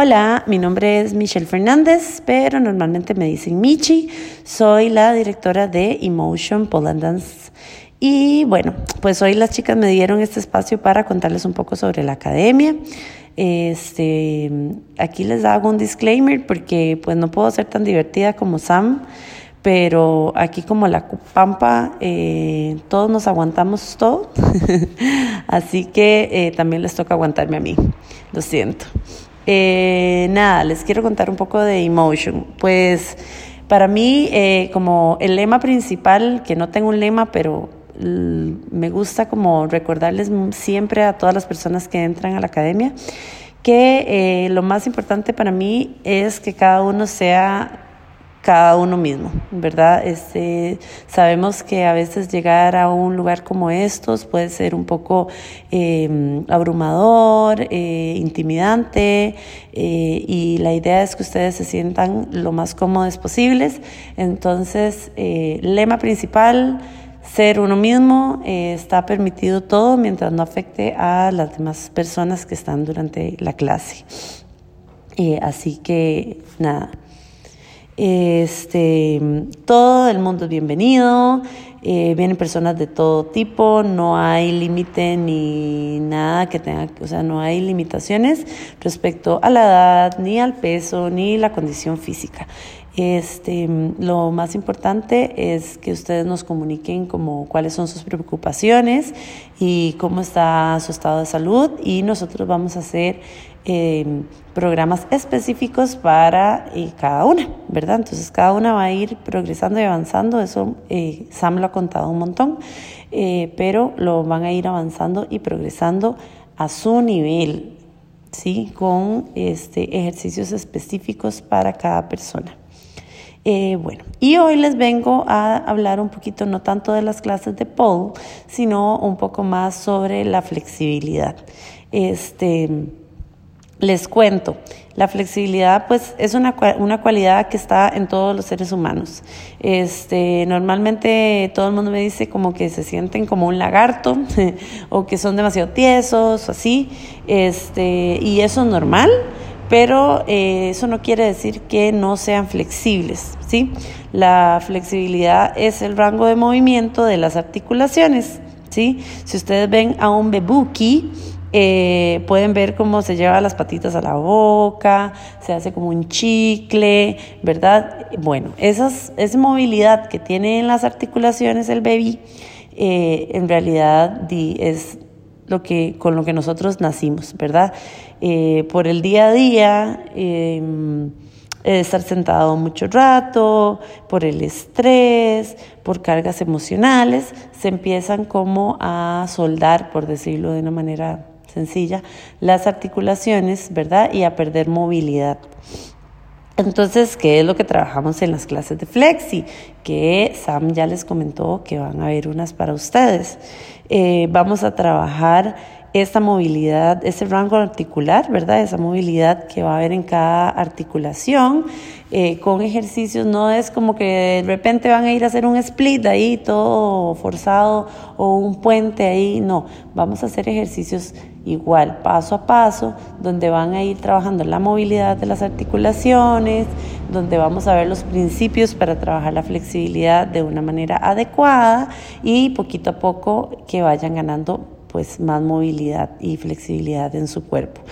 Hola, mi nombre es Michelle Fernández, pero normalmente me dicen Michi. Soy la directora de Emotion Poland Dance. Y bueno, pues hoy las chicas me dieron este espacio para contarles un poco sobre la academia. Este, aquí les hago un disclaimer porque pues no puedo ser tan divertida como Sam, pero aquí como la Pampa eh, todos nos aguantamos todo, así que eh, también les toca aguantarme a mí, lo siento. Eh, nada, les quiero contar un poco de Emotion. Pues para mí, eh, como el lema principal, que no tengo un lema, pero me gusta como recordarles siempre a todas las personas que entran a la academia que eh, lo más importante para mí es que cada uno sea cada uno mismo, ¿verdad? Este, sabemos que a veces llegar a un lugar como estos puede ser un poco em, abrumador, eh, intimidante, eh, y la idea es que ustedes se sientan lo más cómodos posibles. Entonces, eh, lema principal, ser uno mismo, está permitido todo mientras no afecte a las demás personas que están durante la clase. así que, nada. Este, todo el mundo es bienvenido, eh, vienen personas de todo tipo, no hay límite ni nada que tenga, o sea, no hay limitaciones respecto a la edad, ni al peso, ni la condición física. Este, lo más importante es que ustedes nos comuniquen como cuáles son sus preocupaciones y cómo está su estado de salud y nosotros vamos a hacer Em, programas específicos para eh, cada una, ¿verdad? Entonces cada una va a ir progresando y avanzando, eso eh, Sam lo ha contado un montón, eh, pero lo van a ir avanzando y progresando a su nivel, ¿sí? Con este, ejercicios específicos para cada persona. bueno, y hoy les vengo a hablar un poquito, no tanto de las clases de Paul, sino un poco más sobre la flexibilidad. Este, les cuento, la flexibilidad pues es una, una, cualidad que está en todos los seres humanos. Este, normalmente todo el mundo me dice como que se sienten como un lagarto o que son demasiado tiesos o así, este, y eso es normal, pero eh, eso no quiere decir que no sean flexibles, ¿sí? La flexibilidad es el rango de movimiento de las articulaciones, ¿sí? Si ustedes ven a un bebuki, eh, pueden ver cómo se lleva las patitas a la boca, se hace como un chicle, ¿verdad? Bueno, esas, esa movilidad que tiene en las articulaciones el bebé, eh, en realidad es lo que, con lo que nosotros nacimos, ¿verdad? Eh, por el día a día, em, estar sentado mucho rato, por el estrés, por cargas emocionales, se empiezan como a soldar, por decirlo de una manera sencilla, las articulaciones, ¿verdad? Y a perder movilidad. Entonces, ¿qué es lo que trabajamos en las clases de Flexi? Que Sam ya les comentó que van a haber unas para ustedes. Eh, vamos a trabajar esta movilidad, ese rango articular, ¿verdad? Esa movilidad que va a haber en cada articulación. Eh, con ejercicios no es como que de repente van a ir a hacer un split ahí todo forzado o un puente ahí, no, vamos a hacer ejercicios igual, paso a paso, donde van a ir trabajando la movilidad de las articulaciones, donde vamos a ver los principios para trabajar la flexibilidad de una manera adecuada y poquito a poco que vayan ganando pues más movilidad y flexibilidad en su cuerpo.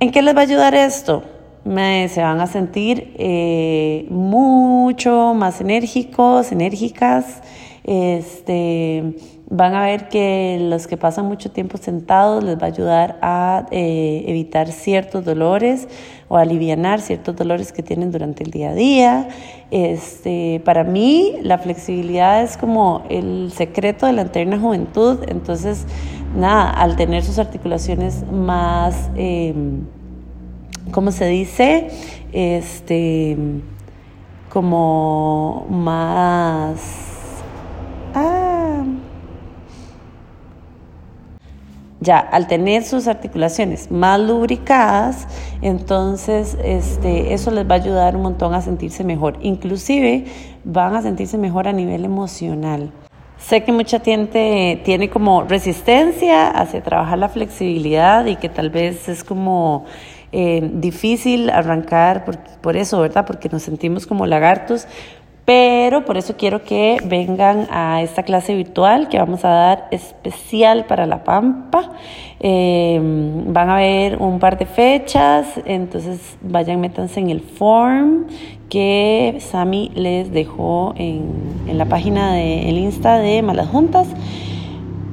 ¿En qué les va a ayudar esto? se van a sentir eh, mucho más enérgicos, enérgicas. Este, van a ver que los que pasan mucho tiempo sentados les va a ayudar a eh, evitar ciertos dolores o aliviar ciertos dolores que tienen durante el día a día. Este, para mí la flexibilidad es como el secreto de la eterna juventud, entonces nada, al tener sus articulaciones más, em, ¿cómo se dice? Este, como más... Ah, ya, al tener sus articulaciones más lubricadas, entonces este, eso les va a ayudar un montón a sentirse mejor. Inclusive van a sentirse mejor a nivel emocional. Sé que mucha gente tiene como resistencia hacia trabajar la flexibilidad y que tal vez es como eh, difícil arrancar por, por eso, ¿verdad? Porque nos sentimos como lagartos, pero por eso quiero que vengan a esta clase virtual que vamos a dar especial para La Pampa. Eh, van a ver un par de fechas, entonces vayan, métanse en el form que Sami les dejó en, en la página del Insta de Malas Juntas.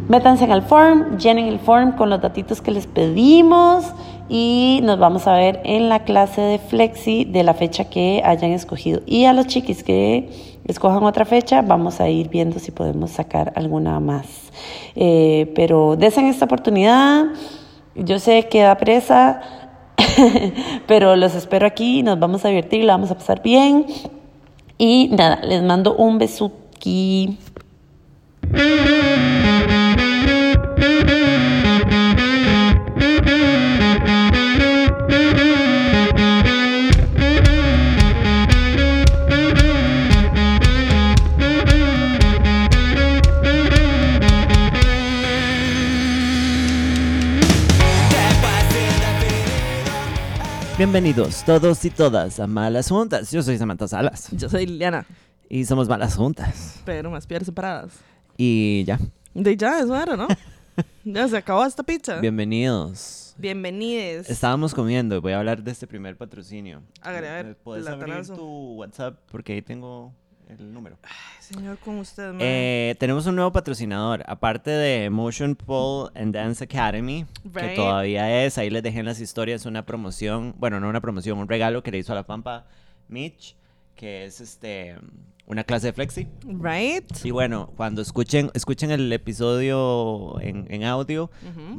Métanse en el form, llenen el form con los datitos que les pedimos y nos vamos a ver en la clase de Flexi de la fecha que hayan escogido. Y a los chiquis que escojan otra fecha, vamos a ir viendo si podemos sacar alguna más. Eh, pero desen esta oportunidad. Yo sé que da presa, pero los espero aquí, nos vamos a divertir, la vamos a pasar bien. Y nada, les mando un besuki. Bienvenidos todos y todas a Malas Juntas. Yo soy Samantha Salas Yo soy Liliana, y somos Malas Juntas. pero más piernas separadas. Y ya, De ya, eso era, ¿no? ya se acabó esta pizza. bienvenidos. Bienvenidos. Estábamos comiendo y voy a hablar de este primer patrocinio. Hágale, a ver, ¿Me ¿Puedes abrir tu WhatsApp? Porque ahí tengo el número. Ay, señor, con usted. Eh, tenemos un nuevo patrocinador, aparte de Motion Pole and Dance Academy, que todavía es, ahí les dejé en las historias una promoción, bueno, no una promoción, un regalo que le hizo a la Pampa Mitch, que es este una clase de flexi. right? Y bueno, cuando escuchen, escuchen el episodio en, en audio,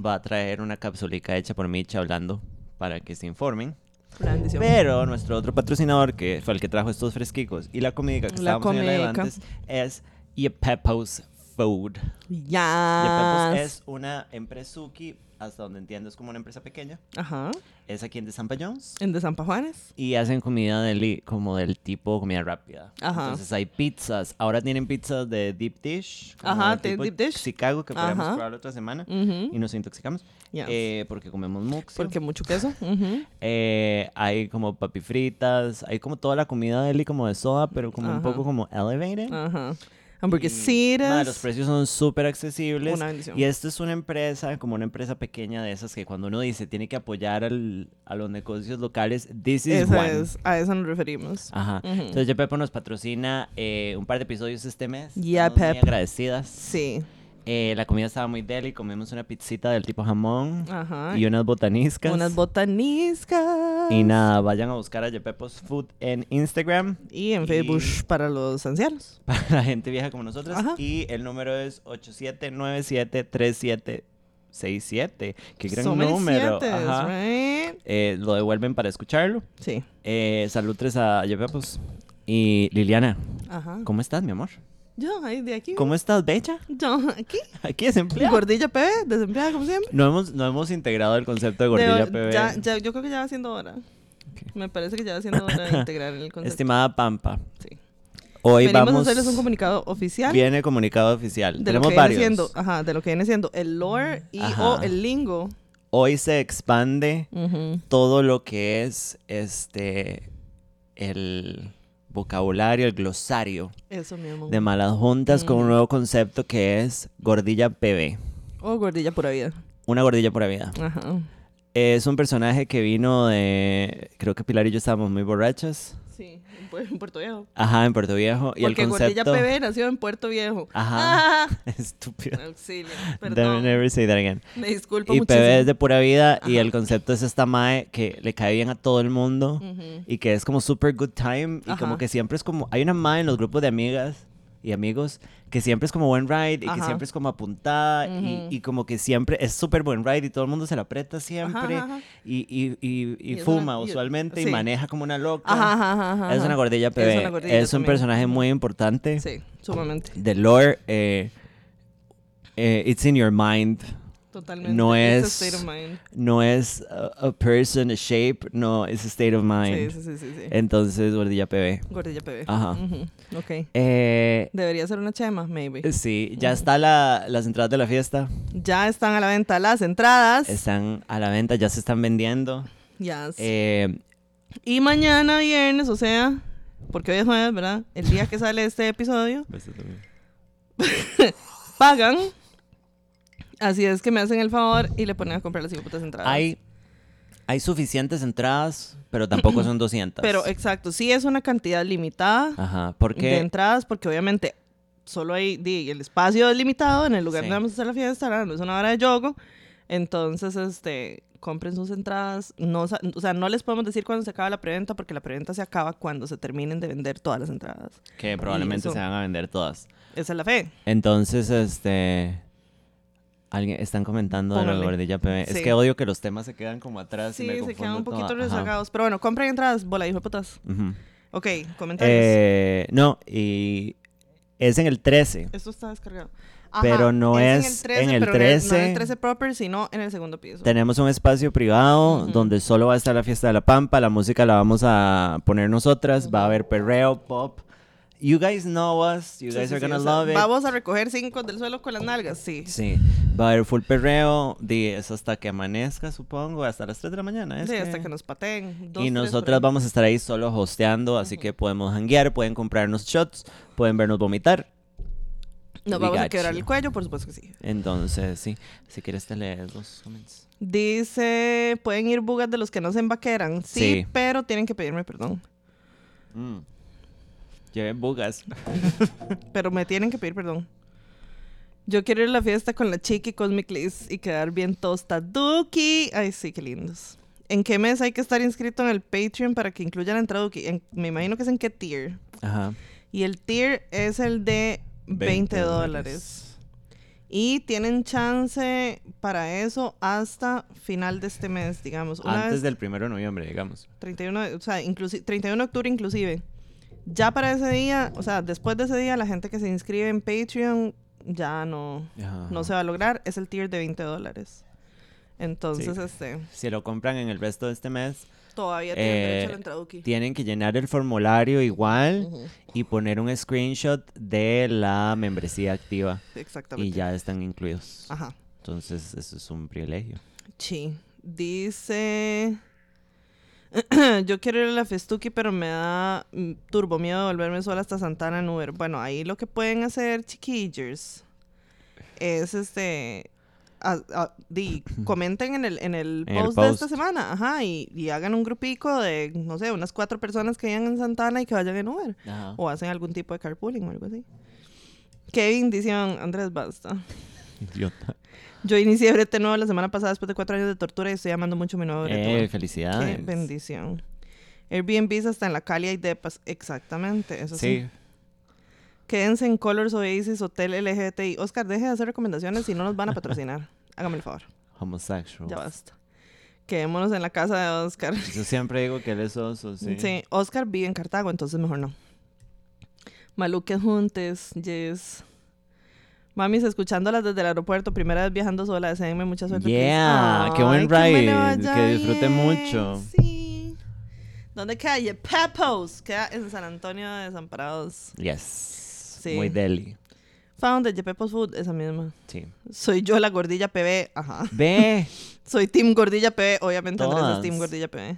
va a traer una capsulica hecha por Mitch hablando para que se informen. Bendición. Pero nuestro otro patrocinador, que fue el que trajo estos fresquicos, y la comida que La estábamos señalando comidica. antes, es Yepepo's Food. Ya. Yepepo's es una empresuki, hasta donde entiendo es como una empresa pequeña. Ajá. Es aquí en De Sampa Jones. En de San Juanes. Y hacen comida deli- como del tipo comida rápida. Ajá. Entonces hay pizzas. Ahora tienen pizzas de deep dish. Ajá, del de deep dish. Chicago, que podemos probar otra semana. Ujú. Y nos intoxicamos. Yes. Eh, porque comemos muxio. Porque mucho queso. Ujú. Eh, hay como papi fritas. Hay como toda la comida deli como de soda, pero como un Ajá. poco como elevated. Ajá. Y, madre, los Hamburguesitas. precios son súper accesibles. Una bendición. Y esto es una empresa, como una empresa pequeña de esas que cuando uno dice tiene que apoyar al- a los negocios locales, this is Esa one. es, a eso nos referimos. Ajá. Entonces, Yepepo nos patrocina eh, un par de episodios este mes. Yeah, Estamos muy Pep. agradecidas. Sí. Eh, la comida estaba muy deli. Comimos una pizzita del tipo jamón Ajá. y unas botaniscas. Unas botaniscas. Y nada, vayan a buscar a Yepepo's Food en Instagram Y en Y- Facebook para los ancianos. para la gente vieja como nosotros. Ajá. Y el número es 87973767. Qué gran So número. sietes, Ajá. right? Eh, lo devuelven para escucharlo. Sí. Eh, saludos a Yepepos. Y Liliana, Ajá. ¿cómo estás, mi amor? Yo, ahí de aquí. ¿Cómo estás, Becha? Yo, aquí. Aquí es empleado. Gordilla PB, desempleada como siempre. No hemos, no hemos integrado el concepto de gordilla De- PB. ya- ya- yo creo que ya va siendo hora. Me parece que ya va siendo hora de integrar el concepto. Estimada Pampa, Sí. hoy Venimos vamos... a hacerles un comunicado oficial Viene comunicado oficial. de lo que varios. viene siendo, ajá, de lo que viene siendo el lore y Ajá. o el lingo. Hoy se expande todo lo que es este el vocabulario, el glosario Eso mismo. de malas juntas con un Mm. nuevo concepto que es gordilla PB. O gordilla pura vida. Una gordilla pura vida. Ajá. Es un personaje que vino de. Creo que Pilar y yo estábamos muy borrachas. Sí, en Pu- en Puerto Viejo. Ajá, en Puerto Viejo. Y el Porque gordilla concepto. PB nació en Puerto Viejo. Ajá. Ah, Estúpido. auxilio. Don't Perdón. never say that again. Me disculpo Y muchísimo. PB es de pura vida. Y Ajá. el concepto es esta mae que le cae bien a todo el mundo. Ujú. y que es como super good time y como Ajá. que siempre es como hay una madre en los grupos de amigas y amigos que siempre es como buen ride y que siempre es como apuntada y, como que siempre es súper buen ride y todo el mundo se la aprieta siempre Ajá, y, y, y, fuma una- usualmente y maneja como una loca. Es una gordilla Es una gordilla Es un también. personaje muy importante Sí, sumamente. de lore. eh, eh, it's in your mind. Totalmente. No es- state of mind. No es a, a person, a shape. No, es a state of Sí, mind. sí, sí, sí. sí. Entonces, gordilla PB. Gordilla PB. Ajá. Ok. Eh, Debería ser una chema, maybe. Sí, ya está la, las entradas de la fiesta. Ya están a la venta las entradas. Están a la venta, ya se están vendiendo. Yes. Eh, Y mañana viernes, o sea, porque hoy es jueves, ¿verdad? El día que sale este episodio, pagan. Así es que me hacen el favor y le ponen a comprar las putas entradas. hay, hay suficientes entradas, pero tampoco son 200. Pero exacto, sí es una cantidad limitada Ajá, de porque entradas, porque obviamente solo hay, di, el espacio es limitado en el lugar Sí. donde vamos a hacer la fiesta, no es una hora de yogo. Entonces, este, compren sus entradas. No, o sea, no les podemos decir cuándo se acaba la preventa, porque la preventa se acaba cuando se terminen de vender todas las entradas. que probablemente se van a vender todas. Esa es la fe. Entonces, este... Alguien, están comentando de la Póngale. gordilla PB. Es Sí. que odio que los temas se quedan como atrás y Sí, me se quedan un poquito Ajá. rezagados. Pero bueno, compren entradas, bola, hijo de putas. Ujú. Ok, comentarios. Eh, no, y es en el 13. Esto está descargado. Pero no es en el pero no 13. en el 13 proper, sino en el segundo piso. Tenemos un espacio privado Ujú. donde solo va a estar la fiesta de la Pampa. La música la vamos a poner nosotras. Va a haber perreo, pop. You guys know us. You Sí, guys sí, are sí, gonna sea, love it. Vamos a recoger cinco del suelo con las nalgas, sí. Sí, va a haber full perreo. Es hasta que amanezca, supongo. Hasta las 3 de la mañana. ¿es Sí, que? hasta que nos pateen. Dos, y nosotras vamos a estar ahí solo hosteando, así que podemos hanguear, pueden comprarnos shots, pueden vernos vomitar. Nos We vamos a quebrar you. el cuello, por supuesto que sí. Entonces, sí, si quieres te lees los comments. Dice, pueden ir bugas de los que no se embaqueran. Sí, Sí. pero tienen que pedirme perdón. Mm. Lleven bugas. Pero me tienen que pedir perdón. Yo quiero ir a la fiesta con la chiqui Cosmic Liz y quedar bien tostaduki. Ay, sí, qué lindos. ¿En qué mes hay que estar inscrito en el Patreon para que incluya la entrada? Duki? En- me imagino que es en qué tier. Ajá. Y el tier es el de 20 dólares. Y tienen chance para eso hasta final de este mes, digamos. Una Antes del primero de noviembre, digamos. 31, de- o sea, inclusi- 31 de octubre inclusive. Ya para ese día, o sea, después de ese día, la gente que se inscribe en Patreon ya no, Ajá. no se va a lograr. Es el tier de 20 dólares. Entonces, Sí. este, Si lo compran en el resto de este mes, todavía tienen derecho a la Eh, tienen que llenar el formulario igual y poner un screenshot de la membresía activa Exactamente. y ya están incluidos. Ajá. Entonces, eso es un privilegio. Sí. Dice. Yo quiero ir a la Festuki, pero me da mm, turbo miedo de volverme sola hasta Santana en Uber. Bueno, ahí lo que pueden hacer, chiquillos, es este. a- a- di, comenten en el, en el En el post de esta semana, ajá, y, y hagan un grupico de, no sé, unas cuatro personas que vayan en Santana y que vayan en Uber. Ajá. O hacen algún tipo de carpooling o algo así. Kevin dice Andrés, basta. Idiota. Yo inicié brete nuevo la semana pasada después de cuatro años de tortura y estoy amando mucho mi nuevo brete. Eh, felicidades. Qué bendición. Airbnb hasta en la Cali hay depas. Exactamente, eso sí. Sí. Quédense en Colors Oasis Hotel LGBTI. Oscar, deje de hacer recomendaciones si no nos van a patrocinar. Hágame el favor. Homosexual. Ya basta. Quedémonos en la casa de Oscar. Yo siempre digo que él es oso, sí. Sí. Oscar vive en Cartago, entonces mejor no. Maluques juntes, yes. Mamis, escuchándolas desde el aeropuerto, primera vez viajando sola, deseenme mucha suerte. Yeah, qué buen Ay, que me le ride, vaya que disfrute mucho. Sí. ¿Dónde queda? Pepos. Queda en San Antonio de Desamparados. Yes. Sí. Muy deli. Found de Pepos Food, esa misma. Sí. Soy yo la gordilla PB, ajá. Ve. Soy Team Gordilla PB, obviamente Andrés es Todas. Team Gordilla PB.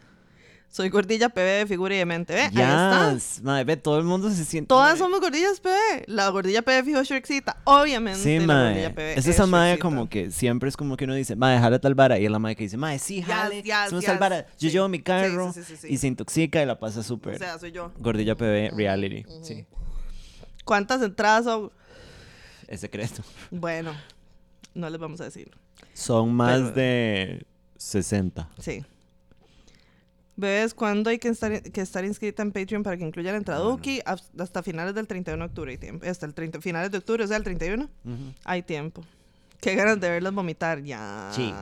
Soy gordilla PB de figura y de mente, ¿ve? Ahí está. Yes. Madre, ve, todo el mundo se siente. Todas madre. somos gordillas PB. La gordilla PB fijo Shrekcita, obviamente. Sí, PB Es esa madre como que siempre es como que uno dice, madre, jala tal vara. Y es la madre que dice, madre, sí, Yes, jale. yes, yes. tal vara. Yo Sí. llevo mi carro sí, sí, y se intoxica y la pasa súper. O sea, soy yo. Gordilla PB Reality. Sí. ¿Cuántas entradas son? Es secreto. Bueno, no les vamos a decir. Son más Pero- de 60. Sí. Bebés, ¿cuándo hay que estar, que estar inscrita en Patreon para que incluya la entrada Duki? Haz- Hasta finales del 31 de octubre hay tiempo. Hasta el 30, finales de octubre, o sea, el 31. Ujú. Hay tiempo. Qué ganas de verlas vomitar. Ya. Sí.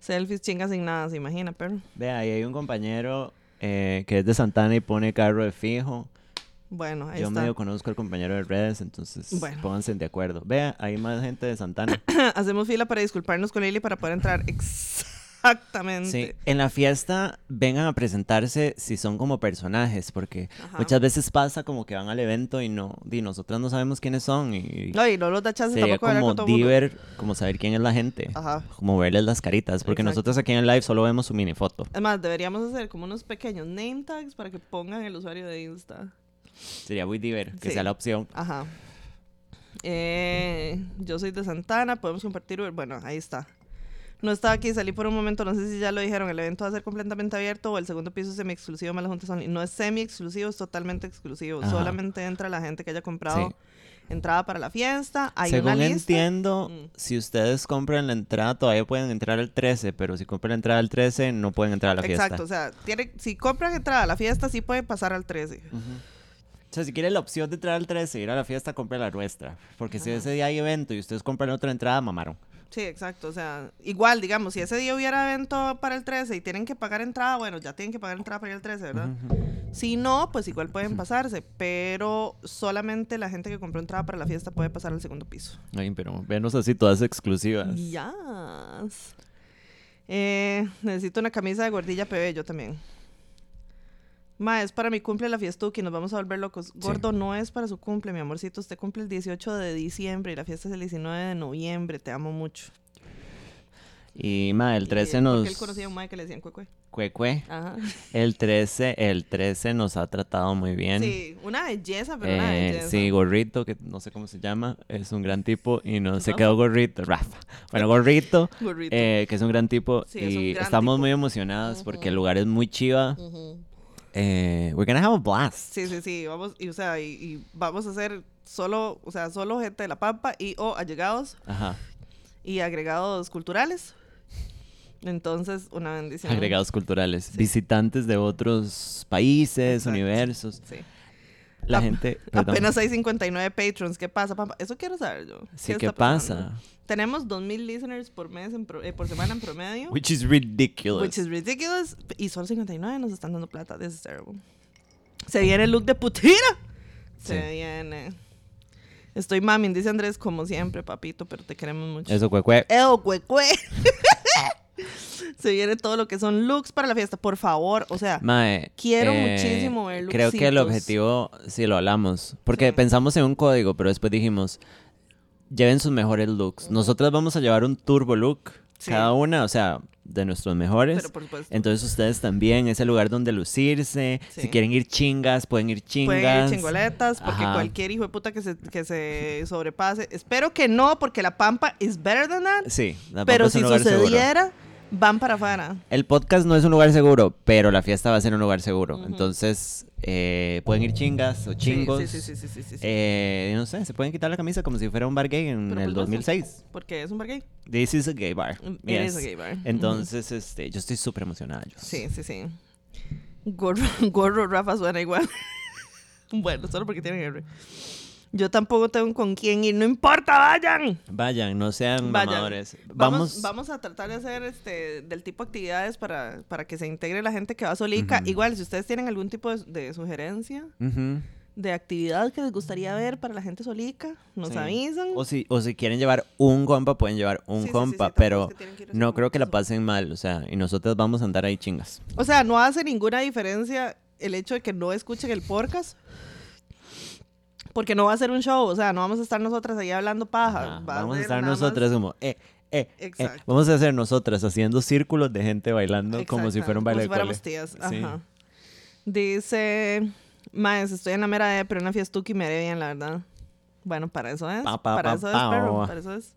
Selfies chingas sin nada, se imagina, pero. Vea, ahí hay un compañero eh, que es de Santana y pone carro de fijo. Bueno, ahí Yo está. medio conozco al compañero de redes, entonces Bueno. pónganse de acuerdo. Vea, hay más gente de Santana. Hacemos fila para disculparnos con Lili para poder entrar. Ex- Exactamente. Sí, en la fiesta vengan a presentarse si son como personajes, porque Ajá. muchas veces pasa como que van al evento y no, y nosotras no sabemos quiénes son y No, y no nos da chance sería tampoco como con todo el mundo. diver, como saber quién es la gente, Ajá. como verles las caritas, porque Exacto. nosotros aquí en el live solo vemos su mini foto. Además, deberíamos hacer como unos pequeños name tags para que pongan el usuario de Insta. Sería muy diver, que Sí. sea la opción. Ajá. Eh, yo soy de Santana, podemos compartir. Uber? Bueno, ahí está. No estaba aquí, salí por un momento, no sé si ya lo dijeron, el evento va a ser completamente abierto o el segundo piso es semi-exclusivo, Juntas Only. No es semi-exclusivo, es totalmente exclusivo. Ajá. Solamente entra la gente que haya comprado Sí. entrada para la fiesta. Hay una Según lista. entiendo, Mm. si ustedes compran la entrada todavía pueden entrar al 13, pero si compran la entrada al 13 no pueden entrar a la fiesta. Exacto, o sea, tiene, si compran entrada a la fiesta, sí puede pasar al 13. Ujú. O sea, si quieren la opción de entrar al 13 y ir a la fiesta, compren la nuestra. Porque si ese día hay evento y ustedes compran otra entrada, mamaron. Sí, exacto. O sea, igual, digamos, si ese día hubiera evento para el 13 y tienen que pagar entrada, bueno, ya tienen que pagar entrada para ir al 13, ¿verdad? Si no, pues igual pueden pasarse, pero solamente la gente que compró entrada para la fiesta puede pasar al segundo piso. Ay, pero venos así todas exclusivas. Yes. Eh, necesito una camisa de gordilla PB, yo también. Ma, es para mi cumple la fiestuki, nos vamos a volver locos. Gordo, no es para su cumple, mi amorcito. Usted cumple el 18 de diciembre y la fiesta es el 19 de noviembre. Te amo mucho. Y ma, el Y, 13 eh, nos. Él conocía a un mae que le decían cuecue. Cuecue. Ajá. El 13, el 13 nos ha tratado muy bien. Sí, una belleza, pero una Eh, belleza. sí, Gorrito, que no sé cómo se llama, es un gran tipo y no se quedó Gorrito, Rafa. Bueno, Gorrito, Gorrito. eh, que es un gran tipo Sí, un y gran estamos tipo. muy emocionados porque el lugar es muy chiva. Ujú. Eh, we're gonna have a blast. Sí, sí, sí, vamos, y, o sea, y, y vamos a hacer solo, o sea, solo gente de La Pampa y o allegados Ajá. y agregados culturales. Entonces, una bendición. Agregados culturales, visitantes de otros países, Exacto. universos. Sí. La gente, perdón. Apenas hay 59 patrons. ¿Qué pasa, Pampa? Eso quiero saber yo. Sí, ¿Qué pasa? Tenemos 2000 listeners por mes, en pro- eh, por semana en promedio. Which is ridiculous. Which is ridiculous. Y solo 59 nos están dando plata. This is terrible. Se viene el look de putira. Se Sí. viene. Estoy mami, dice Andrés, como siempre, papito, pero te queremos mucho. Eso, cuecue. ¡Eo, cuecue! Se viene todo lo que son looks para la fiesta, por favor. O sea, Mae, Quiero muchísimo ver Creo que el objetivo, sí lo hablamos, porque Sí. pensamos en un código, pero después dijimos, lleven sus mejores looks. Nosotras vamos a llevar un turbo look, Sí. cada una, o sea, de nuestros mejores. pero por supuesto. Entonces ustedes también, es el lugar donde lucirse. Sí. Si quieren ir chingas, pueden ir chingas. Pueden ir chingoletas, porque Ajá. cualquier hijo de puta que se, que se sobrepase. Espero que no, porque la pampa is better than that. Sí, la pero Pampa es si un lugar seguro. Van para afuera. El podcast no es un lugar seguro, pero la fiesta va a ser un lugar seguro. Ujú. Entonces, eh, pueden ir chingas o chingos. Sí, sí, sí, sí. Eh, no sé, se pueden quitar la camisa como si fuera un bar gay en Pero el por supuesto, 2006. Porque es un bar gay. This is a gay bar. It Yes. is a gay bar. Entonces, este, yo estoy súper emocionada. yo. Sí, sí, sí. Gorro, gorro Rafa suena igual. bueno, solo porque tienen R. Yo tampoco tengo con quién ir. No importa, vayan. Vayan, no sean Vayan. mamadores. Vamos, Vamos, vamos a tratar de hacer este del tipo de actividades para, para que se integre la gente que va solica. Igual, si ustedes tienen algún tipo de, de sugerencia, de actividad que les gustaría ver para la gente solica, nos Sí. avisan. O si, o si quieren llevar un compa, pueden llevar un Sí, compa, sí, pero es que no creo que la pasen mal, o sea, y nosotros vamos a andar ahí chingas. O sea, no hace ninguna diferencia el hecho de que no escuchen el podcast. Porque no va a ser un show, o sea, no vamos a estar nosotras ahí hablando paja. Va Vamos a ser estar nada más- nosotras como, eh, eh, eh. Exacto. Vamos a hacer nosotras haciendo círculos de gente bailando como si fuera un baile Como si de cole. tías. Sí. Ajá. Dice, Maes, estoy en la mera de, pero una fiestuki me haré bien, la verdad. Bueno, para eso es. Pa, pa, para pa, eso es, perro. Para eso es.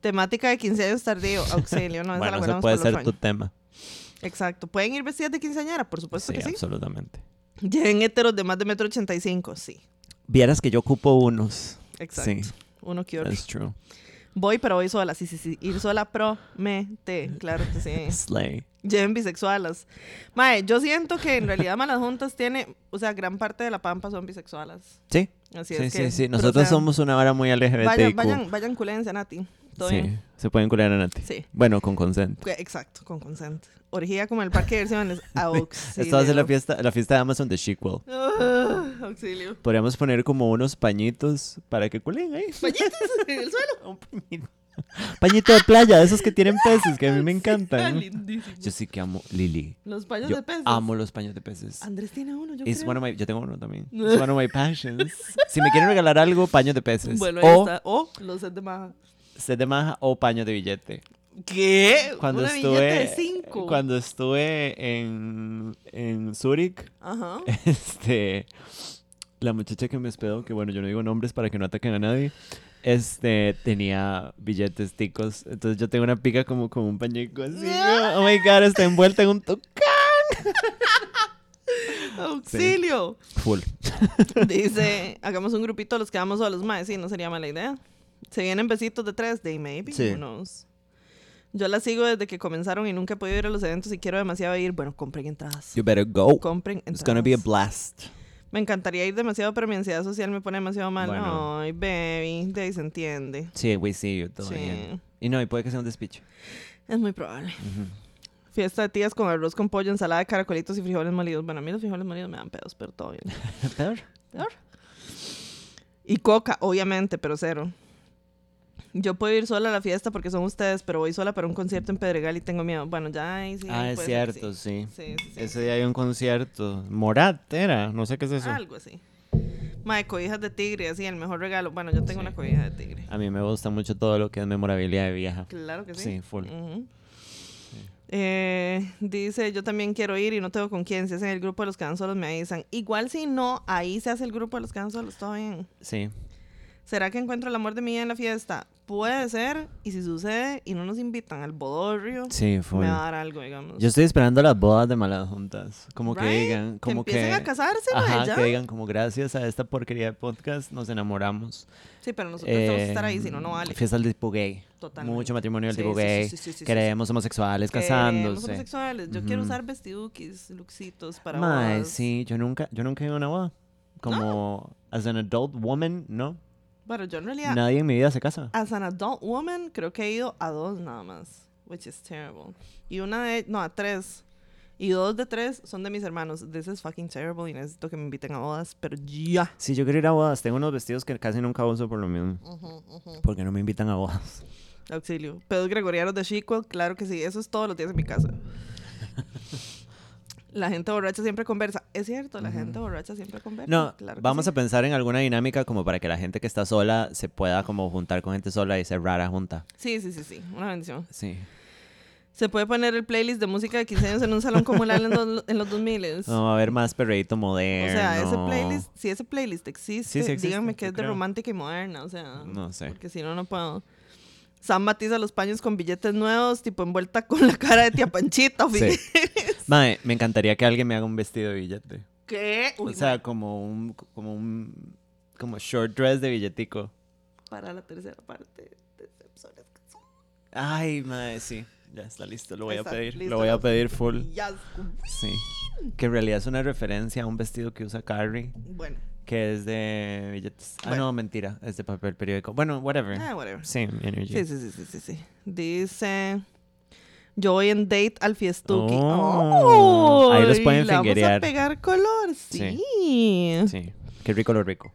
Temática de 15 años tardío. Auxilio, no, Bueno, eso puede ser tu tema. Exacto. ¿Pueden ir vestidas de quinceañera? Por supuesto Sí, que sí. absolutamente. Lleven heteros de más de metro ochenta y cinco, sí. Vieras que yo ocupo unos. Exacto. Sí, Uno que otro. that's true. Voy, pero voy sola. Sí, sí, sí. Ir sola promete. Claro que sí. Slay. Lleven bisexualas. Mae, yo siento que en realidad Malas Juntas tiene, o sea, gran parte de la pampa son bisexualas. Sí, Así sí, es sí, que. sí. pero, Nosotros o sea, somos una vara muy LGBTIQ. Vayan, vayan, vayan culéense a Nati. Todo sí, bien. se pueden culear a Nati. Sí. Bueno, con consent. Exacto, con consent. Orgía como el parque de diversiones. Auxilio. Esta va a ser la fiesta, la fiesta de Amazon de Chiquel. Ah, auxilio. Podríamos poner como unos pañitos para que culen ahí. Pañitos en el suelo. Un pañito. Pañito de playa, de esos que tienen peces, que a mí me encantan. Lindísimo. Yo sí que amo Lili. Los paños Yo de peces. amo los paños de peces. Andrés tiene uno, yo It's creo. one of my- yo tengo uno también. It's one of my passions. Si me quieren regalar algo, paños de peces. Bueno, ahí o está. O los set de maja. Set de maja o paños de billete. ¿Qué? Cuando Una estuve billete de cinco. cuando estuve en en Zurich, Ajá. este la muchacha que me hospedó, que bueno, yo no digo nombres para que no ataquen a nadie. Este tenía billetes ticos, entonces yo tengo una pica como con un pañico así. Oh my god, está envuelta en un tucán. Auxilio. Full. Dice, hagamos un grupito los que vamos solos, más. Sí, no sería mala idea. Se vienen besitos de tres, they maybe. Sí. who knows. Yo la sigo desde que comenzaron y nunca he podido ir a los eventos y quiero demasiado ir. Bueno, compren entradas. You better go. Compren entradas. It's gonna be a blast. Me encantaría ir demasiado, pero mi ansiedad social me pone demasiado mal. Bueno. Ay, baby, de ahí se entiende. Sí, we see you todo Sí. bien. Y no, y puede que sea un despiche. Es muy probable. Fiesta de tías con arroz con pollo, ensalada de caracolitos y frijoles molidos. Bueno, a mí los frijoles molidos me dan pedos, pero todo bien. Peor. Peor. Y coca, obviamente, pero cero. Yo puedo ir sola a la fiesta porque son ustedes, pero voy sola para un concierto en Pedregal y tengo miedo. Bueno, ya ahí sí. ah, es cierto, sí. Sí, sí, sí. Ese día hay un concierto. Morat era, no sé qué es eso. Algo así. Mae, cobijas de tigre, así, el mejor regalo. Bueno, yo tengo una cobija de tigre. A mí me gusta mucho todo lo que es memorabilidad de vieja. Claro que sí. Sí, full. Eh, dice, yo también quiero ir y no tengo con quién. Si hacen el grupo de los que van solos, me avisan. Igual si no, ahí se hace el grupo de los que van solos, todo bien. Sí. ¿Será que encuentro el amor de mi vida en la fiesta? Puede ser, y si sucede y no nos invitan al bodorrio, Sí, me va a dar algo, digamos. Yo estoy esperando las bodas de malas juntas. Como que Right? digan, como que que. empiecen a casarse, Ajá, ya. que digan como gracias a esta porquería de podcast nos enamoramos. Sí, pero nosotros tenemos que estar ahí, Eh, si no, no vale. Fiesta del tipo gay. Totalmente. Mucho matrimonio del Sí, tipo sí, gay. sí, sí, sí, sí, Queremos homosexuales Queremos casándose. homosexuales. Yo quiero Ujú. usar vestidukis, luxitos para Mae, bodas. sí, yo nunca, yo nunca he ido a una boda. Como, as an adult woman, no. Pero yo en realidad, Nadie en mi vida se casa. as an adult woman, creo que he ido a dos nada más. Which is terrible. Y una de, no, a tres. Y dos de tres son de mis hermanos. This is fucking terrible y necesito que me inviten a bodas, pero ya. Sí, yo quiero ir a bodas. Tengo unos vestidos que casi nunca uso por lo mismo. Porque no me invitan a bodas. Auxilio. Pedos gregorianos de Chico, claro que sí. Eso es todos los días en mi casa. La gente borracha siempre conversa. Es cierto, la gente borracha siempre conversa. No, claro vamos sí. a pensar en alguna dinámica como para que la gente que está sola se pueda como juntar con gente sola y ser rara junta. Sí, sí, sí, sí. Una bendición. Sí. Se puede poner el playlist de música de 15 años en un salón comunal en, los- en los 2000. No, va a haber más perreíto O moderno. sea, ese playlist, si ese playlist existe, Sí, sí existe, díganme que es de romántica y moderna, o sea, No sé. porque si no, no puedo. Sam batiza los paños con billetes nuevos, tipo envuelta con la cara de tía Panchita. Sí. Mae, me encantaría que alguien me haga un vestido de billete. ¿Qué? Uy, o sea, como un, como un, como short dress de billetico. para la tercera parte de Decepciones. Ay, mae, sí. Ya está listo, lo voy a pedir. listo, Lo voy a pedir full. Sí. Que en realidad es una referencia a un vestido que usa Carrie, Bueno, que es de billetes. Ah, no, mentira, es de papel periódico. Bueno, whatever. ah, whatever. Same energy. Sí, sí, sí, sí, sí, sí. Dice. Yo voy en date al fiestuki. Oh, ahí los pueden le vamos a pegar color, sí. Sí. Sí. Qué rico lo rico.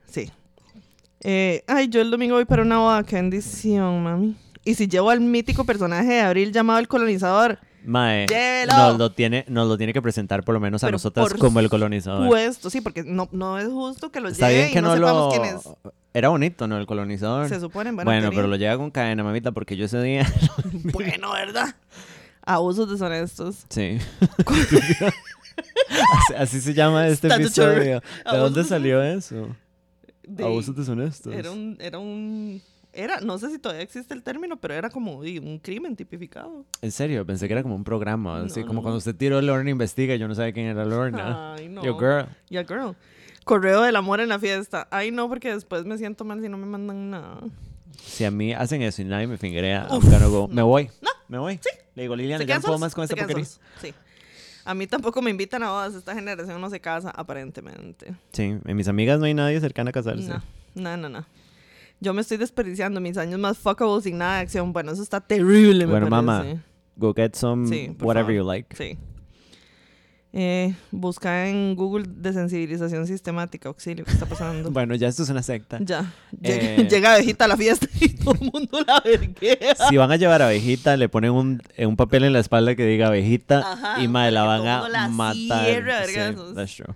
Eh, ay, yo el domingo voy para una boda. Qué bendición, mami. Y si llevo al mítico personaje de Abril llamado el colonizador, Mae, Llévelo. nos lo, tiene, nos lo tiene que presentar por lo menos a Pero nosotras por como el colonizador. puesto, sí, porque no, no es justo que lo Está lleve bien que y no, no, sepamos lo... quién es. Era bonito, ¿no? El colonizador. Se supone, bueno, bueno, pero lo llega con cadena, mamita, porque yo ese día... Bueno, ¿verdad? Abusos deshonestos. Sí. así, así se llama este episodio. ¿De dónde salió eso? De- Abusos deshonestos. Era un, era un, era, no sé si todavía existe el término, pero era como di, un crimen tipificado. En serio, pensé que era como un programa. Así No, como no. cuando usted tiró Lorna Investiga, yo no sabía quién era Lorna. Ay, no. Yo, girl. Ya, girl. Correo del amor en la fiesta. Ay, no, porque después me siento mal si no me mandan nada. Si a mí hacen eso y nadie me fingerea, Uf, go. Me no. voy. No. Me voy. Sí. Le digo, Liliana, ¿Se ya no puedo más con esta porquería. Sí. A mí tampoco me invitan a bodas. Esta generación no se casa, aparentemente. Sí, en mis amigas no hay nadie cercano a casarse. No, no, no, no. Yo me estoy desperdiciando mis años más fuckable sin nada de acción. Bueno, eso está terrible, me Bueno, parece. mamá, Go get some Sí, por whatever favor. you like. Sí. Eh, busca en Google desensibilización sistemática, auxilio, ¿qué está pasando? Bueno, ya esto es una secta. Ya, Eh. llega, abejita a la fiesta y todo el mundo la verguea. Si van a llevar abejita, le ponen un, eh, un papel en la espalda que diga abejita Ajá, y madre, la para van todo a la matar. cierre a Sí, vergazos. that's true.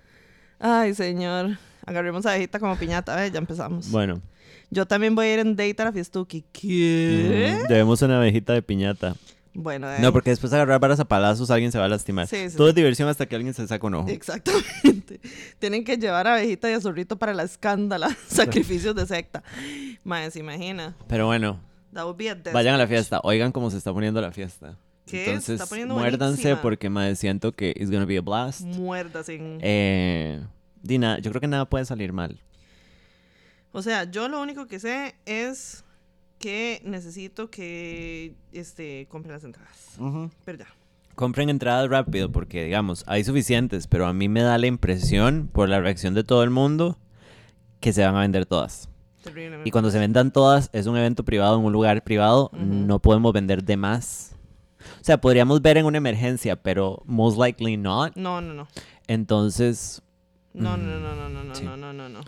Ay, señor. Agarremos a abejita como piñata, ¿ves? Ya empezamos. Bueno, Yo también voy a ir en date a la fiestuki. ¿Qué? mm, llevemos una abejita de piñata. Bueno, eh, No, porque después de agarrar varas a palazos alguien se va a lastimar. Sí, sí, Todo sí. es diversión hasta que alguien se saca un ojo. Exactamente. Tienen que llevar a abejita y a zorrito para la escándala. Sacrificios de secta. Madre, se imagina. Pero bueno, That would be a death vayan a la fiesta. Oigan cómo se está poniendo la fiesta. ¿Qué? Se Entonces, está poniendo muérdanse buenísima. porque madre, siento que it's gonna be a blast. Muerdas en... Eh, Dina, yo creo que nada puede salir mal. O sea, yo lo único que sé es que necesito que este compren las entradas. Pero ya. Compren entradas rápido porque, digamos, hay suficientes, pero a mí me da la impresión, por la reacción de todo el mundo, que se van a vender todas. Terriblemente. Y cuando se vendan todas, es un evento privado en un lugar privado, no podemos vender de más. O sea, podríamos ver en una emergencia, pero most likely not. No, no, no. Entonces, No, no, no, no, no, no, Sí. no, no, no, no.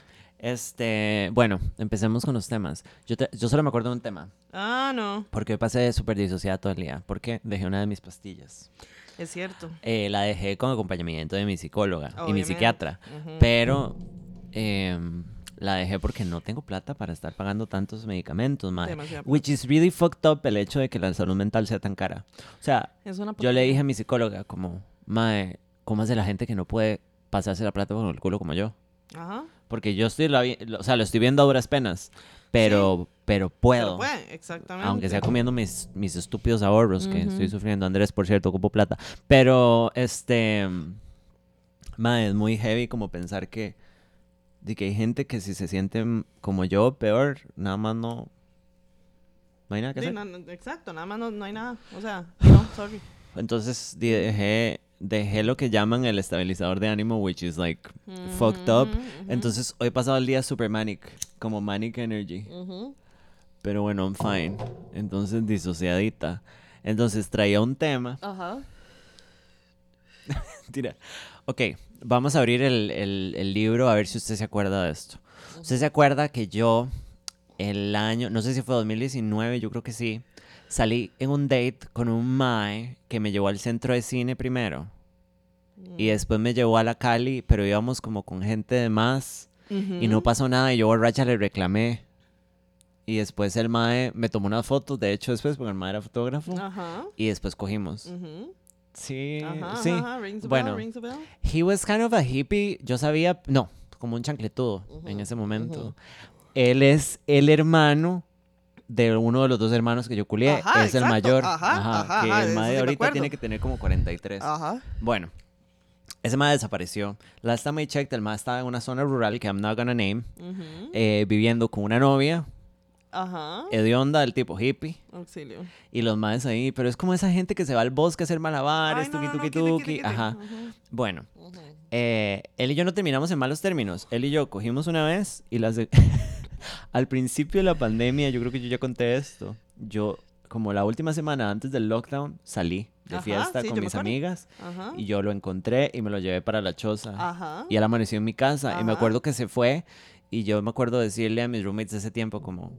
Este, bueno, empecemos con los temas. Yo, te- yo solo me acuerdo de un tema, Ah, no. porque hoy pasé súper disociada todo el día, porque dejé una de mis pastillas. Es cierto. Eh, la dejé con acompañamiento de mi psicóloga y mi psiquiatra, Ujú. pero em, la dejé porque no tengo plata para estar pagando tantos medicamentos, mae. Demasiado. Which is really fucked up el hecho de que la salud mental sea tan cara. O sea, yo le dije a mi psicóloga como, mae, ¿cómo hace la gente que no puede pasarse la plata por el culo como yo? Aja. Porque yo estoy, la vi- o sea, lo estoy viendo a duras penas, pero, pero puedo. Pero puede, exactamente. Aunque sea comiendo mis, mis estúpidos ahorros que estoy sufriendo. Andrés, por cierto, ocupo plata. Pero, este... Mae, es muy heavy como pensar que... De que hay gente que si se sienten como yo, peor, nada más no... No hay nada que Sí, hacer. no, exacto, nada más no, no hay nada. O sea, no, sorry. Entonces dejé, dejé lo que llaman el estabilizador de ánimo, which is like fucked up. Ujú, Entonces hoy he pasado el día super manic, como manic energy. Pero bueno, I'm fine. Entonces disociadita. Entonces traía un tema. Ajá. Tira. Ok, vamos a abrir el, el- el libro a ver si usted se acuerda de esto. ¿Usted se acuerda que yo el año, no sé si fue 2019, yo creo que sí, salí en un date con un mae que me llevó al centro de cine primero y después me llevó a la Cali, pero íbamos como con gente de más y no pasó nada y yo borracha le reclamé. Y después el mae me tomó unas fotos, de hecho después, porque el mae era fotógrafo, Ajá. y después cogimos. Sí, Ajá, sí. bell, Bueno, rings a bell. He was kind of a hippie. Yo sabía, no, como un chancletudo en ese momento. Él es el hermano de uno de los dos hermanos que yo culié. Ajá, es el mayor. Ajá, ajá, que ajá, el eso sí me ahorita tiene que tener como 43. Ajá. Bueno, ese mae desapareció. Last time I checked, el mae estaba en una zona rural que I'm not gonna name, eh, viviendo con una novia, Ajá. hedionda, del tipo hippie. Auxilio. Y los maes ahí, pero es como esa gente que se va al bosque a hacer malabares, Ay, no, tuki no, tuki tuki. Ajá. Bueno, eh, él y yo no terminamos en malos términos. Él y yo cogimos una vez y las de- al principio de la pandemia, yo creo que yo ya conté esto. Yo, como la última semana antes del lockdown, salí de Ajá, fiesta sí, con mis amigas Ajá. y yo lo encontré y me lo llevé para la choza. Ajá. Y él amaneció en mi casa y me acuerdo que se fue y yo me acuerdo decirle a mis roommates de ese tiempo como,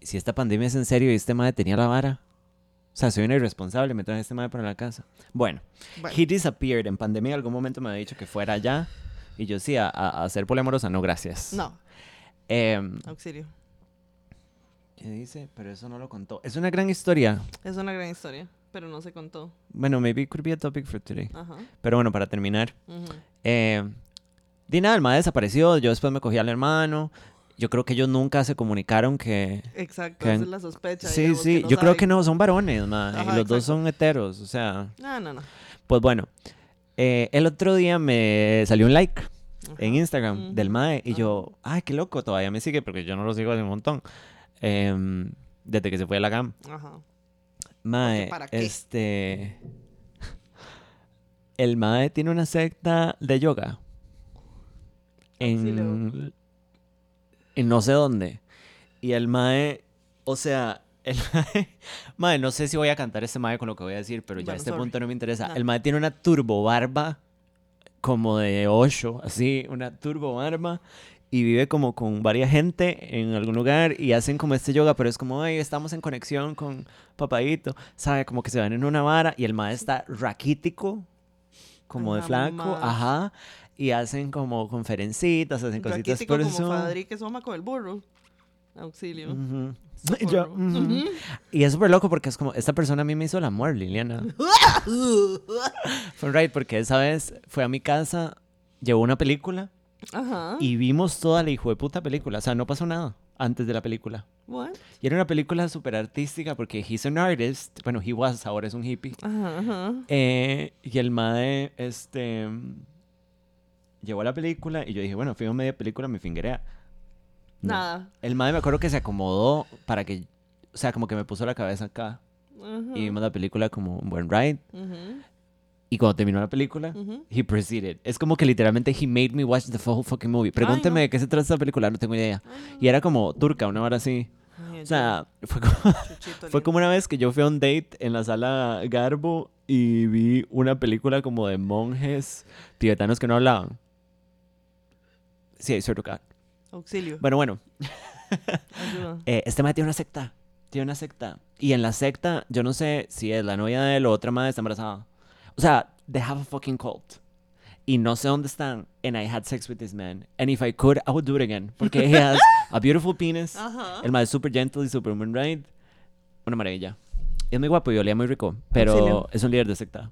si esta pandemia es en serio y este madre tenía la vara. O sea, soy una irresponsable, me traje este madre para la casa. Bueno, Bueno. he disappeared. En pandemia en algún momento me había dicho que fuera allá. Y yo sí, a, a, a ser poliamorosa, no, gracias. No, Em, auxilio. ¿Qué dice? Pero eso no lo contó. Es una gran historia. Es una gran historia, pero no se contó. Bueno, maybe it could be a topic for today. Ajá. Pero bueno, para terminar. ujú. Eh, di nada, el madre desapareció. Yo después me cogí al hermano. Yo creo que ellos nunca se comunicaron que... Exacto, Que- esa es la sospecha. Sí, digamos, sí. no yo creo que no, son varones, man. Ajá, y los dos exacto. son heteros. O sea... No, no, no. Pues bueno. eh, el otro día me salió un like en. Instagram del mae y yo, ay, qué loco, todavía me sigue porque yo no lo sigo hace un montón. Em, desde que se fue a la GAM. Ajá. Mae, ¿para qué? este... El mae tiene una secta de yoga. En... En no sé dónde. Y el mae... O sea... El mae... Mae, no sé si voy a cantar este mae con lo que voy a decir, pero ya a este sorry. punto no me interesa. No. El mae tiene una turbo barba como de 8, así, una turbo arma. Y vive como con varias gente en algún lugar y hacen como este yoga, pero es como, ay, estamos en conexión con papadito, ¿sabe? Como que se van en una vara y el mae está raquítico, como de flaco, ajá. Y hacen como conferencitas, hacen cositas Raquítico por como eso. Fadri que soma con el burro. Auxilio. Ujú. Yo, ujú. Y es súper loco porque es como, esta persona a mí me hizo el amor, Liliana. Fue right, porque esa vez fue a mi casa, llevó una película Ajá. y vimos toda la hijo de puta película. O sea, no pasó nada antes de la película. What? Y era una película súper artística porque he's an artist. Bueno, he was, ahora es un hippie. Ajá, ajá. Eh, y el mae, este, llevó la película y yo dije, bueno, fui a media película, me fingerea. No. Nada. El mae me acuerdo que se acomodó para que, o sea, como que me puso la cabeza acá. Y vimos la película como un buen ride. Ujú, Y cuando terminó la película, he proceeded. Es como que literalmente he made me watch the whole fucking movie. Pregúnteme no. de qué se trata esta película, no tengo idea. Y era como turca, una hora así. Ay, O sea, fue como, fue como una vez que yo fui a un date en la sala Garbo y vi una película como de monjes tibetanos que no hablaban. Sí, I swear to God. Auxilio. Bueno, bueno. Ayuda. Eh, este mae tiene una secta. Tiene una secta. Y en la secta, yo no sé si es la novia de él o otra madre está embarazada. O sea, they have a fucking cult. Y no sé dónde están. And I had sex with this man. And if I could, I would do it again. Porque he has a beautiful penis. Ajá. El mae es super gentle y super ride. Una maravilla. Y es muy guapo y olía muy rico. Pero Auxilio. es un líder de secta.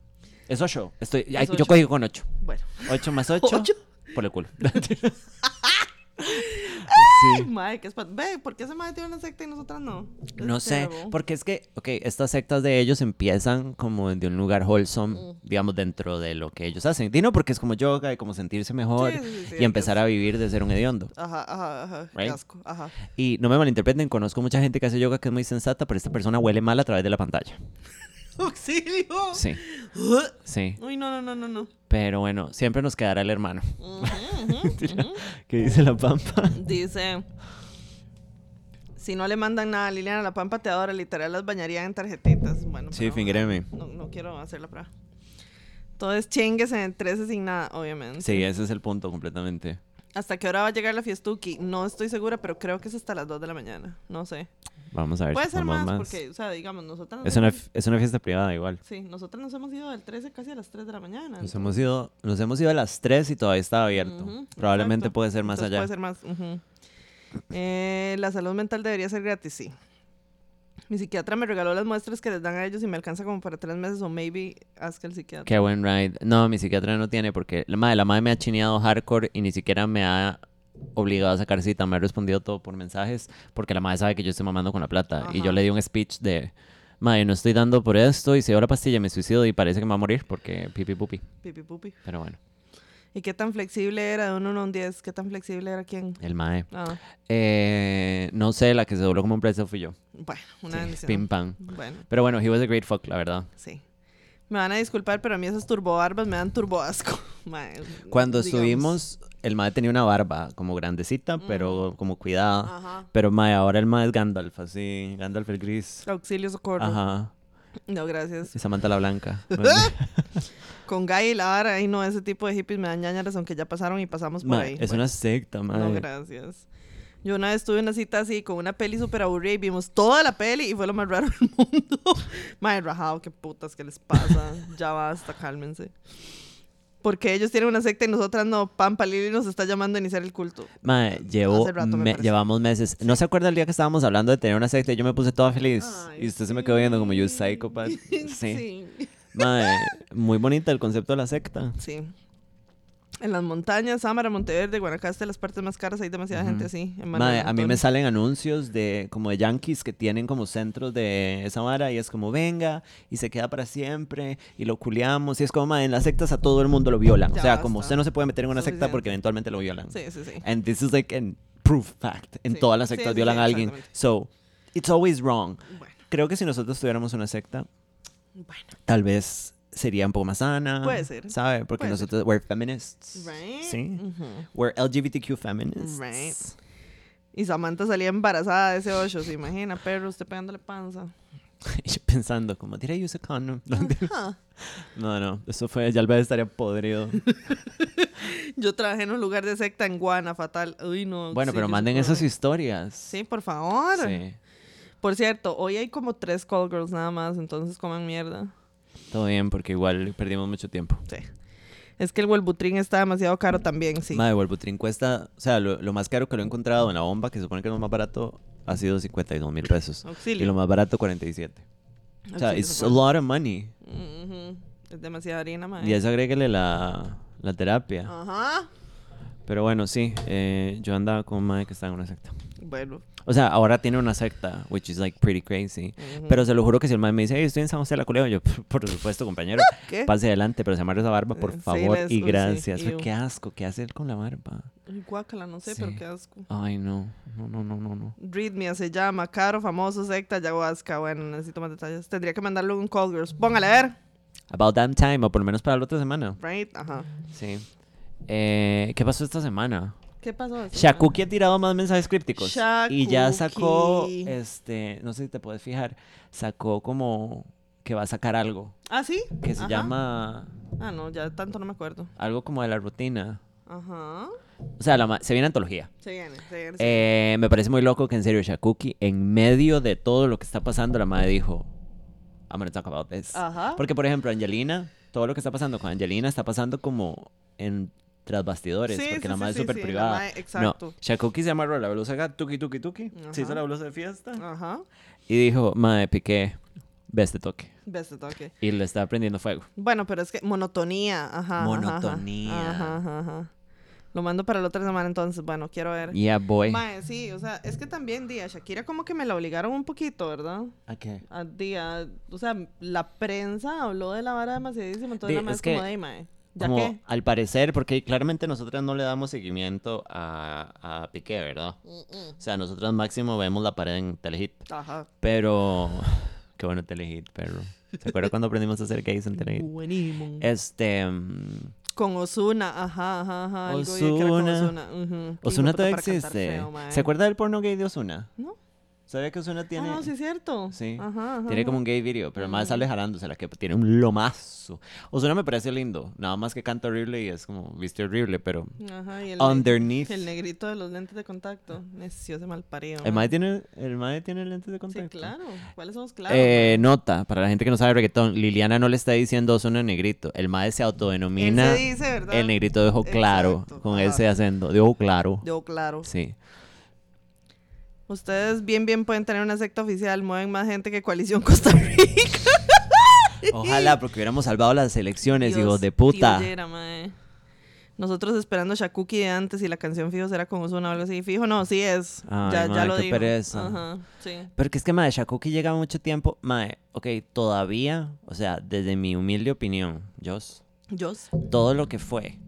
Es ocho. Estoy, ay, Es yo ocho. cogí con ocho. Bueno. Ocho más ocho. Ocho. Por el culo. Sí. Madre, qué espan- Ve, ¿por qué ese madre tiene una secta y nosotras no? No Es sé, porque es que, ok, estas sectas de ellos empiezan como de un lugar wholesome, Mm. digamos, dentro de lo que ellos hacen. Dino porque es como yoga y como sentirse mejor Sí, sí, sí, sí, y empezar a vivir de ser un hediondo. Ajá, ajá, ajá. Qué Right? asco. Ajá. Y no me malinterpreten, conozco mucha gente que hace yoga que es muy sensata, pero esta persona huele mal a través de la pantalla. Auxilio. Sí, sí. Uy, no, no, no, no, no. Pero bueno, siempre nos quedará el hermano. Ujú. ¿Qué dice la pampa? Dice, si no le mandan nada a Liliana, la pampa te adora, literal las bañarían en tarjetitas. Bueno, Sí, pero, fingíreme. No, no quiero hacer la prueba. Todo es chingues en el 13 sin nada, obviamente. Sí, ese es el punto completamente. ¿Hasta qué hora va a llegar la fiestuki? No estoy segura, pero creo que es hasta las 2 de la mañana. No sé. Vamos a ver Puede si ser más, más. porque, o sea, digamos, nosotras... nos Es una, es una fiesta privada igual. Sí, nosotras nos hemos ido del 13 casi a las 3 de la mañana. Nos entonces- hemos ido, nos hemos ido a las 3 y todavía está abierto. Probablemente exacto. puede ser más Entonces allá. Puede ser más. Eh, la salud mental debería ser gratis, sí. Mi psiquiatra me regaló las muestras que les dan a ellos y me alcanza como para tres meses o maybe haz que el psiquiatra. Qué buen ride. No, mi psiquiatra no tiene porque la madre, la madre me ha chineado hardcore y ni siquiera me ha obligado a sacar cita. Me ha respondido todo por mensajes porque la madre sabe que yo estoy mamando con la plata. Y yo le di un speech de, madre, no estoy dando por esto y si la pastilla me suicido y parece que me va a morir porque pipi pupi. Pipi pupi. Pero bueno, ¿Y qué tan flexible era de un 1 a un 10? ¿Qué tan flexible era quién? el mae. Ah, Eh, no sé, la que se dobló como un precio fui yo. Bueno, una Sí, pim pam. Bueno, Pero bueno, he was a great fuck, la verdad. sí. Me van a disculpar, pero a mí esas turbobarbas me dan turbo asco. Mae, Cuando digamos. estuvimos, el mae tenía una barba como grandecita, pero como cuidada. Ajá. Pero mae, ahora el mae es Gandalf, así, Gandalf el gris. Auxilio, socorro. Ajá. No, gracias. Y Samantha la blanca. Con Guy y la vara, ahí no, ese tipo de hippies me dan ñañaras, aunque ya pasaron y pasamos por ahí. es Bueno. una secta, mae. No, gracias. Yo una vez tuve una cita así con una peli súper aburrida y vimos toda la peli y fue lo más raro del mundo. Madre, rajado, qué putas, ¿qué les pasa? ya basta, cálmense. Porque ellos tienen una secta y nosotras no. Pampa Lili nos está llamando a iniciar el culto. Mae, llevo, Hace rato me me- parece. llevamos meses. ¿No se acuerda el día que estábamos hablando de tener una secta y yo me puse toda feliz? Ay, y usted se me quedó viendo como yo, psychopath. Sí. sí. Mae, muy bonita el concepto de la secta. Sí. En las montañas, Sámara, Monteverde, Guanacaste, las partes más caras, hay demasiada Ujú. gente así. en Manuel a mí me salen anuncios de como de yankees que tienen como centros de esa vara y es como venga y se queda para siempre y lo culiamos y es como mae, en las sectas a todo el mundo lo violan. Ya o sea, como basta. usted no se puede meter en una secta Suficiente. porque eventualmente lo violan. Sí, sí, sí. And this is like an proof fact. En Sí. todas las sectas sí, violan sí, a alguien. So, it's always wrong. Bueno, Creo que si nosotros tuviéramos una secta, bueno. tal vez sería un poco más sana. Puede ser. ¿Sabe? Porque Puede ser. nosotros, we're feminists. Right. Sí. Ujú. We're LGBTQ feminists. Right. Y Samantha salía embarazada de ese ocho, ¿se imagina? Perro, usted pegándole panza. Yo pensando, como, did I use a condom? No, no, no, eso fue, ya el bebé estaría podrido. Yo trabajé en un lugar de secta en Guana, fatal. Uy, no. Bueno, pero manden esas historias. Sí, por favor. Sí, Por cierto, hoy hay como tres call girls nada más, entonces coman mierda. Todo bien, porque igual perdimos mucho tiempo. Sí. Es que el Welbutrin está demasiado caro también, sí. Madre, Wolbutrin cuesta, o sea, lo, lo más caro que lo he encontrado en la bomba, que se supone que es lo más barato, ha sido 52 mil pesos. Auxilio. Y lo más barato, 47. O sea, Auxilio, it's a lot of money. Es demasiada harina, mae. Y eso agréguele la, la terapia. Ajá. Pero bueno, sí, eh, yo andaba con madre que está en una secta. Bueno. O sea, ahora tiene una secta, which is like pretty crazy. Pero se lo juro que si el madre me dice, hey, estoy en San José de la Culebra, yo, por supuesto, compañero, ¿Qué? pase adelante, pero se amarre esa barba, por sí, favor, les- y sí, gracias. Ew. qué asco, ¿qué hace él con la barba? Guácala, no sé, Sí. pero qué asco. Ay, no, no, no, no, no, no. Rhythmia se llama, caro, famoso, secta, ayahuasca. Bueno, necesito más detalles. Tendría que mandarle un call girls. Póngale a ver. About damn time, o por lo menos para la otra semana. Right? Ajá. Sí. Eh, ¿Qué pasó esta semana? ¿Qué pasó? Shakuki ha tirado más mensajes crípticos. Y ya sacó, Shakuki. este, no sé si te puedes fijar, sacó como que va a sacar algo? ¿Ah, sí? que se Ajá. llama Ah, no, ya tanto no me acuerdo. algo como de la rutina. Ajá. O sea, la se viene antología. Se viene, se viene. se viene. Eh, me parece muy loco que en serio Shakuki, en medio de todo lo que está pasando, la madre dijo, I'm gonna talk about this. Ajá. Porque, por ejemplo, Angelina, todo lo que está pasando con Angelina está pasando como en tras bastidores, Sí, porque sí, la madre sí, es súper la privada. exacto. No, Shakuki se amarró la blusa acá, tuki tuki tuki, se hizo Ajá. la blusa de fiesta Ajá. y dijo, madre, piqué, ve este toque. Ves de toque. Y le está prendiendo fuego. Bueno, pero es que monotonía. Ajá. ajá, ajá. Monotonía. Ajá, ajá, ajá. Lo mando para la otra semana entonces. Bueno, quiero ver. Yeah, boy. Mae, sí, o sea, es que también, día, Shakira como que me la obligaron un poquito, ¿verdad? ¿A qué? A día, o sea, la prensa habló de la vara demasiadísimo, entonces nada más como de, "Ey, mae, ¿ya Como al parecer, porque claramente nosotras no le damos seguimiento a, a Piqué, ¿verdad? O sea, nosotras máximo vemos la pared en Telehit. Ajá. Pero. Qué bueno Telehit, perro. ¿Se acuerda cuando aprendimos a hacer gays en Telehit? Buenísimo. Este. Con Osuna, ajá, ajá, ajá. Osuna hijueputa todavía existe. feo. ¿Se acuerda del porno gay de Osuna? ¿No? ¿Sabía que Osuna tiene.? Ah, no, sí es cierto. Sí. Ajá, ajá. Tiene como un gay video, pero más sale jalándose la que tiene un lomazo. Osuna me parece lindo, nada más que canta horrible y es como viste horrible, pero Ajá, y el, underneath. el negrito de los lentes de contacto. Necio ese mal parido. El mae tiene, el mae tiene lentes de Sí, contacto. claro. ¿Cuáles somos claros? Eh, nota, para la gente que no sabe reggaetón, Liliana no le está diciendo Osuna negrito. El mae se autodenomina Él se dice, ¿verdad? el negrito de ojo claro, Exacto, con ese acento, de ojo claro. Yo, claro. Sí. Ustedes bien, bien pueden tener una secta oficial. Mueven más gente que Coalición Costa Rica. Ojalá, porque hubiéramos salvado las elecciones, Dios, hijos de puta. mae. Nosotros esperando Shakuki de antes y la canción fijo será con Ozuna o algo así. Fijo, no, sí es. Ay, ya, ya lo qué dijo. pereza. Ajá, sí. Pero que es que, mae, Shakuki llega mucho tiempo. Mae, ok, todavía, o sea, desde mi humilde opinión, Jos, Jos. todo lo que fue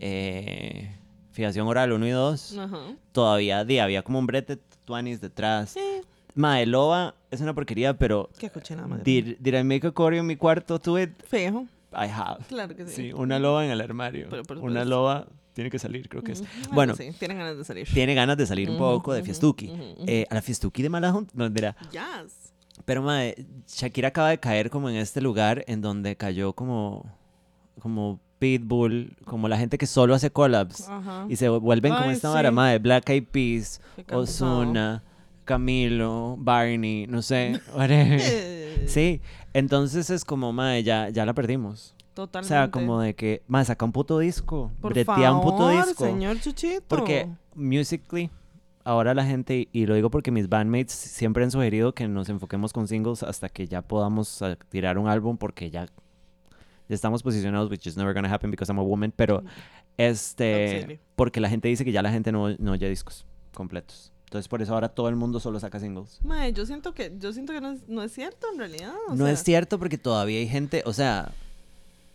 eh, fijación oral 1 y 2, Ajá. todavía di, había como un brete tuanis detrás. Sí. Mae, Loba es una porquería, pero Qué cochina, madre. did, did I make a choreo en mi cuarto to it? Fijo. I have. Claro que sí. Sí, una loba en el armario. Pero, por una loba tiene que salir, creo que es. Bueno, sí, tienen ganas de salir. tiene ganas de salir un poco de fiestuki. Eh, a la fiestuki de Malajón, no, mira. Yes. Pero, mae, Shakira acaba de caer como en este lugar en donde cayó como, como Pitbull, como la gente que solo hace collabs. Ajá. Y se vuelven como Ay, esta sí. mae, Black Eyed Peas. Ozuna, Camilo, Barney, no sé. whatever. Sí, entonces es como, mae, ya, ya la perdimos. O Totalmente. sea, como de que, mae, saca un puto disco, Por bretea un puto favor, disco. señor Chuchito. Porque musically, ahora la gente, y lo digo porque mis bandmates siempre han sugerido que nos enfoquemos con singles hasta que ya podamos ah, tirar un álbum porque ya, ya estamos posicionados, which is never gonna happen because I'm a woman, pero este, porque la gente dice que ya la gente no, no oye discos completos. Entonces por eso ahora todo el mundo solo saca singles. Mae, yo siento que, yo siento que no es, no es cierto en realidad. o no sea, es cierto porque todavía hay gente, o sea,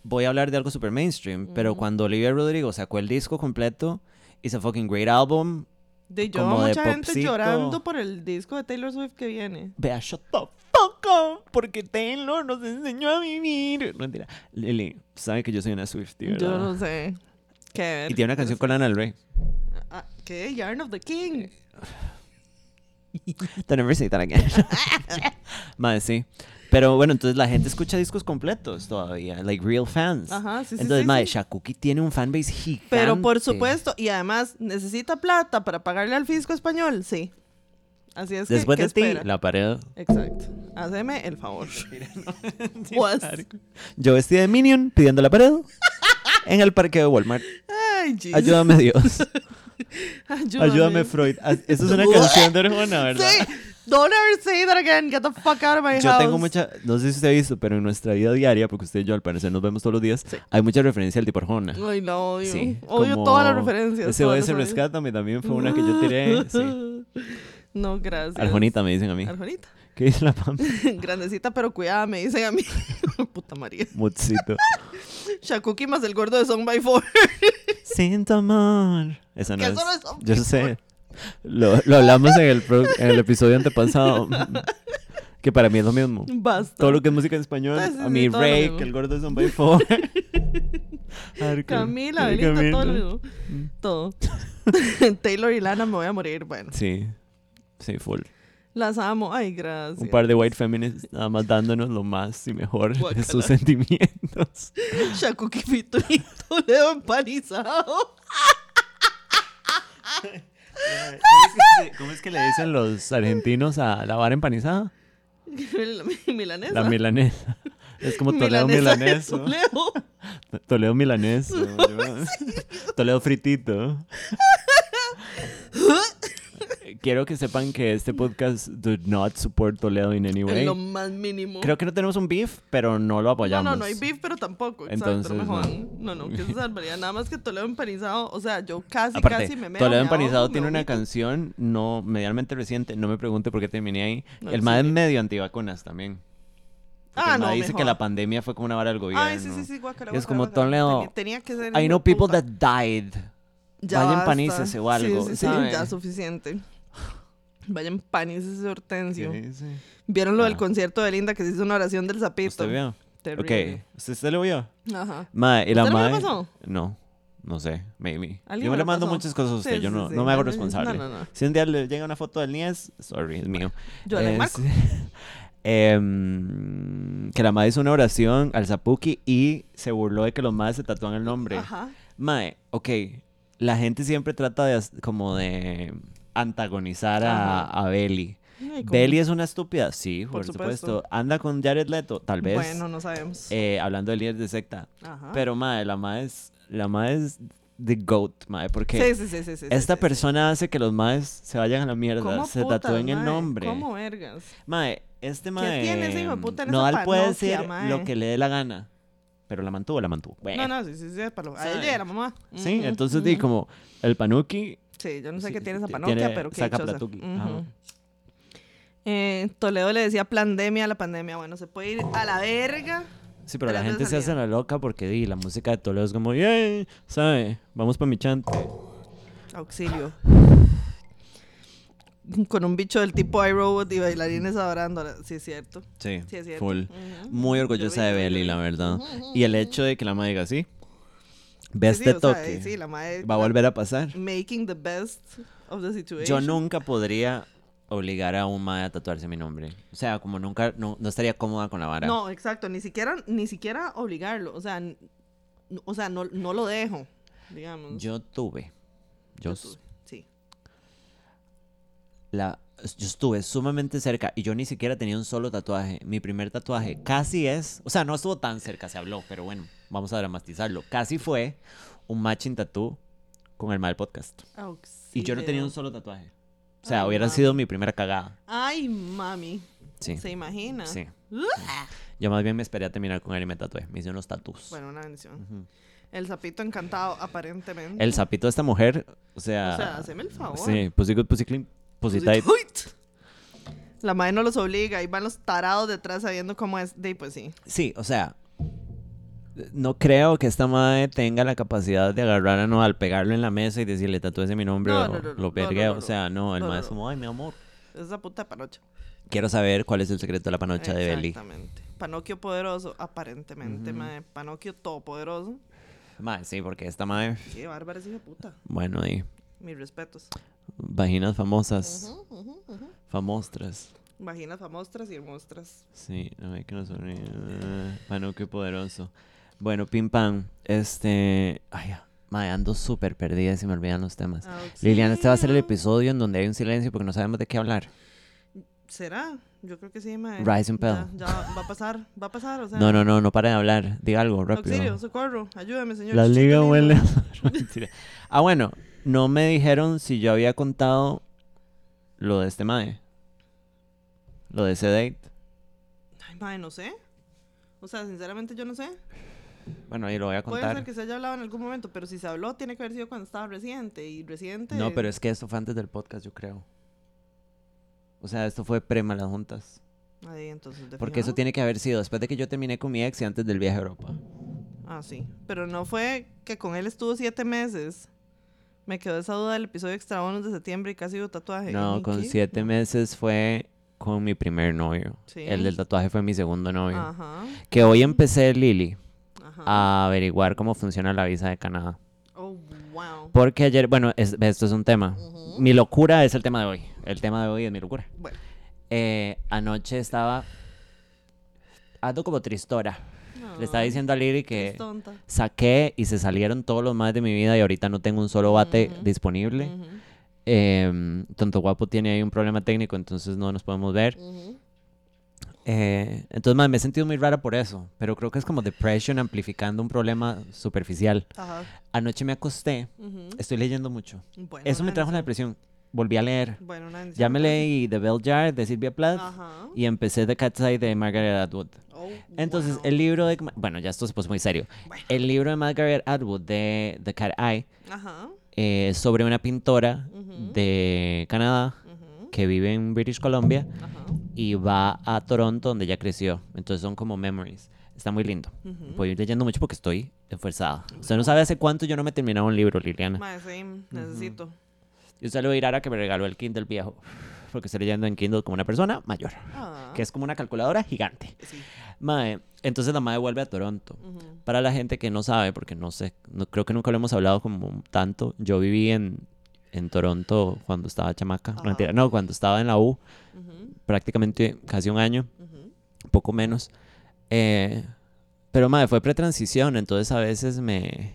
voy a hablar de algo super mainstream, pero cuando Olivia Rodrigo sacó el disco completo, it's a fucking great album, De yo como de mucha gente popcito. llorando por el disco de Taylor Swift que viene. Vea, shut the up, porque Taylor nos enseñó a vivir. No, mentira. Lili, sabe que yo soy una Swiftie, ¿verdad? Yo no sé. ¿Qué ver? Y tiene una canción con Lana Del Rey. Ah, ¿Qué? Yarn of the King. Don't ever say that again. Madre, sí. Pero bueno, entonces la gente escucha discos completos todavía, like real fans. Ajá, sí, sí, Entonces, sí, madre, sí. Shakuki tiene un fanbase gigante. Pero por supuesto, y además, ¿necesita plata para pagarle al fisco español? Sí. Así es que, Después ¿qué de ti, espera? la pared. Exacto. Haceme el favor. Yo vestí de Minion pidiendo la pared en el parque de Walmart. Ay, Jesus. Ayúdame Dios. Ayúdame. Ayúdame Freud. Ah, Eso es una canción de Arjona, ¿verdad? Sí. Don't ever say that again. Get the fuck out of my Yo house. tengo mucha, no sé si usted ha visto, pero en nuestra vida diaria, porque usted y yo al parecer nos vemos todos los días, hay mucha referencia al tipo Arjona. Ay, no, odio. Sí, odio todas las referencias. Ese OS. Rescátame también fue una que yo tiré. Sí. No, gracias. Arjonita me dicen a mí. Arjonita. ¿Qué dice la pam? Grandecita pero cuidada, me dicen a mí. Puta María. Mutsito. Shakuki más el gordo de Song by Four. Siento amor. Esa no es. Song Yo sé. Lo, lo hablamos en el, pro- en el episodio antepasado. Que para mí es lo mismo. Basta. Todo lo que es música en español, sí, a sí, mí lo Rake, el gordo de Son by Four. Camila, Ay, Belinda, todo lo mismo. Todo. Taylor y Lana me voy a morir. Bueno, Sí, sí, full. las amo. Ay, gracias. Un par de white feminists nada más dándonos lo más y mejor de sus sentimientos. Shakuki Toledo empanizado. ¿Cómo es que le dicen los argentinos a la vara empanizada? La milanesa. La milanesa. Es como Toledo Milanesa milaneso. Toledo. Toledo milaneso. yo- Toledo fritito. Quiero que sepan que este podcast do not support Toledo in any En way. lo más mínimo. Creo que no tenemos un beef, pero no lo no, apoyamos. no, no hay beef, pero tampoco. Exacto, Entonces, no no. No, no, que esa barbaridad. Nada más que Toledo empanizado. O sea, yo casi, Aparte, casi me meo. Toledo Empanizado tiene una canción no medianamente reciente, no me pregunte por qué terminé ahí. No, el sí. más es medio antivacunas también. Porque Ah, no, dice que la pandemia fue como una vara del gobierno. Ay, sí, sí, sí, guácala, Y es como. Toledo. Tenía, tenía que ser. I know people that died. Ya Vayan panícese o algo, Sí, sí, sí, ya suficiente. Vayan panícese hortensio. ¿Vieron lo del Ah. concierto de Linda que se hizo una oración del sapito? ¿Usted vio? Terrible. Ok. ¿Usted, lo vio? Ajá. Mae, y la ¿Usted no pasó? No. No sé, maybe. ¿Alguien Yo me le mando pasó? muchas cosas a usted, Sí, yo no, sí. no me hago responsable. no, no, no. Si un día le llega una foto del Nies, sorry, es mío. Yo le marco. em, que la madre hizo una oración al Zapuki y se burló de que los madres se tatúan el nombre. Ajá. Mae, ok, la gente siempre trata de como de antagonizar a, a Belly. ¿Belly es una estúpida? Sí, por, Por supuesto. supuesto. ¿Anda con Jared Leto? Tal vez. Bueno, no sabemos. Eh, hablando de líderes de secta. Ajá. Pero, mae, la madre es, la madre es the goat, mae, porque sí, sí, sí, esta persona hace que los maes se vayan a la mierda, ¿Cómo se putas, tatúen el mae? nombre. ¿Cómo vergas? Mae, este mae. tiene ese hijo de puta en no esa él puede decir lo que le dé la gana. Pero la mantuvo, la mantuvo. No, Bueno. no, sí, sí, sí, para lo- A ella, la mamá. Sí, entonces di como el panuki. Sí, yo no sé sí, qué tiene esa panoquia, tiene- pero qué saca dichosa. platuki. Ujú. Ajá. Eh, Toledo le decía pandemia a la pandemia. Bueno, se puede ir a la verga. Sí, pero la Tres gente se hace la loca porque di, la música de Toledo es como, ¡yay! ¿Sabe? Vamos pa' mi chante. Auxilio. Con un bicho del tipo iRobot y bailarines adorándola. Sí, es cierto. Sí, Sí, es cierto. full. Muy orgullosa de Belly, la verdad. Y el hecho de que la madre diga así, ve Sí, este sea, toque, sí, la madre- va a volver a pasar. Making the best of the situation. Yo nunca podría obligar a un mae a tatuarse mi nombre. O sea, como nunca, no, no estaría cómoda con la vara. No, exacto, ni siquiera, ni siquiera obligarlo, o sea, o sea, no, no lo dejo, digamos. Yo tuve, yo, Yo tuve. La, yo estuve sumamente cerca y yo ni siquiera tenía un solo tatuaje. Mi primer tatuaje casi es, o sea, no estuvo tan cerca, se habló, pero bueno, vamos a dramatizarlo. Casi fue un matching tattoo con el mal podcast. Y yo no tenía un solo tatuaje. O sea, Ay, hubiera mami. sido mi primera cagada. Ay, mami, Sí. ¿se imagina? Sí. Yo más bien me esperé a terminar con él y me tatué. Me hice unos tatus. Bueno, una bendición. El sapito encantado, aparentemente. El sapito de esta mujer, o sea... O sea, haceme el favor. Sí, pussy good, Uy. La madre no los obliga, ahí van los tarados detrás sabiendo cómo es. De pues sí. Sí, o sea, no creo que esta madre tenga la capacidad de agarrar a no al pegarlo en la mesa y decirle tatúese mi nombre No, o no, no, no, lo no, O sea, no, el no, mae no, es no. como, ay, mi amor. Esa puta panocha. Quiero saber cuál es el secreto de la panocha de Belly. Exactamente. Panocchio poderoso, aparentemente, mae. Panocchio todopoderoso. Mae, sí, porque esta madre, Qué bárbara esa hija puta. bueno, y Mis respetos. Vaginas famosas. Famostras. Vaginas famostras y hermostras. Sí, a ver que no son. eh, Mano, qué poderoso. Bueno, pim pam. Este. Ay. Mae, ando súper perdida y se me olvidan los temas. Liliana, este va a ser el episodio en donde hay un silencio porque no sabemos de qué hablar. ¿Será? Yo creo que sí, mae. Rise and Ya, Pell. ya va a pasar, va a pasar, o sea. No, no, no, no para de hablar. Diga algo rápido. Auxilio, socorro, ayúdame, señor. La liga huele. Mentira. ah, bueno, no me dijeron si yo había contado lo de este mae. Lo de ese date. Ay, mae, no sé. O sea, sinceramente yo no sé. Bueno, ahí lo voy a Puede contar. ser que se haya hablado en algún momento, pero si se habló, tiene que haber sido cuando estaba reciente. Y reciente. No, pero es que esto fue antes del podcast, yo creo. O sea, esto fue pre-malas juntas. Ahí, entonces, de Porque eso tiene que haber sido después de que yo terminé con mi ex y antes del viaje a Europa. Ah, sí. Pero no fue que con él estuvo siete meses. Me quedó esa duda del episodio extra bonus de septiembre y casi hubo tatuaje. No, ¿En con qué? siete meses fue con mi primer novio. Sí. El del tatuaje fue mi segundo novio. Ajá. Que hoy empecé, Lili, Ajá. a averiguar cómo funciona la visa de Canadá. Porque ayer, bueno, es- esto es un tema. Mi locura es el tema de hoy. El tema de hoy es mi locura. Bueno. Eh, anoche estaba. Ando como tristora. Le estaba diciendo a Lili es que saqué y se salieron todos los más de mi vida y ahorita no tengo un solo bate disponible. Eh, Tonto Guapo tiene ahí un problema técnico, entonces no nos podemos ver. Eh, entonces, mae, me he sentido muy rara por eso. Pero creo que es como depression amplificando un problema superficial. Ajá. Anoche me acosté. Estoy leyendo mucho. Bueno, Eso me trajo la depresión. Volví a leer. Bueno, Ya me leí The Bell Jar de Sylvia Plath Ajá. y empecé The Cat's Eye de Margaret Atwood. Oh, Entonces, wow. el libro de... Bueno, ya esto se puso muy serio. Bueno. El libro de Margaret Atwood de The Cat Eye Ajá. eh, sobre una pintora de Canadá que vive en British Columbia Ajá. Y va a Toronto donde ella creció. Entonces son como memories. Está muy lindo. Voy a ir leyendo mucho porque estoy esforzada. Usted no sabe hace cuánto yo no me he terminado un libro, Liliana. Mae, sí, necesito. Y usted le va a que me regaló el Kindle viejo. Porque estoy leyendo en Kindle como una persona mayor. Ah, Que es como una calculadora gigante. sí. Mae, entonces la madre vuelve a Toronto. Para la gente que no sabe, porque no sé, no, creo que nunca lo hemos hablado como tanto. Yo viví en, en Toronto cuando estaba chamaca. No, mentira, no, cuando estaba en la U, prácticamente casi un año, poco menos. Eh, pero madre, fue pretransición, entonces a veces me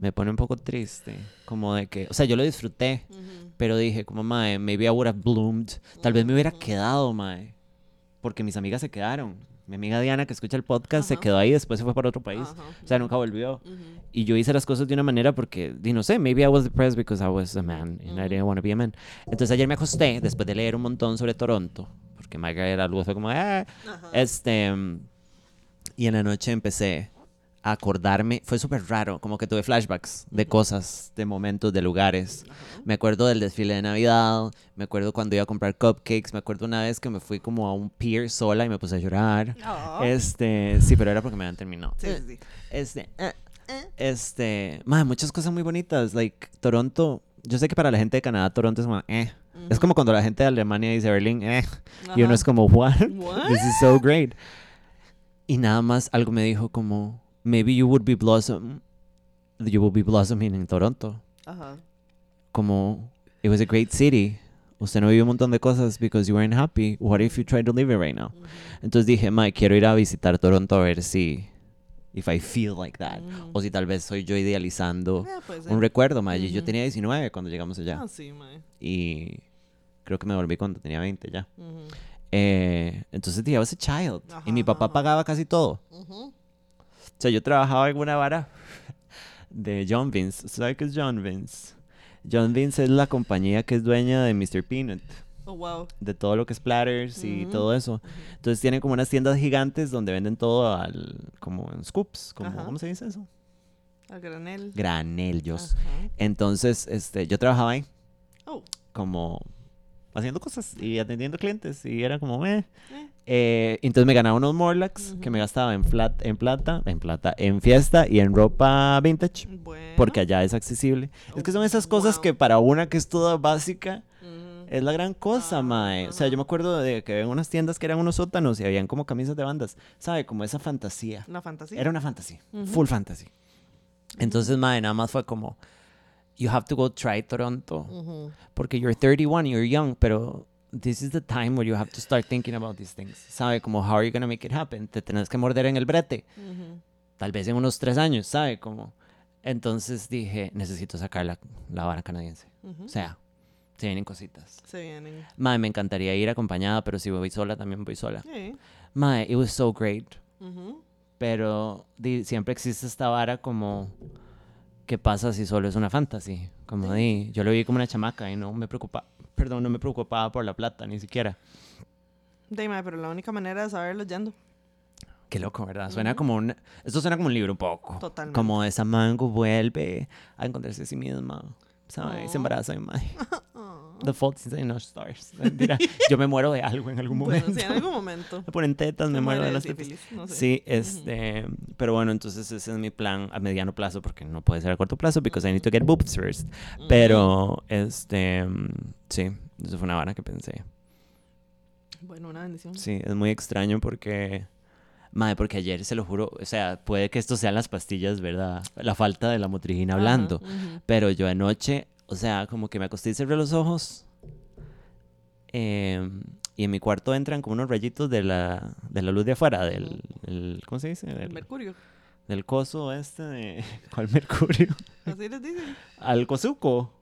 me pone un poco triste, como de que, o sea, yo lo disfruté, pero dije, como madre, maybe I would have bloomed, tal vez me hubiera quedado, madre, porque mis amigas se quedaron. Mi amiga Diana, que escucha el podcast, se quedó ahí, después se fue para otro país. O sea, nunca volvió. Y yo hice las cosas de una manera porque, di, no sé, maybe I was depressed because I was a man and I didn't want to be a man. Entonces ayer me acosté después de leer un montón sobre Toronto, porque Margaret Atwood fue como, ah, este, y en la noche empecé acordarme, fue súper raro, como que tuve flashbacks de cosas, de momentos, de lugares. Me acuerdo del desfile de Navidad, me acuerdo cuando iba a comprar cupcakes, me acuerdo una vez que me fui como a un pier sola y me puse a llorar. Ah. Este, sí, pero era porque me habían terminado. Sí, sí. Este, eh, este, man, muchas cosas muy bonitas, like Toronto. Yo sé que para la gente de Canadá Toronto es como, eh. Es como cuando la gente de Alemania dice Berlín, eh. Y uno es como, what? What? This is so great. Y nada más algo me dijo como, maybe you would be blossom, you would be blossoming en Toronto. Ajá. Como, it was a great city. Usted no vivió un montón de cosas because you weren't happy. What if you tried to live it right now? Ujú. Entonces dije, Mike, quiero ir a visitar Toronto a ver si, if I feel like that. Ujú. O si tal vez soy yo idealizando Eh, puede ser. un recuerdo, Mae. y Yo Ujú. tenía 19 cuando llegamos allá. Ah, sí, mae. Y creo que me volví cuando tenía 20 ya. Ujú. Eh, entonces, I was a child. y mi Ajá, papá ajá. pagaba casi todo. Ujú. O sea, yo trabajaba en una vara de John Vince. ¿Sabe qué es John Vince? John Vince es la compañía que es dueña de Mr. Peanut, Oh, wow. de todo lo que es platters y Ujú. todo eso. Entonces tienen como unas tiendas gigantes donde venden todo al, como en scoops, como, Ajá. ¿cómo se dice eso? A granel. Granellos. Ajá. Entonces, este, yo trabajaba ahí Oh. como haciendo cosas y atendiendo clientes y era como, eh. Eh. Eh, entonces me ganaba unos Morlocks que me gastaba en, flat, en plata, en plata, en fiesta y en ropa vintage. Bueno. Porque allá es accesible. Es que son esas cosas Wow. que para una que es toda básica es la gran cosa, Ah, mae. O sea, yo me acuerdo de que había unas tiendas que eran unos sótanos y habían como camisas de bandas. ¿Sabe? Como esa fantasía. La fantasía. Era una fantasía. Full fantasy. Entonces, mae, nada más fue como. You have to go try Toronto. Porque you're 31, you're young, pero this is the time where you have to start thinking about these things. ¿Sabe? Como, how are you going to make it happen? Te tenés que morder en el brete. Tal vez en unos tres años, ¿sabe? Como, entonces dije, necesito sacar la, la vara canadiense. O sea, se vienen cositas. Se vienen. Mae, me encantaría ir acompañada, pero si voy sola, también voy sola. Sí. Mae, it was so great. Pero di, siempre existe esta vara como, ¿qué pasa si solo es una fantasy? Como di, yo lo vi como una chamaca y no me preocupa, perdón, no me preocupaba por la plata, ni siquiera. Dime, pero la única manera de saberlo es yendo. Qué loco, ¿verdad? Suena como un... Esto suena como un libro un poco. Totalmente. Como esa mango vuelve a encontrarse a sí misma, ¿sabes? Y se Oh. embaraza de mae. The fault is in our stars. Mentira. Yo me muero de algo en algún momento. Bueno, sí, en algún momento. Me ponen tetas, me muero de las tetas. no sé. Sí, este, pero bueno, entonces ese es mi plan a mediano plazo porque no puede ser a corto plazo because I need to get boobs first. Pero este, sí, eso fue una vara que pensé. Bueno, una bendición. Sí, es muy extraño porque madre, porque ayer se lo juro, o sea, puede que esto sean las pastillas, ¿verdad? La falta de la motrigina hablando, pero yo anoche, o sea, como que me acosté y cerré los ojos. em, y en mi cuarto entran como unos rayitos de la, de la luz de afuera, del, el- ¿cómo se dice? El Del, mercurio. del coso este de... ¿Cuál mercurio? Así les dicen. Al cosuco.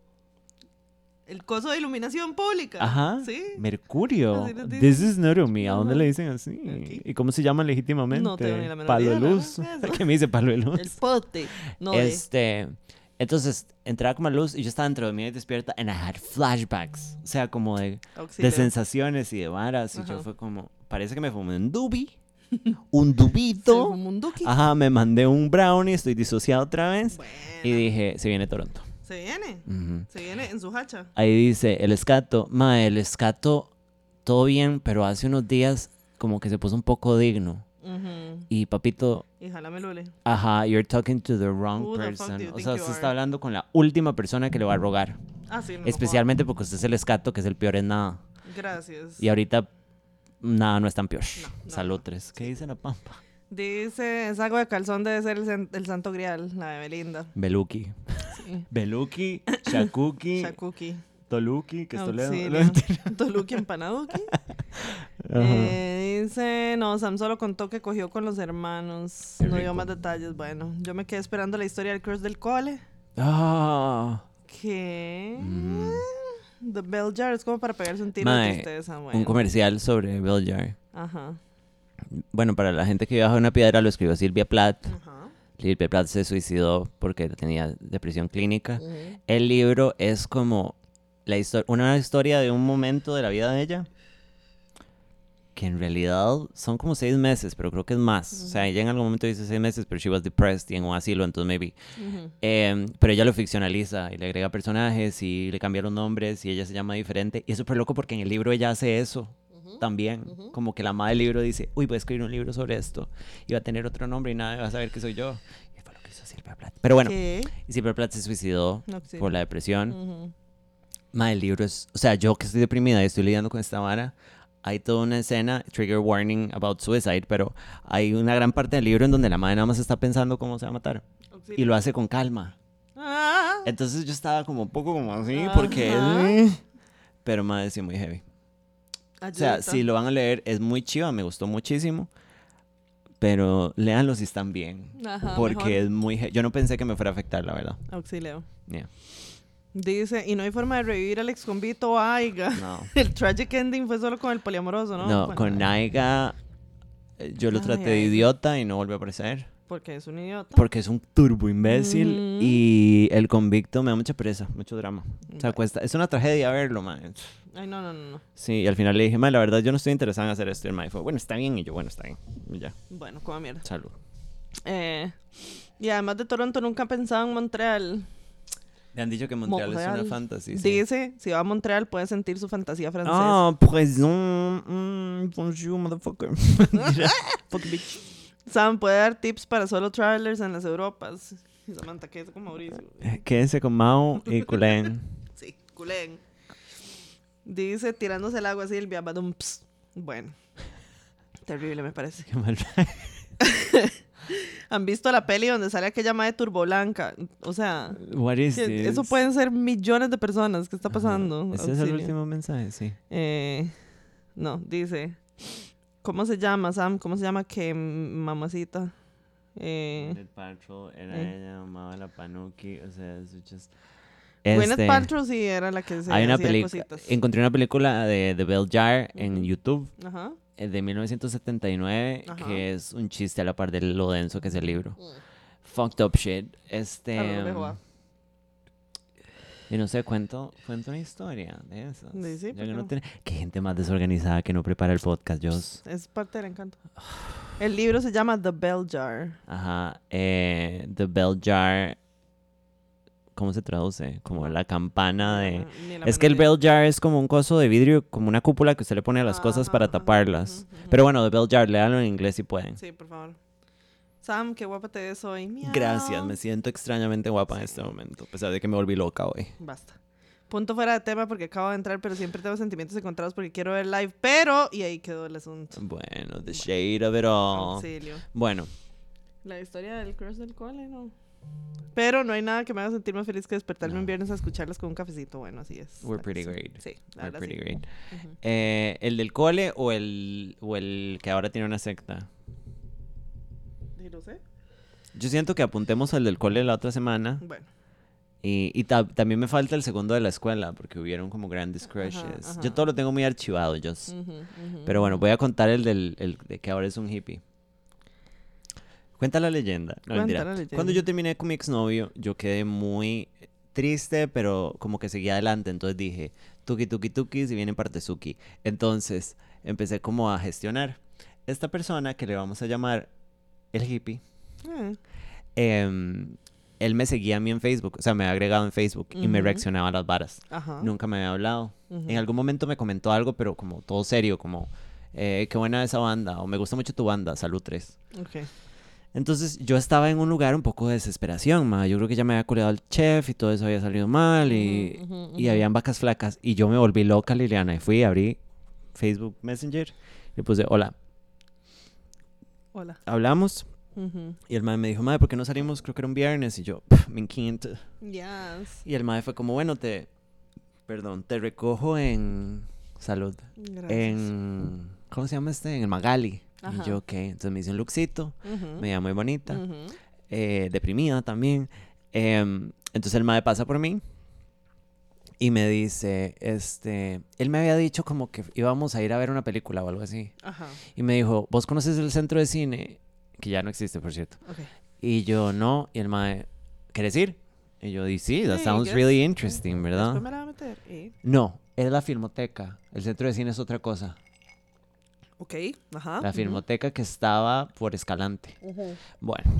El coso de iluminación pública. Ajá. Sí. Mercurio. This is not me. ¿A dónde le dicen así? Aquí. ¿Y cómo se llama legítimamente? No tengo ni la menor Palo idea, luz. ¿Qué me dice palo de luz? El pote. No de- este, entonces entraba como a luz y yo estaba dentro de mí y despierta and I had flashbacks, o sea, como de, de sensaciones y de varas y yo fue como, parece que me fumé un dubi, un dubito, fumó un duki. ajá, me mandé un brownie, estoy disociado otra vez Bueno. y dije, se viene Toronto. Se viene. Se viene en su hacha. Ahí dice, el escato, ma, el escato, todo bien, pero hace unos días como que se puso un poco digno. Y papito, Y jálame lule. ajá, you're talking to the wrong Who person. O sea, usted está hablando con la última persona que le va a rogar. Ah, sí, no Especialmente porque usted es el escato, que es el peor en nada. Gracias. Y ahorita nada no es tan peor. no, Salud tres. ¿Qué dice la pampa? Dice, esa agua de calzón debe ser el, el santo grial, la de Belinda. Beluki. Sí. Beluki, Shakuki, Shakuki. Toluki, que es Toledo. Toluki empanaduki. Eh, dice, no, Sam solo contó que cogió con los hermanos. Qué no dio más detalles. Bueno, yo me quedé esperando la historia del crush del cole. Ah, ¿Qué? Mm. The Bell Jar es como para pegarse un tiro Mae, tristeza. un Bueno. comercial sobre Bell Jar. Ajá. Bueno, para la gente que bajo una piedra lo escribió Silvia Plath. Ajá. Silvia Plath se suicidó porque tenía depresión clínica. El libro es como la una historia de un momento de la vida de ella que en realidad son como seis meses, pero creo que es más. O sea, ella en algún momento dice seis meses, pero she was depressed y en un asilo, entonces maybe. Ujú. Em, pero ella lo ficcionaliza y le agrega personajes y le cambia los nombres y ella se llama diferente. Y es súper loco porque en el libro ella hace eso también. Como que la madre del libro dice, uy, voy a escribir un libro sobre esto. Y va a tener otro nombre y nadie va a saber que soy yo. Y fue lo que hizo Silvia Plath. Pero bueno, ¿Qué? Silvia Plath se suicidó No, sí. por la depresión. Ujú. Ma, el libro es, o sea, yo que estoy deprimida y estoy lidiando con esta vara, hay toda una escena, trigger warning about suicide, pero hay una gran parte del libro en donde la madre nada más está pensando cómo se va a matar Auxilio. y lo hace con calma. Ah. Entonces yo estaba como un poco como así, Ajá. porque... eh, Pero madre, sí, muy heavy. O sea, si lo van a leer, es muy chiva, me gustó muchísimo. Pero léanlo si están bien. Ajá, porque mejor. es muy... Yo no pensé que me fuera a afectar, la verdad. Auxilio. Yeah. Dice, y no hay forma de revivir al ex convito Aiga. No. El tragic ending fue solo con el poliamoroso, ¿no? No, Bueno, con Naiga eh, yo lo Ay, traté de idiota y no volvió a aparecer. Porque es un idiota. Porque es un turbo imbécil y el convicto me da mucha pereza, mucho drama. O sea, cuesta, es una tragedia verlo, man. Ay, no, no, no, no. Sí, y al final le dije, man, la verdad yo no estoy interesado en hacer esto. Y el man fue, bueno, está bien. Y yo, bueno, está bien. Y ya, Bueno, como mierda. salud. Eh, y además de Toronto, nunca pensaba en Montreal. Me han dicho que Montreal es una fantasía. sí. Dice, si va a Montreal puede sentir su fantasía francesa. Ah, présent. Mm, bonjour, motherfucker. Fuck bitch. Sam puede dar tips para solo travelers en las Europas. Samantha, ¿qué es con Mauricio? Quédense con Mao y Culén. Sí, culén. Dice, tirándose el agua Silvia, badum, ps. Bueno. Terrible, me parece. Qué mal. ¿Han visto la peli donde sale aquella madre turboblanca? O sea, What is que eso pueden ser millones de personas. ¿Qué está pasando? Ese es el último mensaje, sí. Eh, no, dice. ¿Cómo se llama, Sam? ¿Cómo se llama que mamacita? Eh, Gwyneth Paltrow era eh. ella, amaba la Panuki, o sea, es just... Gwyneth Este, Paltrow sí era la que se hay una hacía película, cositas. encontré una película de The Bell Jar en YouTube Ajá. De 1979 Ajá. que es un chiste a la par de lo denso que es el libro. Fucked up shit. Este... Ah. y no sé, cuento, cuento una historia de esas. Sí, sí, Ya ¿por que no tiene- Qué gente más desorganizada que no prepara el podcast, Joss. Es parte del encanto. El libro se llama The Bell Jar. Ajá. eh, the Bell Jar. ¿Cómo se traduce? Como la campana de. La Es que el Bell Jar es como un coso de vidrio, como una cúpula que usted le pone a las cosas para taparlas. Pero bueno, The Bell Jar, léanlo en inglés si pueden. Sí, por favor. Sam, qué guapa te ves hoy. Miau. Gracias, me siento extrañamente guapa en este momento, a pesar de que me volví loca hoy. Basta. Punto fuera de tema porque acabo de entrar, pero siempre tengo sentimientos encontrados porque quiero ver live, pero... Y ahí quedó el asunto. Bueno, the shade of it all. Auxilio. Bueno, La historia del crush del cole, ¿no? Pero no hay nada que me haga sentir más feliz que despertarme No. un viernes a escucharlas con un cafecito. Bueno, así es. we're pretty great. Sí, la We're pretty sí. great. Eh, ¿El del cole o el, o el que ahora tiene una secta? Sí, lo sé. Yo siento que apuntemos al del cole la otra semana. Bueno. Y, y ta- también me falta el segundo de la escuela, porque hubieron como grandes crushes. ajá. Yo todo lo tengo muy archivado, yo. Ujú, Pero bueno, voy a contar el del el de que ahora es un hippie. Cuenta la leyenda. No, Cuenta la leyenda. Cuando yo terminé con mi exnovio, yo quedé muy triste, pero como que seguía adelante. Entonces dije, tuki tuki tuki, si viene parte suki. Entonces empecé como a gestionar. Esta persona que le vamos a llamar el hippie, Eh, em, él me seguía a mí en Facebook, o sea, me había agregado en Facebook y me reaccionaba a las varas. Ajá. Nunca me había hablado. Ujú. En algún momento me comentó algo, pero como todo serio, como, eh, qué buena esa banda, o me gusta mucho tu banda, salud 3. Ok. Entonces yo estaba en un lugar un poco de desesperación, ma. Yo creo que ya me había culeado el chef y todo eso había salido mal y, y habían vacas flacas. Y yo me volví loca, Liliana, y fui, abrí Facebook Messenger y puse, hola, Hola. hablamos. Y el madre me dijo, madre, ¿por qué no salimos? Creo que era un viernes. Y yo, "Pff, me encanta. Yes. Y el madre fue como, bueno, te, perdón, te recojo en salud. Gracias. En, ¿cómo se llama este? En el Magali. Ajá. Y yo, ok. Entonces me hice un lookcito, Ujú. me veía muy bonita, Ujú. eh, deprimida también. Em, entonces el madre pasa por mí y me dice, este, él me había dicho como que íbamos a ir a ver una película o algo así. Ajá. Y me dijo, ¿vos conoces el centro de cine? Que ya no existe, por cierto. Ok. Y yo, no. Y el mae, ¿quieres ir? Y yo dije, sí, that Sí, sounds really interesting, ¿verdad? Me la va a meter. ¿eh? No, es la filmoteca. El centro de cine es otra cosa. Ok. Ajá. La ujú. filmoteca que estaba por Escalante. Bueno.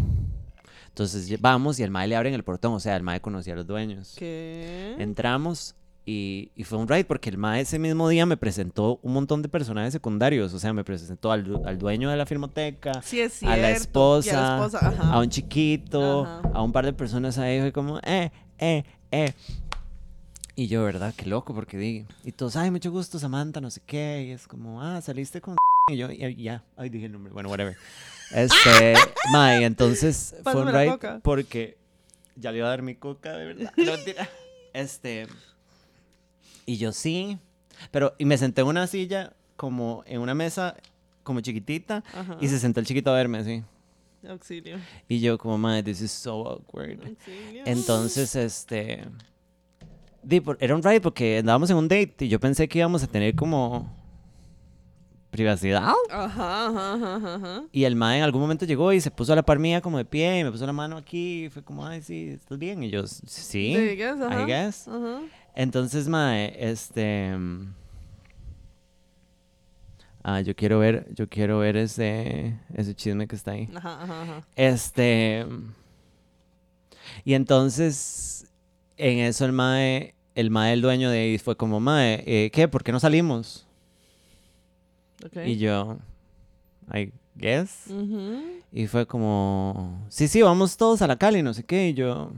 Entonces vamos y el mae le abren el portón. O sea, el mae conocía a los dueños. ¿Qué? Entramos y, y fue un ride porque el mae ese mismo día me presentó un montón de personajes secundarios. O sea, me presentó al, al dueño de la filmoteca, Sí, es a la esposa, a la esposa, ajá. a un chiquito, Ajá. a un par de personas ahí, fue como, eh, eh, eh. Y yo, ¿verdad? Qué loco, porque di, y todos, ay, mucho gusto, Samantha, no sé qué, y es como, ah, saliste con y yo, y- ya, ay, dije el nombre, bueno, whatever. Este, May, entonces fue un ride coca. porque ya le iba a dar mi coca, de verdad. No. Este, y yo sí, pero, y me senté en una silla, como en una mesa, como chiquitita, Ajá. y se sentó el chiquito a verme así. Auxilio. Y yo como, madre, this is so awkward. Auxilio. Entonces, este... era un ride porque andábamos en un date y yo pensé que íbamos a tener como privacidad. Ajá, ajá, ajá, ajá. Y el mae en algún momento llegó y se puso a la par mía como de pie y me puso la mano aquí y fue como, ay, sí, ¿estás bien? Y yo, sí, I guess, ajá. I guess. Ajá. Entonces, mae, este... Ah, yo quiero ver, yo quiero ver ese, ese chisme que está ahí. Ajá, ajá, ajá. Este. Y entonces, en eso el mae, el mae, el dueño de ahí, fue como, mae, eh, ¿qué? ¿Por qué no salimos? Y yo, I guess. Ujú. Y fue como, sí, sí, vamos todos a la Cali, no sé qué. Y yo,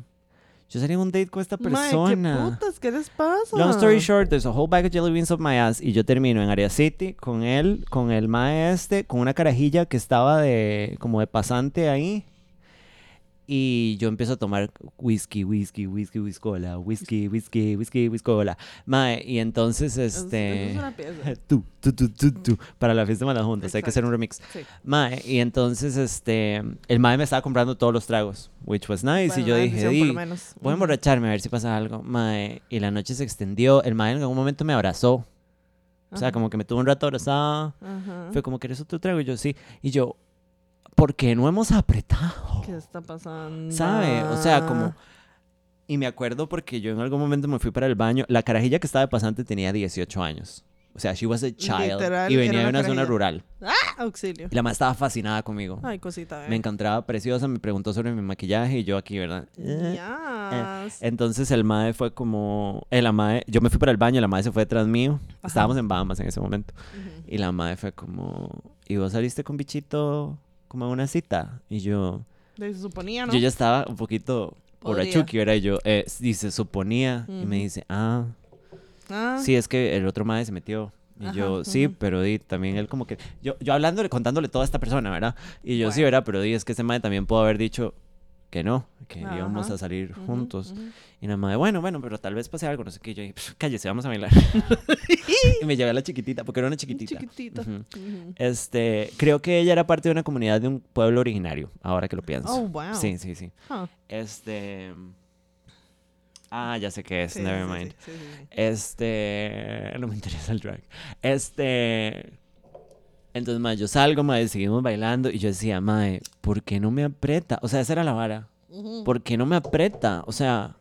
yo en un date con esta Mae, persona. ¿qué putas? ¿Qué les pasa? Long story short, there's a whole bag of jelly beans up my ass. Y yo termino en Area City con él, con el mae este, con una carajilla que estaba de, como de pasante ahí. Y yo empiezo a tomar whisky, whisky, whisky, whiskola, whisky, whisky, whisky, whiskola. Mae, y entonces, Es- este... es una pieza. Tú, tú, tú, tú, tú, para la fiesta de las juntas, hay que hacer un remix. Sí. Mae, y entonces, este, el mae me estaba comprando todos los tragos, which was nice, Bueno, y yo dije, di, voy a emborracharme a ver si pasa algo, mae, y la noche se extendió, el mae en algún momento me abrazó, o sea, Ajá. como que me tuvo un rato abrazada, fue como, ¿quieres otro trago? Y yo, sí, y yo, ¿por qué no hemos apretado? ¿Qué está pasando? ¿Sabe? O sea, como... Y me acuerdo porque yo en algún momento me fui para el baño. La carajilla que estaba de pasante tenía 18 años. O sea, she was a child. Literal, y venía de una zona rural. ¡Ah! Auxilio. Y la madre estaba fascinada conmigo. Ay, cosita. Me encontraba preciosa, me preguntó sobre mi maquillaje y yo aquí, ¿verdad? Eh, Yes. Entonces el mae fue como... El la mae, yo me fui para el baño, la mae se fue detrás mío. Estábamos en Bahamas en ese momento. Y la mae fue como... ¿Y vos saliste con bichito como a una cita? Y yo... Se suponía, ¿no? Yo ya estaba un poquito borrachuki, ¿verdad? Y yo, eh, dice, suponía. Y me dice, ah, Ah, sí, es que el otro madre se metió. Y Ajá, yo, sí, pero di, también él como que... Yo, yo hablándole, contándole toda esta persona, ¿verdad? Y yo, sí. ¿verdad? Pero di, es que ese madre también pudo haber dicho que no, que íbamos a salir juntos. Y nada más, bueno, bueno, pero tal vez pase algo, no sé qué. Y yo dije, "Pff, cállese, vamos a bailar. y me llevé a la chiquitita, porque era una chiquitita. Chiquitita. Este, creo que ella era parte de una comunidad de un pueblo originario, ahora que lo pienso. Oh, wow. Sí, sí, sí. Huh. Este. Ah, ya sé qué es, Sí, never mind. sí, sí, sí. Este. No me interesa el drag. Este. Entonces, mae, yo salgo, mae, seguimos bailando. Y yo decía, mae, ¿por qué no me aprieta? O sea, esa era la vara. ¿Por qué no me aprieta? O sea,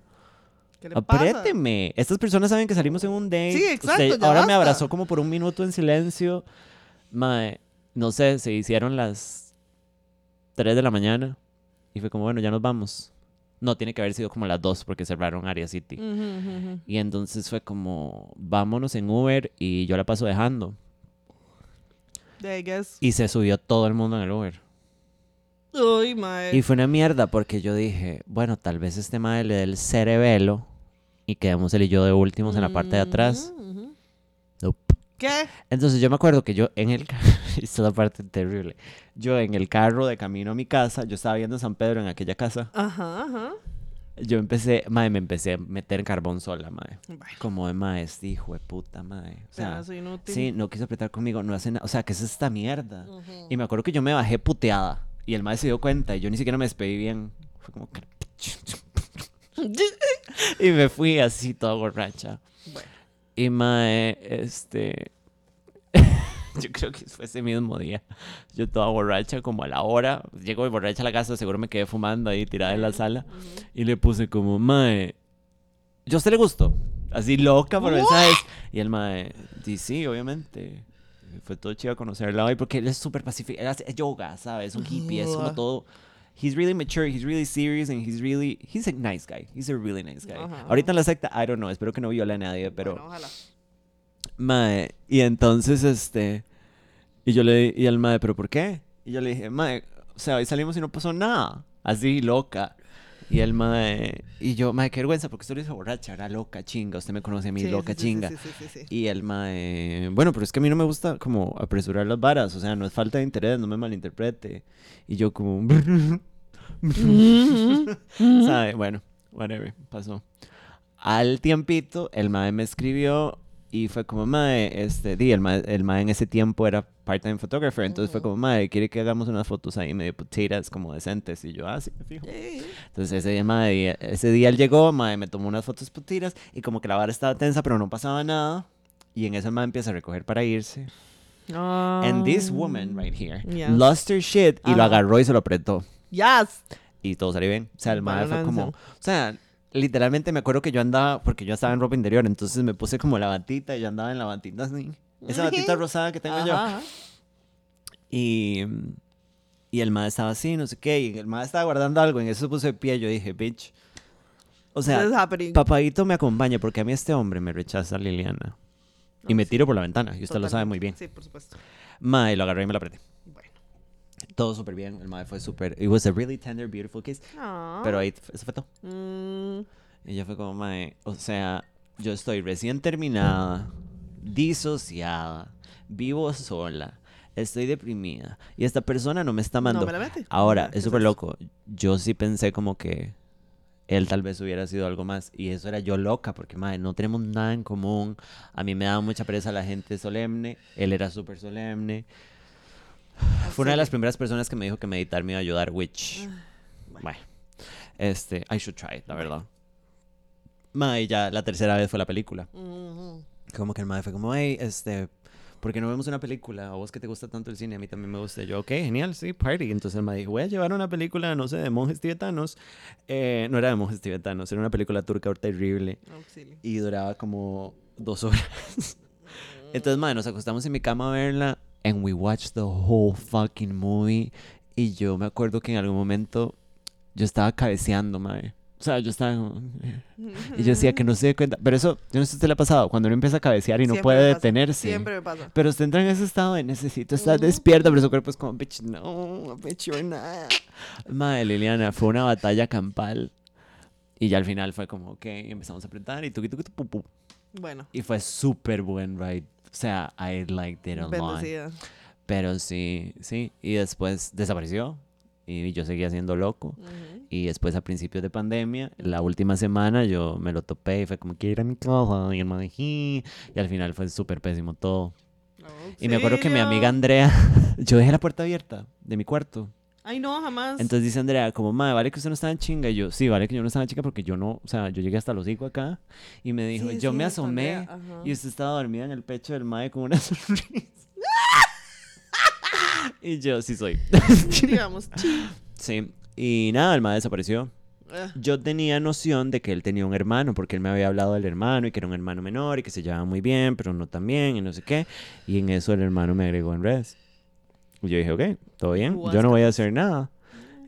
¿Qué le pasa? apriéteme. Estas personas saben que salimos en un date. Sí, exacto, Usted ahora me abrazó como por un minuto en silencio. Mae, no sé, se hicieron las 3 de la mañana. Y fue como, bueno, ya nos vamos. No, tiene que haber sido como las 2 porque cerraron Area City. Y entonces fue como, vámonos en Uber y yo la paso dejando. I guess. Y se subió todo el mundo en el Uber. Uy, mae. Y fue una mierda porque yo dije, bueno, tal vez este madre le dé el cerebelo y quedemos él y yo de últimos en la parte de atrás. Ujú. Nope. ¿Qué? Entonces yo me acuerdo que yo en el carro, esta es la parte terrible, yo en el carro de camino a mi casa, yo estaba viendo San Pedro en aquella casa, Ajá, ajá. Yo empecé, madre, me empecé a meter carbón sola, madre. Bueno, Como de madre, este hijo de puta, madre. O sea, inútil. sí, no quiso apretar conmigo, no hace nada, o sea, ¿qué es esta mierda? Y me acuerdo que yo me bajé puteada y el madre se dio cuenta y yo ni siquiera me despedí bien. Fue como y me fui así toda borracha. Bueno. Y mae, este... yo creo que fue ese mismo día. Yo toda borracha como a la hora. Llego borracha a la casa, seguro me quedé fumando ahí tirada en la sala. Y le puse como, mae, ¿yo a usted le gustó? Así loca por mensajes. Y el mae, sí, sí, obviamente. Fue todo chido conocerla hoy porque él es súper pacífico. Él hace yoga, ¿sabes? Un hippie, es como todo. He's really mature, he's really serious, and he's really. He's a nice guy. He's a really nice guy. Ajá. Ahorita en la secta, I don't know, espero que no viole a nadie, pero. Bueno, ojalá. Mae, y entonces, este. Y yo le y al mae, ¿pero por qué? Y yo le dije, mae, o sea, hoy salimos y no pasó nada. Así, loca. Y el mae, y yo, mae, qué vergüenza, porque usted lo hizo borracha, era loca, chinga. Usted me conoce a mí, Sí, loca, sí, chinga. Sí. Y el mae, bueno, pero es que a mí no me gusta como apresurar las varas, o sea, no es falta de interés, no me malinterprete. Y yo como, ¿sabe? Bueno, whatever, pasó. Al tiempito, el mae me escribió y fue como, mae, este, di, el mae, el mae en ese tiempo era part-time photographer, entonces fue como, mae, quiere que hagamos unas fotos ahí medio putitas, como decentes. Y yo, ah, sí, me fijo. Entonces ese día, mae, ese día él llegó, mae, me tomó unas fotos putiras y como que la vara estaba tensa, pero no pasaba nada. Y en eso el mae empieza a recoger para irse. And this woman right here Yes. lost her shit y lo Ajá. agarró y se lo apretó. Yes. Y todo salió bien. O sea, el mae fue como... O sea, literalmente me acuerdo que yo andaba... Porque yo estaba en ropa interior, entonces me puse como la batita y yo andaba en la batita así. Esa batita rosada que tengo yo. Ajá. Y, y el mae estaba así, no sé qué. Y el mae estaba guardando algo. En eso se puso de pie. Yo dije, bitch. O sea, papadito me acompaña porque a mí este hombre me rechaza Liliana. Y me tiro por la ventana. Y usted lo sabe muy bien. Sí, por supuesto. Mae, lo agarré y me lo apreté. Todo súper bien. El mae fue súper... It was a really tender, beautiful kiss. Ah. Pero ahí, eso fue todo. Mm, Y ella fue como, mae, o sea, yo estoy recién terminada, disociada, vivo sola, estoy deprimida y esta persona no me está No amando. me la mete. Ahora, Ajá, ¿qué es súper loco. Yo sí pensé como que él tal vez hubiera sido algo más. Y eso era yo loca, porque, madre, no tenemos nada en común. A mí me daba mucha pereza la gente solemne. Él era súper solemne. Fue una de las primeras personas que me dijo que meditar me iba a ayudar, which... Bueno, este, I should try it, la verdad. Madre, ya la tercera vez fue la película. Como que el madre fue como, hey, este, ¿por qué no vemos una película? A vos que te gusta tanto el cine, a mí también me gusta. Yo, ok, genial, sí, party. Entonces el madre dijo, voy a llevar una película, no sé, de monjes tibetanos. Eh, no era de monjes tibetanos, era una película turca terrible. Auxilio. Y duraba como dos horas. Entonces, madre, nos acostamos en mi cama a verla. And we watched the whole fucking movie. Y yo me acuerdo que en algún momento yo estaba cabeceando, madre. O sea, yo estaba. Y yo decía que no se dé cuenta. Pero eso, yo no sé si usted le ha pasado. Cuando uno empieza a cabecear y no Siempre puede me pasa, detenerse. Siempre me pasa. Pero usted entra en ese estado de necesito estar despierta, pero su cuerpo es como, bitch, no, bitch, you're not. Madre Liliana, fue una batalla campal. Y ya al final fue como, ok, empezamos a apretar y tuki tuki tu, pu, pu. Bueno, Y fue súper buen ride. O sea, I liked it a lot. Pero sí, sí. Y después desapareció. Y yo seguía siendo loco. Y después a principios de pandemia, la última semana yo me lo topé y fue como, quiero ir a mi casa. Y el man, "Ji". y al final fue súper pésimo todo. Y me acuerdo que mi amiga. Andrea, yo dejé la puerta abierta de mi cuarto. Ay, no, jamás. Entonces dice Andrea, como, madre, vale que usted no estaba en chinga. Y yo, sí, vale que yo no estaba en chinga porque yo no, o sea, yo llegué hasta los hocico acá. Y me dijo, Sí, yo sí, me asomé y usted estaba dormida en el pecho del mae con una sonrisa. y yo, sí soy. Digamos, sí. Y nada, el mae desapareció. Ah, Yo tenía noción de que él tenía un hermano, porque él me había hablado del hermano y que era un hermano menor y que se llevaba muy bien, pero no tan bien y no sé qué. Y en eso el hermano me agregó en redes. Y yo dije, ok, todo bien, yo no voy a hacer nada.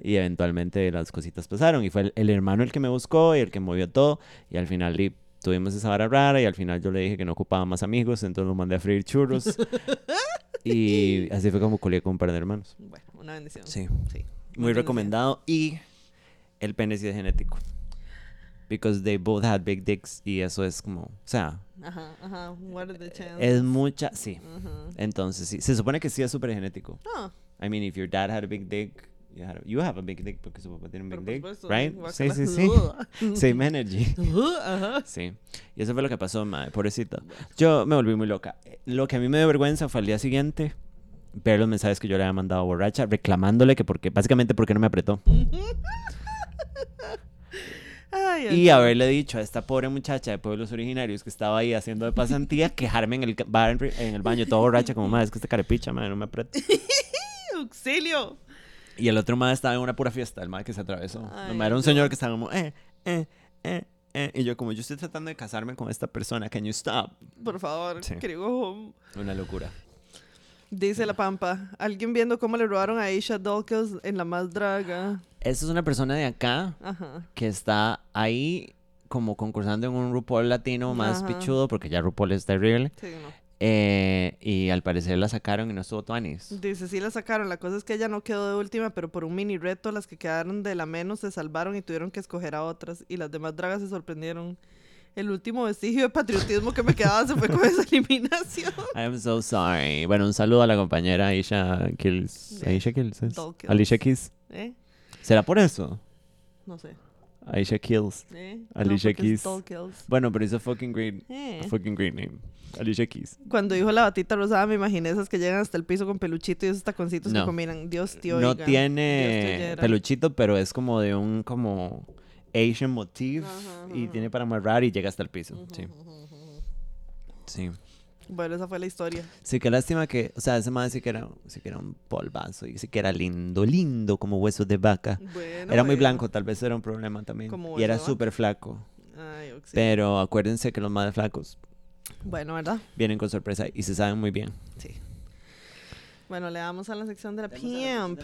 Y eventualmente las cositas pasaron y fue el, el hermano el que me buscó y el que movió todo. Y al final tuvimos esa vara rara y al final yo le dije que no ocupaba más amigos, entonces lo mandé a freír churros. y así fue como colé con un par de hermanos. Bueno, una bendición. Sí. Sí. Muy recomendado. Y el pene sí es genético. Because they both had big dicks. Y eso es como. O sea, Ajá, ajá. What are the chances? es mucha. Sí. Ujú. Entonces, sí. Se supone que sí es súper genético. Ah, I mean, if your dad had a big dick. You, had a- you have a big dick porque su papá tiene un big dick. supuesto, Right? Sí, sí, sí. Same energy. Ajá. Sí. Y eso fue lo que pasó, madre. Pobrecita. Yo me volví muy loca. Eh, Lo que a mí me dio vergüenza fue al día siguiente ver los mensajes que yo le había mandado borracha reclamándole que porque básicamente porque no me apretó. Ay, ay, Y haberle dicho a esta pobre muchacha de pueblos originarios que estaba ahí haciendo de pasantía, quejarme en el, bar- en el baño todo borracha, como, madre, es que este carepicha, madre, no me aprieta. Auxilio. Y el otro madre estaba en una pura fiesta, el madre que se atravesó. Ay, madre era un señor que estaba como, eh, eh, eh, eh. Y yo, como, yo estoy tratando de casarme con esta persona, can you stop? Por favor, Sí. home. Una locura. Dice la Pampa. Alguien viendo cómo le robaron a Aisha Dawkins en la más draga. Esta es una persona de acá Ajá. que está ahí como concursando en un RuPaul latino más Ajá. pichudo, porque ya RuPaul es terrible. Sí, no. Eh, y al parecer la sacaron y no estuvo tuanis. Dice, sí la sacaron. La cosa es que ella no quedó de última, pero por un mini reto, las que quedaron de la menos se salvaron y tuvieron que escoger a otras. Y las demás dragas se sorprendieron. El último vestigio de patriotismo que me quedaba se fue con esa eliminación. I'm so sorry. Bueno, un saludo a la compañera Aisha Kills. Aisha Kills. Alicia Keys. ¿Eh? ¿Será por eso? No sé. Aisha Kills. ¿Eh? Alicia no, Keys. Dawkins. Bueno, pero es a fucking great, Eh. fucking great name. Alicia Keys. Cuando dijo la batita rosada, me imaginé esas que llegan hasta el piso con peluchito y esos taconcitos No. que combinan. Dios tío. no oiga. Tiene peluchito, pero es como de un como Asian motif Ajá, y ajá. tiene para amarrar y llega hasta el piso. Sí. Sí. Bueno, esa fue la historia. Sí, qué lástima que, o sea, ese man sí que era, sí que era un polvazo y sí que era lindo, lindo como huesos de vaca. Bueno, Era muy bueno. blanco, tal vez era un problema también. Como Y era súper flaco. Ay, auxilio. Pero acuérdense que los más flacos Bueno, ¿verdad? vienen con sorpresa y se saben muy bien. Sí. Bueno, le damos a la sección de la Pimp.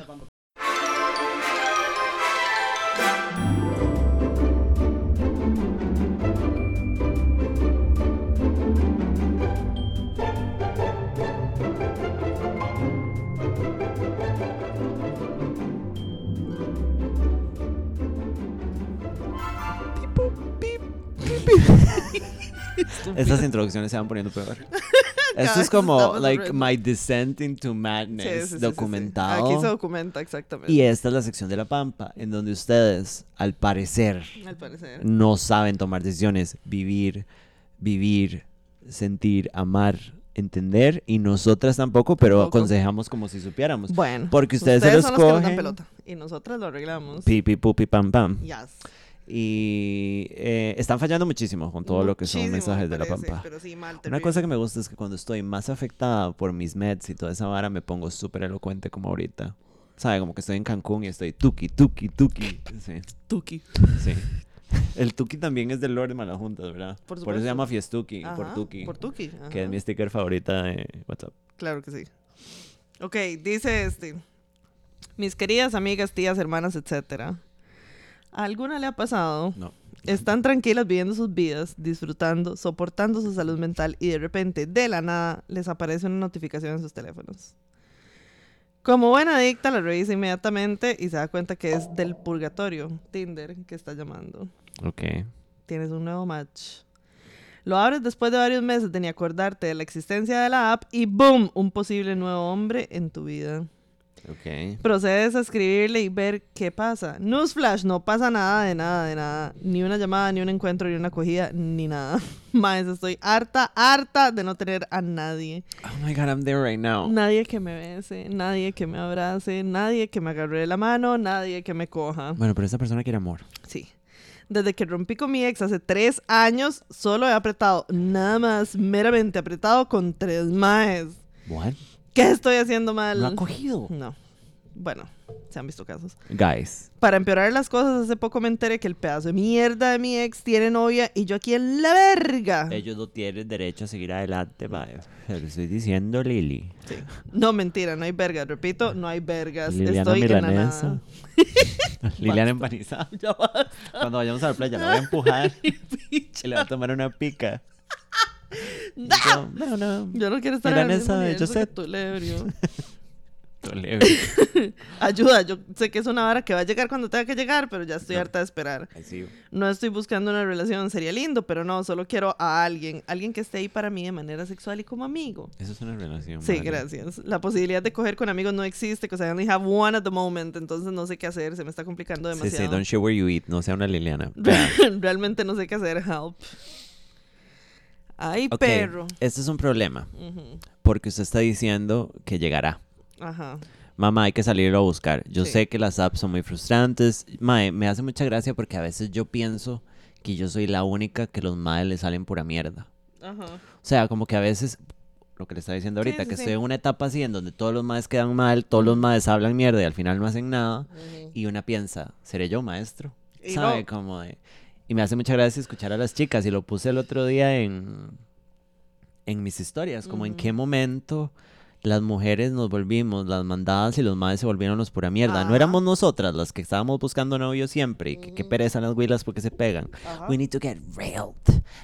Estas introducciones se van poniendo peor. Esto es como, like, my descent into madness sí, sí, sí, sí. documentado. Aquí se documenta exactamente. Y esta es la sección de la pampa, en donde ustedes, al parecer, Al parecer. no saben tomar decisiones, vivir, vivir, sentir, amar, entender, y nosotras tampoco, pero aconsejamos como si supiéramos. Bueno. Porque ustedes se los son los que cogen. pelota. Y nosotras lo arreglamos. Pipi, pupi, pam, pam. Yes. Y eh, están fallando muchísimo con todo lo que son mensajes me de la pampa. Pero sí, mal, Una cosa que me gusta es que cuando estoy más afectada por mis meds y toda esa vara, me pongo súper elocuente como ahorita. ¿Sabe? Como que estoy en Cancún y estoy tuki, tuki, tuki. Sí, Tuki. sí. El tuki también es del Lord de Malajuntas, ¿verdad? Por eso se llama Fiestuki, por tuki. Por Tuki. Que es mi sticker favorita de WhatsApp. Claro que sí. Ok, dice este. Mis queridas amigas, tías, hermanas, etcétera. ¿A alguna le ha pasado? No. Están tranquilas viviendo sus vidas, disfrutando, soportando su salud mental y de repente, de la nada, les aparece una notificación en sus teléfonos. Como buena adicta, la revisa inmediatamente y se da cuenta que es del purgatorio, Tinder, que está llamando. Ok. Tienes un nuevo match. Lo abres después de varios meses de ni acordarte de la existencia de la app y ¡boom! Un posible nuevo hombre en tu vida. Ok. Procedes a escribirle y ver qué pasa. Newsflash, no pasa nada de nada, de nada. Ni una llamada, ni un encuentro, ni una acogida, ni nada. Más, estoy harta, harta de no tener a nadie. Oh my god, I'm there right now. Nadie que me bese, nadie que me abrace, nadie que me agarre de la mano, nadie que me coja. Bueno, pero esta persona quiere amor. Sí. Desde que rompí con mi ex hace tres años, solo he apretado, nada más, meramente apretado con tres maes. What? ¿Qué estoy haciendo mal? No ha cogido. No. Bueno, se han visto casos. Guys. Para empeorar las cosas, hace poco me enteré que el pedazo de mierda de mi ex tiene novia y yo aquí en la verga. Ellos no tienen derecho a seguir adelante, mae. Se lo estoy diciendo, Lili. Sí. No, mentira, no hay vergas. Repito, no hay vergas. Liliana Estoy milanesa. Liliana empanizada. Ya basta. Cuando vayamos a la playa, la voy a empujar y le va a tomar una pica. ¡No! No, no. Yo no quiero estar en el Milanesa mismo de nivel que Josette. tú, Lebrio. Leve. Ayuda, yo sé que es una vara que va a llegar cuando tenga que llegar, pero ya estoy No. harta de esperar. No estoy buscando una relación, sería lindo, pero no, solo quiero a alguien, alguien que esté ahí para mí de manera sexual y como amigo. Eso es una relación. Sí, vale. gracias. La posibilidad de coger con amigos no existe, because I only have one at the moment, entonces no sé qué hacer, se me está complicando Sí, sí, demasiado. don't show where you eat. No sea una Liliana. Realmente no sé qué hacer, help. Ay, perro. Este es un problema. Porque usted está diciendo que llegará. Ajá. Mamá, hay que salirlo a buscar. Yo Sí. sé que las apps son muy frustrantes. Mae, me hace mucha gracia porque a veces yo pienso que yo soy la única que los madres le salen pura mierda. Ajá. O sea, como que a veces, lo que le estaba diciendo ahorita, sí, que estoy en una etapa así en donde todos los madres quedan mal, todos los madres hablan mierda y al final no hacen nada. Y una piensa, ¿seré yo maestro? ¿Sabe? no. Como de... Y me hace mucha gracia escuchar a las chicas y lo puse el otro día en, en mis historias, como en qué momento las mujeres nos volvimos las mandadas y los madres se volvieron los pura mierda. No éramos nosotras las que estábamos buscando novio siempre y que, que Ujú. pereza las huilas porque se pegan. Ajá. We need to get railed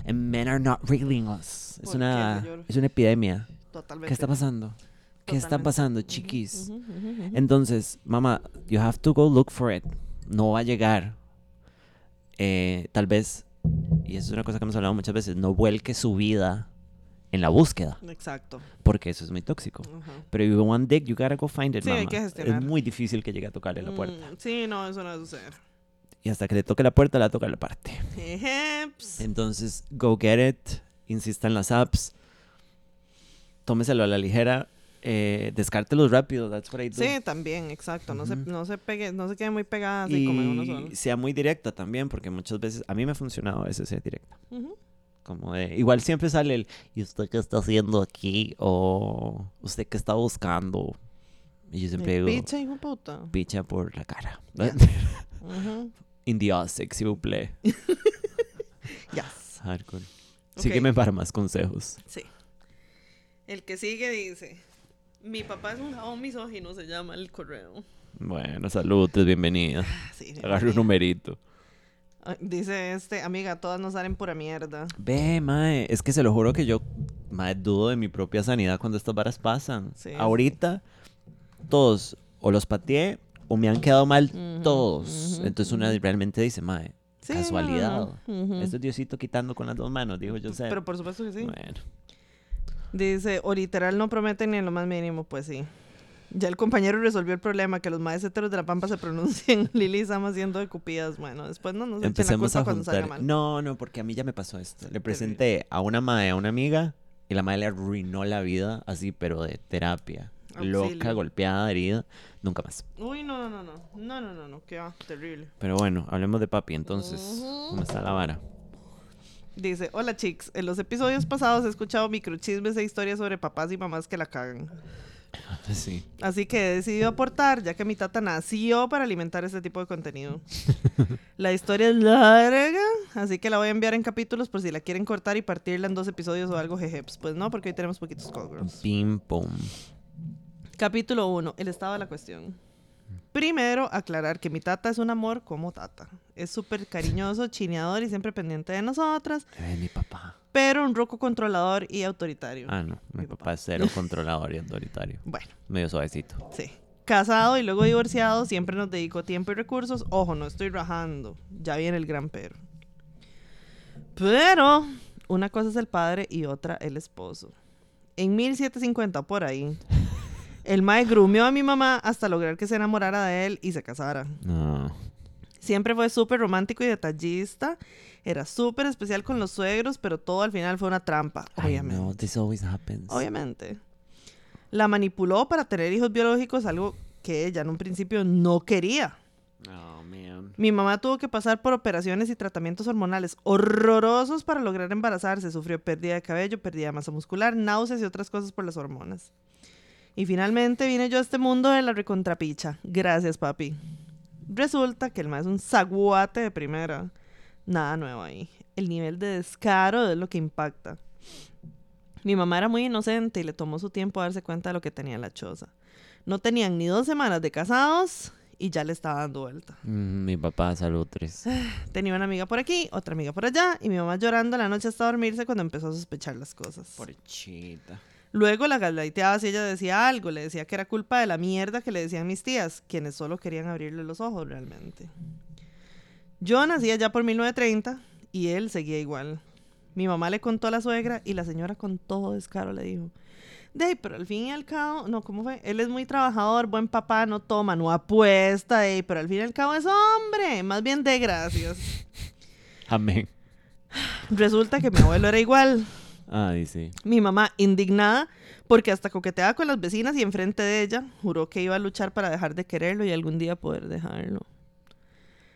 and men are not railing us. Es ¿Por qué, una, es una epidemia. Totalmente. ¿Qué está pasando? ¿Qué está pasando, chiquis? Entonces, mamá, you have to go look for it. No va a llegar. Eh, tal vez, y eso es una cosa que hemos hablado muchas veces, no vuelque su vida en la búsqueda, Exacto. porque eso es muy tóxico. Ajá. Pero if you want dick, you gotta go find it, Sí, hay que es gestionar. muy difícil que llegue a tocarle la puerta. Mm, sí, no, eso no va a suceder. Y hasta que le toque la puerta, la toca la parte. Entonces, go get it. Insista en las apps. Tómeselo a la ligera. Eh, descártelos rápido. That's what I do. Sí, también, exacto. No, se, no se pegue, no se quede muy pegada así como en uno solo. y sea muy directa también, porque muchas veces, a mí me ha funcionado a veces ser directa. Como de, igual siempre sale el, ¿y usted qué está haciendo aquí? O, ¿usted qué está buscando? Y yo siempre digo, Picha, hijo puta. picha por la cara. Ya. Ujú. Indiosex, s'il vous plaît. Yes. Hardcore. Ok. Sígueme para más consejos. Sí. El que sigue dice: Mi papá es un jabón misógino, se llama el correo. Bueno, saludos, bienvenida. Sí, Agarre un numerito. Ah, Dice este, amiga, todas nos salen pura mierda. Ve, mae, es que se lo juro que yo, mae, dudo de mi propia sanidad cuando estas varas pasan. Sí, Ahorita, todos, o los pateé, o me han quedado mal Ujú, todos. ujú, Entonces una realmente dice, mae, Sí, casualidad. no, no. Ujú. Esto es Diosito quitando con las dos manos, dijo yo sé. Pero por supuesto que sí. Bueno. Dice, o literal no prometen ni en lo más mínimo, pues sí. Ya el compañero resolvió el problema, que los maestros de la Pampa se pronuncien Lili y Sam haciendo de cupidas. Bueno, después no nos echen la Empecemos culpa a cuando salga mal. No, no, porque a mí ya me pasó esto. Le presenté a una madre, a una amiga, y la madre le arruinó la vida, así, pero de terapia. Loca, Auxilio. golpeada, herida. Nunca más. Uy, no, no, no, no. No, no, no, no. Qué va, terrible. Pero bueno, hablemos de papi entonces. Ujú. ¿Cómo está la vara? Dice, hola chicos, en los episodios pasados he escuchado microchismes e historias sobre papás y mamás que la cagan. Sí. Así que he decidido aportar, ya que mi tata nació para alimentar este tipo de contenido. la historia es larga, así que la voy a enviar en capítulos por si la quieren cortar y partirla en dos episodios o algo jejeps. Pues no, porque hoy tenemos poquitos cogros. Pim, pum. Capítulo 1, el estado de la cuestión. Primero, aclarar que mi tata es un amor como tata. Es súper cariñoso, chineador y siempre pendiente de nosotras, Eh, mi papá. pero un roco controlador y autoritario. Ah, no. Mi, Mi papá. papá. es cero controlador y autoritario. Bueno, Medio suavecito. sí. Casado y luego divorciado, siempre nos dedicó tiempo y recursos. Ojo, no estoy rajando. Ya viene el gran pero. Pero, una cosa es el padre y otra el esposo. En 1750, por ahí, el mae grumeó a mi mamá hasta lograr que se enamorara de él y se casara. No. Siempre fue súper romántico y detallista. Era súper especial con los suegros, pero todo al final fue una trampa, obviamente. know, this always happens. Obviamente. La manipuló para tener hijos biológicos, algo que ella en un principio no quería. Oh, man. Mi mamá tuvo que pasar por operaciones y tratamientos hormonales horrorosos para lograr embarazarse. Sufrió pérdida de cabello, pérdida de masa muscular, náuseas y otras cosas por las hormonas. Y finalmente vine yo a este mundo de la recontrapicha. Gracias, papi. Resulta que el más es un zaguate de primera. Nada nuevo ahí. El nivel de descaro es lo que impacta. Mi mamá era muy inocente y le tomó su tiempo a darse cuenta de lo que tenía en la choza. No tenían ni dos semanas de casados y ya le estaba dando vuelta. Mm, mi papá, salud, tres. Tenía una amiga por aquí, otra amiga por allá, y mi mamá llorando la noche hasta dormirse cuando empezó a sospechar las cosas. Porchita. Luego la galdaiteaba si ella decía algo, le decía que era culpa de la mierda que le decían mis tías, quienes solo querían abrirle los ojos realmente. Yo nacía ya por 1930 y él seguía igual. Mi mamá le contó a la suegra y la señora con todo descaro le dijo, de, pero al fin y al cabo, no, ¿cómo fue? Él es muy trabajador, buen papá, no toma, no apuesta, de, pero al fin y al cabo es hombre, más bien de gracias. Amén. Resulta que mi abuelo era igual. Ah. Mi mamá, indignada, porque hasta coqueteaba con las vecinas y enfrente de ella, juró que iba a luchar para dejar de quererlo y algún día poder dejarlo.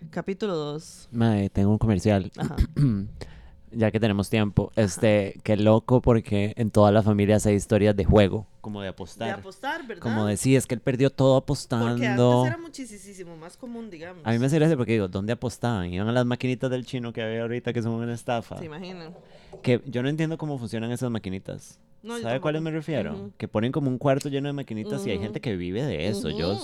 Capítulo 2. Mae, tengo un comercial. Ajá. ya que tenemos tiempo. Este, qué loco porque en todas las familias hay historias de juego, como de De apostar. apostar, ¿verdad? como de sí, es que él perdió todo Porque antes apostando. era muchísimo más común, digamos. A mí me hace gracia porque digo, ¿dónde apostaban? Iban a las maquinitas del chino que había ahorita que son una estafa. ¿Se imaginan? Que yo no entiendo cómo funcionan esas maquinitas. No, ¿Sabe a cuáles me refiero? Que ponen como un cuarto lleno de maquinitas y hay gente que vive de eso, yo.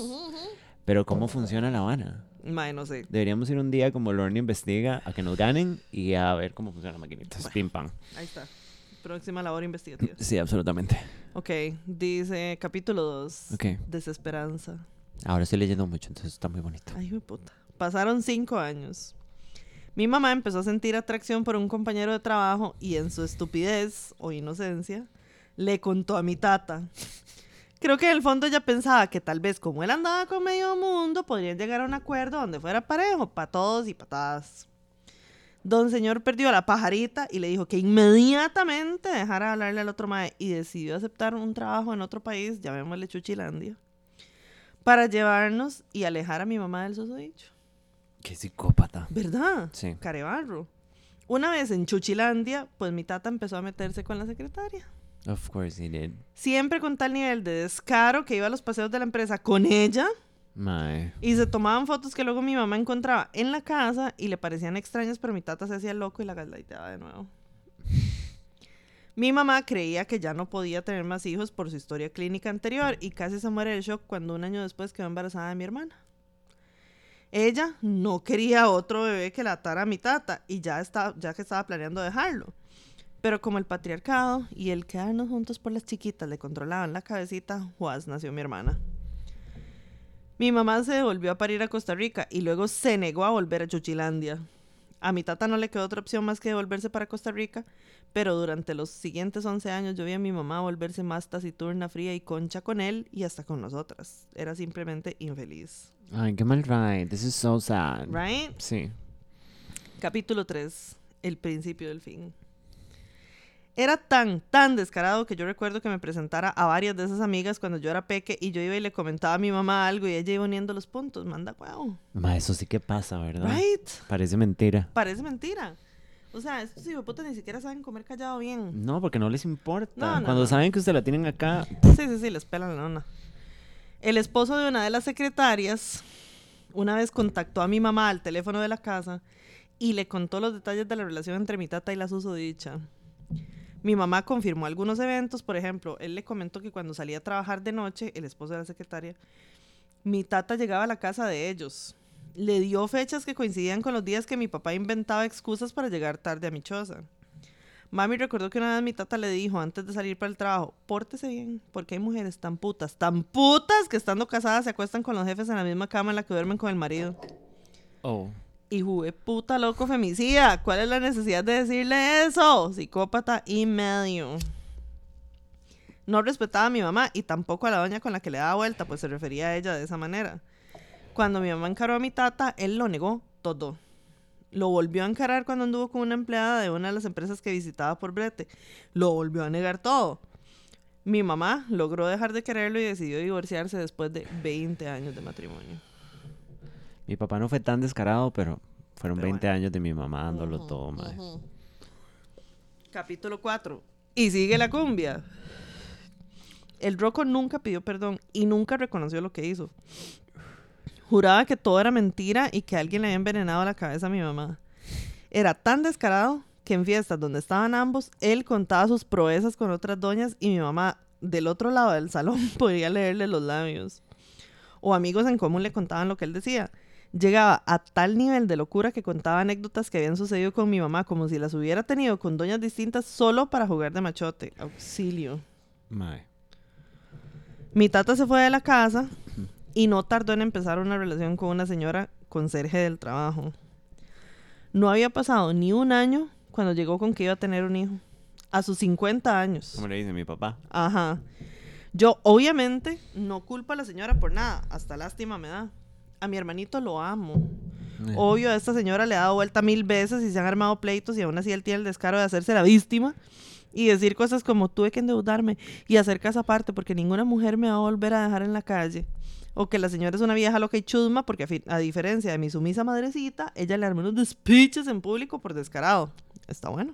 Pero ¿cómo funciona La Habana? Mae, no sé. Deberíamos ir un día como Lorne investiga a que nos ganen y a ver cómo funcionan las maquinitas. Pim pam. Ahí está. Próxima labor investigativa. Sí, absolutamente. Ok, dice capítulo 2. Ok. Desesperanza. Ahora estoy leyendo mucho, entonces está muy bonito. Ay, de puta. Pasaron cinco años. Mi mamá empezó a sentir atracción por un compañero de trabajo y en su estupidez o inocencia le contó a mi tata. Creo que en el fondo ella pensaba que tal vez como él andaba con medio mundo podrían llegar a un acuerdo donde fuera parejo, para todos y patadas. Don señor perdió la pajarita y le dijo que inmediatamente dejara de hablarle al otro mae y decidió aceptar un trabajo en otro país, llamémosle Chuchilandia, para llevarnos y alejar a mi mamá del susodicho. Qué psicópata. ¿Verdad? Sí. Carebarro. Una vez en Chuchilandia, pues mi tata empezó a meterse con la secretaria. Of course he did. Siempre con tal nivel de descaro que iba a los paseos de la empresa con ella Mae. y se tomaban fotos que luego mi mamá encontraba en la casa y le parecían extrañas, pero mi tata se hacía loco y la galdaiteaba de nuevo. Mi mamá creía que ya no podía tener más hijos por su historia clínica anterior y casi se muere de shock cuando un año después quedó embarazada de mi hermana. Ella no quería otro bebé que la atara a mi tata y ya, está, ya que estaba planeando dejarlo. Pero como el patriarcado y el quedarnos juntos por las chiquitas le controlaban la cabecita, Juaz nació mi hermana. Mi mamá se volvió a parir a Costa Rica y luego se negó a volver a Chuchilandia. A mi tata no le quedó otra opción más que devolverse para Costa Rica, pero durante los siguientes 11 años yo vi a mi mamá volverse más taciturna, fría y concha con él y hasta con nosotras. Era simplemente infeliz. Ay, qué mal ride. This is so sad. Right? Sí. Capítulo 3. El principio del fin. Era tan, tan descarado que yo recuerdo que me presentara a varias de esas amigas cuando yo era peque y yo iba y le comentaba a mi mamá algo y ella iba uniendo los puntos. Manda huevo. Ma, eso sí que pasa, ¿verdad? Right? Parece mentira. Parece mentira. O sea, estos hijoputas ni siquiera saben comer callado bien. No, porque no les importa. No, no, Cuando no. saben que usted la tienen acá, Sí, sí, sí, les pelan la nona. El esposo de una de las secretarias una vez contactó a mi mamá al teléfono de la casa y le contó los detalles de la relación entre mi tata y la susodicha. Mi mamá confirmó algunos eventos, por ejemplo, él le comentó que cuando salía a trabajar de noche, el esposo de la secretaria, mi tata llegaba a la casa de ellos. Le dio fechas que coincidían con los días que mi papá inventaba excusas para llegar tarde a mi choza. Mami recordó que una vez mi tata le dijo antes de salir para el trabajo, pórtese bien, porque hay mujeres tan putas, tan putas que estando casadas se acuestan con los jefes en la misma cama en la que duermen con el marido. oh, Y jugué puta loco femicida. ¿Cuál es la necesidad de decirle eso? Psicópata y medio. No respetaba a mi mamá y tampoco a la doña con la que le daba vuelta, pues se refería a ella de esa manera. Cuando mi mamá encaró a mi tata, él lo negó todo. Lo volvió a encarar cuando anduvo con una empleada de una de las empresas que visitaba por brete. Lo volvió a negar todo. Mi mamá logró dejar de quererlo y decidió divorciarse después de 20 años de matrimonio. Mi papá no fue tan descarado, pero fueron Pero 20 años de mi mamá dándolo todo, mae. Capítulo 4. Y sigue la cumbia. El Rocco nunca pidió perdón y nunca reconoció lo que hizo. Juraba que todo era mentira y que alguien le había envenenado la cabeza a mi mamá. Era tan descarado que en fiestas donde estaban ambos, él contaba sus proezas con otras doñas y mi mamá del otro lado del salón podía leerle los labios. O amigos en común le contaban lo que él decía. Llegaba a tal nivel de locura que contaba anécdotas que habían sucedido con mi mamá como si las hubiera tenido con doñas distintas solo para jugar de machote. Auxilio. Mae. Mi tata se fue de la casa y no tardó en empezar una relación con una señora conserje del trabajo. No había pasado ni un año cuando llegó con que iba a tener un hijo. A sus 50 años. ¿Cómo le dice mi papá? Ajá. Yo, obviamente, no culpo a la señora por nada. Hasta lástima me da. A mi hermanito lo amo. Eh, Obvio, a esta señora le ha dado vuelta mil veces y se han armado pleitos y aún así él tiene el descaro de hacerse la víctima y decir cosas como tuve que endeudarme y hacer casa aparte porque ninguna mujer me va a volver a dejar en la calle. O que la señora es una vieja loca y chusma porque a, a diferencia de mi sumisa madrecita, ella le armó unos despiches en público por descarado. Está bueno.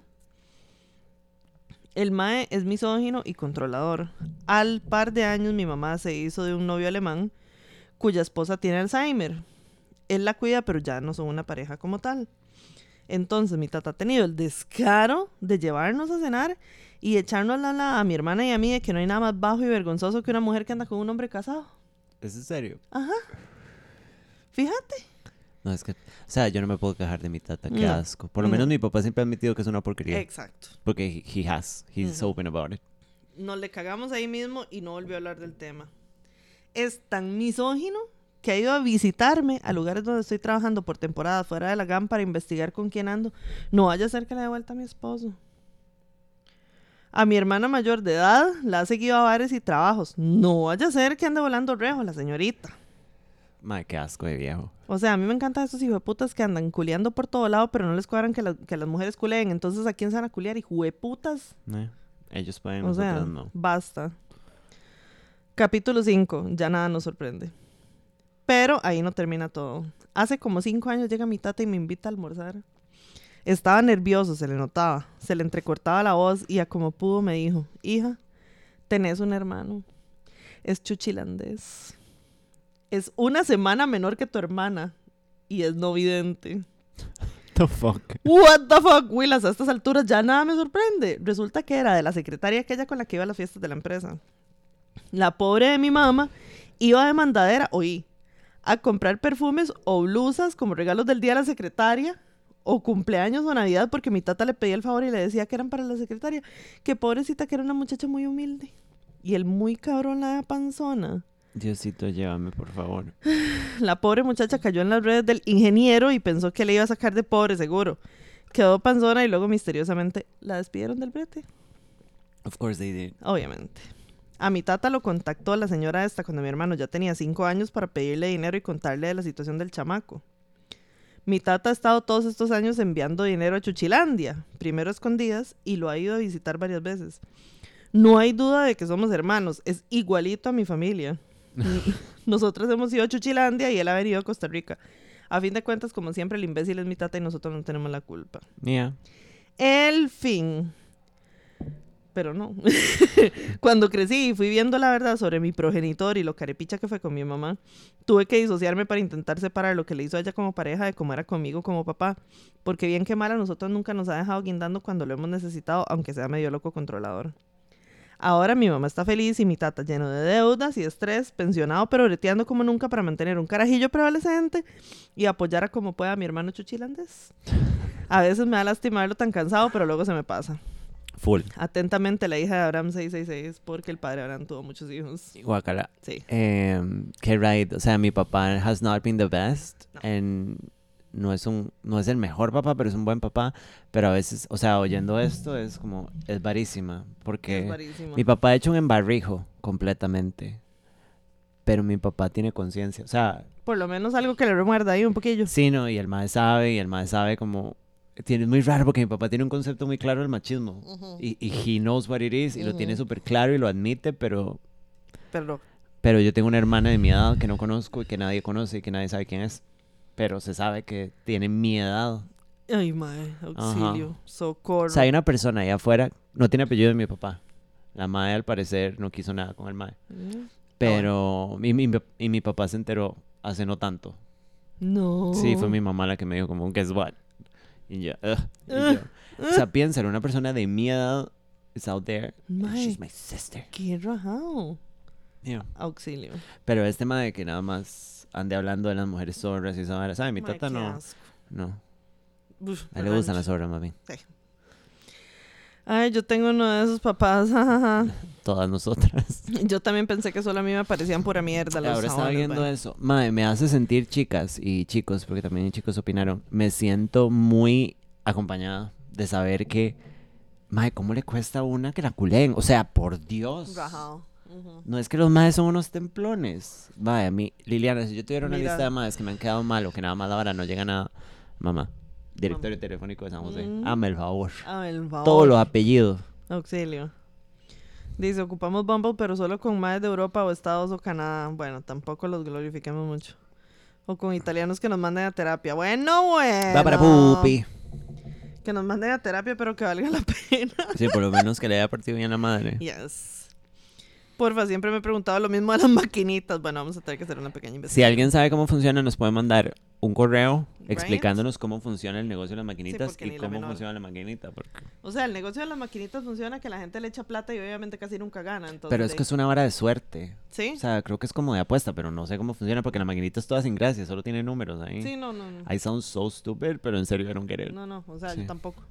El Mae es misógino y controlador. Al par de años mi mamá se hizo de un novio alemán cuya esposa tiene Alzheimer. Él la cuida, pero ya no son una pareja como tal. Entonces mi tata ha tenido el descaro de llevarnos a cenar y echarnos la, la a mi hermana y a mí de que no hay nada más bajo y vergonzoso que una mujer que anda con un hombre casado. ¿Es en serio? Ajá. Fíjate. No, es que... O sea, yo no me puedo quejar de mi tata. Qué No. asco. Por lo No. menos mi papá siempre ha admitido que es una porquería. Exacto. Porque he, he has. He's open about it. Nos le cagamos ahí mismo y no volvió a hablar del tema. Es tan misógino que ha ido a visitarme a lugares donde estoy trabajando por temporada fuera de la GAM para investigar con quién ando. No vaya a ser que le dé vuelta a mi esposo. A mi hermana mayor de edad la ha seguido a bares y trabajos. No vaya a ser que ande volando rejo la señorita. Mae, qué asco de viejo. O sea, a mí me encantan estos hijueputas que andan culeando por todo lado, pero no les cuadran que, la- que las mujeres culeen. Entonces, ¿a quién se van a culear? Hijueputas. Eh, Ellos pueden, O sea, no. basta. Capítulo 5. Ya nada nos sorprende. Pero ahí no termina todo. Hace como cinco años llega mi tata y me invita a almorzar. Estaba nervioso, se le notaba. Se le entrecortaba la voz y a como pudo me dijo, hija, tenés un hermano. Es chuchilandés. Es una semana menor que tu hermana. Y es no vidente. The fuck. What the fuck, Willas, a estas alturas ya nada me sorprende. Resulta que era de la secretaria aquella con la que iba a las fiestas de la empresa. La pobre de mi mamá iba de mandadera, oí, a comprar perfumes o blusas como regalos del día a la secretaria o cumpleaños o navidad porque mi tata le pedía el favor y le decía que eran para la secretaria. Que pobrecita que era una muchacha muy humilde. Y el muy cabrón la panzona. Diosito, llévame, por favor. La pobre muchacha cayó en las redes del ingeniero y pensó que le iba a sacar de pobre, seguro. Quedó panzona y luego misteriosamente la despidieron del brete. Of course they did. Obviamente. A mi tata lo contactó la señora esta cuando mi hermano ya tenía cinco años para pedirle dinero y contarle de la situación del chamaco. Mi tata ha estado todos estos años enviando dinero a Chuchilandia, primero a escondidas, y lo ha ido a visitar varias veces. No hay duda de que somos hermanos, es igualito a mi familia. Nosotros hemos ido a Chuchilandia y él ha venido a Costa Rica. A fin de cuentas, como siempre, el imbécil es mi tata y nosotros no tenemos la culpa. Yeah. El fin. Pero no. Cuando crecí y fui viendo la verdad sobre mi progenitor y lo carepicha que fue con mi mamá, tuve que disociarme para intentar separar lo que le hizo a ella como pareja de cómo era conmigo como papá. Porque bien que mal a nosotros nunca nos ha dejado guindando cuando lo hemos necesitado, aunque sea medio loco controlador. Ahora mi mamá está feliz y mi tata lleno de deudas y estrés, pensionado pero breteando como nunca para mantener un carajillo prevalecente y apoyar a como pueda a mi hermano chuchilandés. A veces me da lástima verlo tan cansado, pero luego se me pasa. Full. Atentamente la hija de Abraham 666 porque el padre Abraham tuvo muchos hijos. Guacala. Sí. Em, que right. O sea, mi papá has not been the best. And no es un, no es el mejor papá, pero es un buen papá. Pero a veces, o sea, oyendo esto es como, es varísima. Porque Es varísimo. mi papá ha hecho un embarrijo completamente. Pero mi papá tiene conciencia. O sea, Por lo menos algo que le remuerda ahí un poquillo. sí, no, y el mae sabe, y el mae sabe como... Tiene, es muy raro porque mi papá tiene un concepto muy claro del machismo. Y, y he knows what it is, y lo tiene súper claro y lo admite, pero Pero pero yo tengo una hermana de mi edad que no conozco y que nadie conoce y que nadde sabe quién es. Pero se sabe que tiene mi edad. Ay, mae, auxilio, socorro. O sea, hay una persona ahí afuera, no tiene apellido de mi papá. La madre al parecer no quiso nada con el mae. Mm. Pero y, mi, y mi papá se enteró hace no tanto. No. Sí, fue mi mamá la que me dijo como, guess what? Y yo, "Ugh". Y yo, o sea, piénsalo, una persona de mi edad is out there. and. She's my sister. Qué rajado. Yeah. Auxilio. Pero este tema de que nada más ande hablando de las mujeres zorras y esa vara, ¿sabe? Mi Mae, tata no. asco. No. Uf, A él le gustan las zorras, más bien. Ay, yo tengo uno de esos papás. Todas nosotras. yo también pensé que solo a mí me parecían pura mierda los Ahora estaba viendo bueno. eso. Madre, me hace sentir, chicas y chicos, porque también chicos opinaron, me siento muy acompañada de saber que, madre, ¿cómo le cuesta a una que la culen? O sea, por Dios. Rajado. No es que los madres son unos templones. Vaya, a mí, Liliana, si yo tuviera una Mira. lista de madres que me han quedado mal o que nada más ahora no llega nada, mamá, directorio telefónico de San José, Mm. hazme el favor. Ah, el favor. Todos los apellidos. Auxilio. Dice, ocupamos Bumble, pero solo con más de Europa o Estados o Canadá. Bueno, tampoco los glorifiquemos mucho. O con italianos que nos manden a terapia. Bueno, bueno. Va para pupi. Que nos manden a terapia, pero que valga la pena. Sí, por lo menos que le haya partido bien la madre. Yes. Porfa, siempre me he preguntado lo mismo de las maquinitas. Bueno, vamos a tener que hacer una pequeña Si investigación. alguien sabe cómo funciona, nos puede mandar un correo Right. explicándonos cómo funciona el negocio de las maquinitas y la cómo funciona la maquinita. porque- O sea, el negocio de las maquinitas funciona que la gente le echa plata y obviamente casi nunca gana. Entonces, Pero es que es una vara de suerte. ¿Sí? O sea, creo que es como de apuesta, pero no sé cómo funciona porque la maquinita es toda sin gracia, solo tiene números ahí. Sí, no, no, no. I sound so stupid, pero en serio, I don't get it. No, no, o sea, Sí. yo tampoco.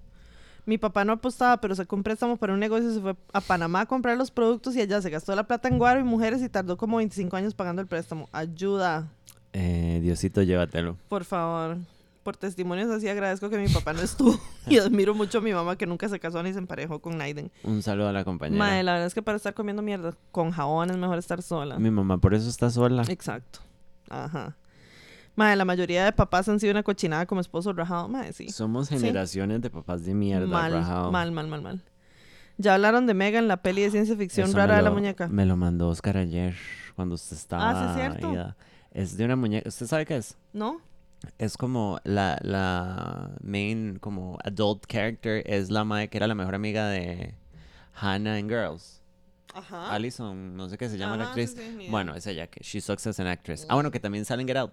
Mi papá no apostaba, pero sacó un préstamo para un negocio y se fue a Panamá a comprar los productos y allá se gastó la plata en guaro y mujeres y tardó como 25 años pagando el préstamo. Ayuda, Eh, Diosito, llévatelo. por favor. Por testimonios así agradezco que mi papá no estuvo y admiro mucho a mi mamá que nunca se casó ni se emparejó con Naiden. Un saludo a la compañera. Mae, la verdad es que para estar comiendo mierda con jabón es mejor estar sola. Mi mamá por eso está sola. Exacto. Ajá. Mae, la mayoría de papás han sido una cochinada como esposo rajado. Mae, sí. Somos generaciones de papás de mierda, mal, rajado. mal, mal, mal, mal. Ya hablaron de Megan, la peli de ciencia ficción Eso rara de la muñeca. Me lo mandó Oscar ayer, cuando usted estaba... Ah, ¿sí es cierto? ida. Es de una muñeca... ¿Usted sabe qué es? ¿No? Es como la, la main, como adult character, es la madre que era la mejor amiga de Hannah en Girls. Ajá. Allison, no sé qué se llama la actriz. sí, sí, bueno, es ella que she sucks as an actress. Ah, bueno, que también sale en Get Out.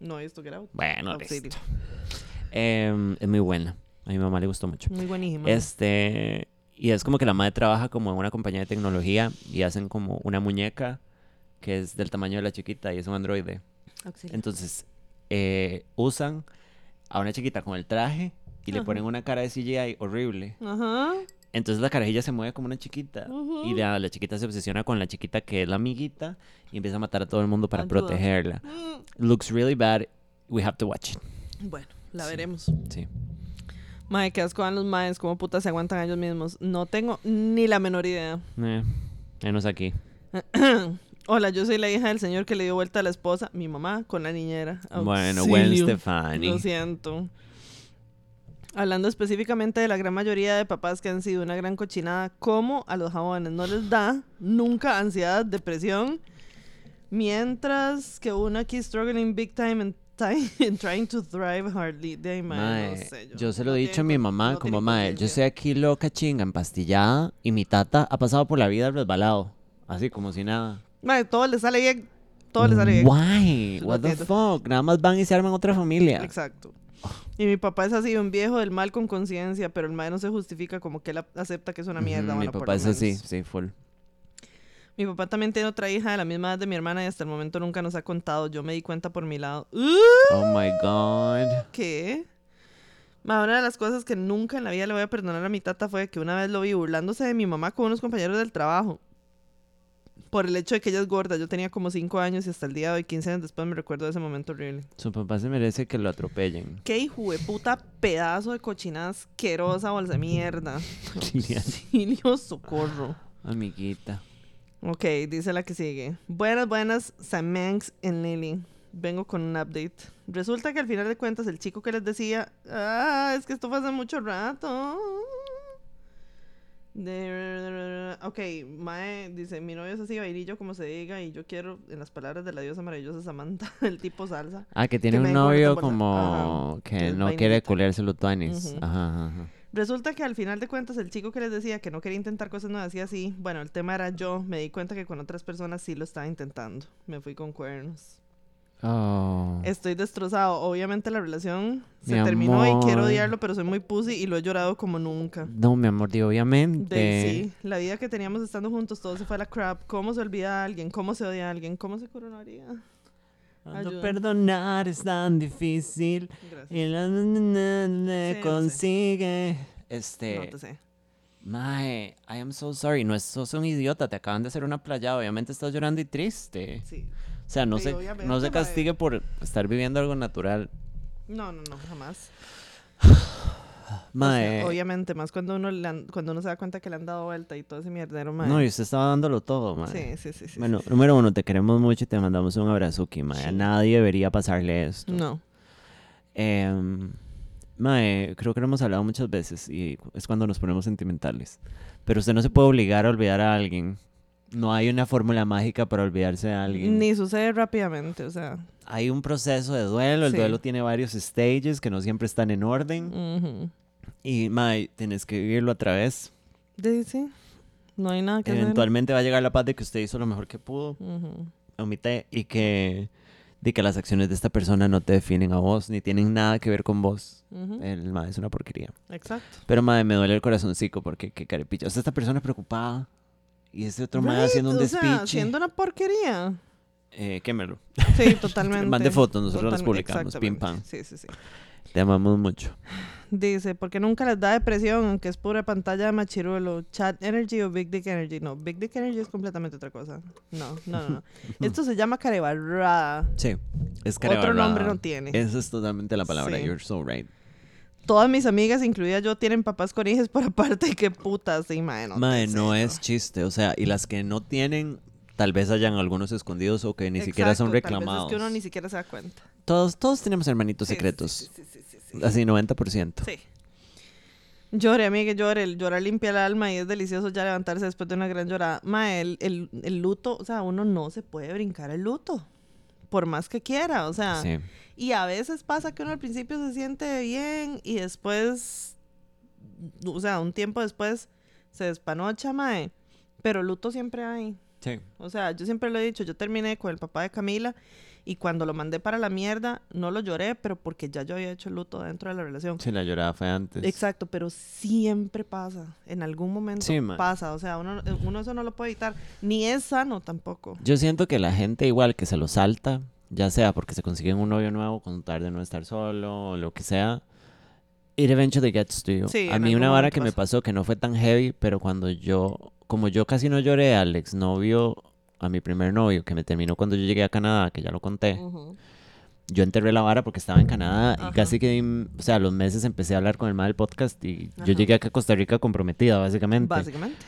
No, esto que era. Bueno, Auxilio. listo. Em, es muy buena. A mi mamá le gustó mucho. Muy buenísima. Este, y es como que la madre trabaja como en una compañía de tecnología y hacen como una muñeca que es del tamaño de la chiquita y es un androide. Auxilio. Entonces, eh, usan a una chiquita con el traje y le ponen una cara de CGI horrible. Ajá. Entonces la carajilla se mueve como una chiquita. Y la, la chiquita se obsesiona con la chiquita que es la amiguita y empieza a matar a todo el mundo para protegerla. Mm, Looks really bad. We have to watch it. Bueno, la Sí. veremos. Sí. Mae, qué asco dan los maes, cómo putas se aguantan a ellos mismos. No tengo ni la menor idea. Eh, menos aquí. Hola, yo soy la hija del señor que le dio vuelta a la esposa, mi mamá, con la niñera. Bueno, Gwen Auxilio. Stefani. Lo siento. Hablando específicamente de la gran mayoría de papás que han sido una gran cochinada, ¿cómo a los jabones no les da nunca ansiedad, depresión? Mientras que uno aquí struggling big time and, time and trying to thrive hardly. De ahí, mae, no sé, yo se lo no he dicho a mi mamá, no como mae, yo conciencia". estoy aquí loca chinga, empastillada, y mi tata ha pasado por la vida resbalado, así como si nada. Mae, todo le sale bien. Todo le sale bien. Why? What the fuck? Nada más van y se arman otra familia. Exacto. Y mi papá es así, un viejo del mal con conciencia, pero el mae no se justifica como que él acepta que es una mierda. Mi bueno, papá es así, sí, full. Mi papá también tiene otra hija de la misma edad de mi hermana y hasta el momento nunca nos ha contado. Yo me di cuenta por mi lado. ¡Uh! Oh my god. ¿Qué? Una de las cosas que nunca en la vida le voy a perdonar a mi tata fue que una vez lo vi burlándose de mi mamá con unos compañeros del trabajo. Por el hecho de que ella es gorda. Yo tenía como 5 años y hasta el día de hoy, 15 años después, me recuerdo de ese momento horrible. Su papá se merece que lo atropellen. Qué hijo de puta pedazo de cochinada asquerosa bolsa de mierda. Auxilio, socorro. Amiguita. Ok, dice la que sigue. Buenas, buenas, Samanx en Lily. Vengo con un update. Resulta que al final de cuentas el chico que les decía, ah, es que esto fue hace mucho rato. De- Ok, Mae dice, mi novio es así vainillo como se diga y yo quiero, en las palabras de la diosa maravillosa Samantha, el tipo salsa. Ah, que tiene un novio como Ajá, que no quiere culearse los tuanis. Ajá, ajá. Resulta que al final de cuentas el chico que les decía que no quería intentar cosas nuevas y así, bueno, el tema era yo, me di cuenta que con otras personas sí lo estaba intentando. Me fui con cuernos. Oh. Estoy destrozado. Obviamente la relación se Mi terminó y quiero odiarlo, pero soy muy pussy y lo he llorado como nunca. No, mi amor, obviamente. De, sí, la vida que teníamos estando juntos, todo se fue a la crap. ¿Cómo se olvida a alguien? ¿Cómo se odia a alguien? ¿Cómo se coronaría? Ayuda. perdonar es tan difícil Gracias. y la na- na- na- na- Sí, consigue. No Este, te sé. mae, I am so sorry. No es, sos un idiota, te acaban de hacer una playa. Obviamente estás llorando y triste. Sí. O sea, no Sí, se, no se mae. castigue por estar viviendo algo natural. No, no, no, jamás. O sea, Mae, obviamente, más cuando uno, le han- cuando uno se da cuenta que le han dado vuelta y todo ese mierdero, mae. no, y usted estaba dándolo todo, mae. Sí, sí, sí, sí. Bueno, sí, número uno, te queremos mucho y te mandamos un abrazuki, mae. A nadie debería pasarle esto. No. Em, mae, creo que lo hemos hablado muchas veces y es cuando nos ponemos sentimentales. Pero usted no se puede obligar a olvidar a alguien. No hay una fórmula mágica para olvidarse de alguien. Ni sucede rápidamente, o sea. Hay un proceso de duelo. El Sí. duelo tiene varios stages que no siempre están en orden. Y, mae, tienes que vivirlo a través. Sí. No hay nada que hacer. Eventualmente va a llegar la paz de que usted hizo lo mejor que pudo. Omite y que, de que las acciones de esta persona no te definen a vos ni tienen nada que ver con vos. El mae es una porquería. Exacto. Pero madre, me duele el corazoncito porque qué carepicha. O sea, esta persona es preocupada y este otro Right, haciendo un o sea, despiche. haciendo una porquería. Eh, quémelo. Sí, totalmente. Mande fotos, nosotros las publicamos, pim, pam. Sí, sí, sí. Te amamos mucho. Dice, porque nunca les da depresión, aunque es pura pantalla de machiruelo. Chat Energy o Big Dick Energy. No, Big Dick Energy es completamente otra cosa. No, no, no. no. Esto se llama carebarrada. Sí, es Otro carebarrada. nombre no tiene. Esa es totalmente la palabra. Sí. You're so right. Todas mis amigas, incluida yo, tienen papás con hijos por aparte. Y qué putas, sí, mae, no. Mae, no es chiste. O sea, y las que no tienen, tal vez hayan algunos escondidos o que ni siquiera son tal vez reclamados. es que uno ni siquiera se da cuenta. Todos, todos tenemos hermanitos Sí, secretos. Sí, sí, sí, sí, sí. Así 90%. Sí. Llore, amiga, llore. El llorar limpia el alma y es delicioso ya levantarse después de una gran llorada. Ma, el, el, el luto, o sea, uno no se puede brincar el luto. Por más que quiera, o sea. Sí. Y a veces pasa que uno al principio se siente bien y después, o sea, un tiempo después se despanocha, mae. Pero luto siempre hay. Sí. O sea, yo siempre lo he dicho, yo terminé con el papá de Camila y cuando lo mandé para la mierda, no lo lloré, pero porque ya yo había hecho el luto dentro de la relación. Sí, la llorada fue antes. Exacto, pero siempre pasa. En algún momento Sí, pasa. O sea, uno, uno eso no lo puede evitar. Ni es sano tampoco. Yo siento que la gente igual que se lo salta, ya sea porque se consiguen un novio nuevo con tal de no estar solo o lo que sea, It eventually gets to you. Sí, a mí una vara que me pasó que no fue tan heavy, pero cuando yo, como yo casi no lloré al exnovio, a mi primer novio, que me terminó cuando yo llegué a Canadá, que ya lo conté, yo enterré la vara porque estaba en Canadá Ajá. y casi que, mm, o sea, a los meses empecé a hablar con el mal del podcast y Ajá. yo llegué acá a Costa Rica comprometida, básicamente. Básicamente.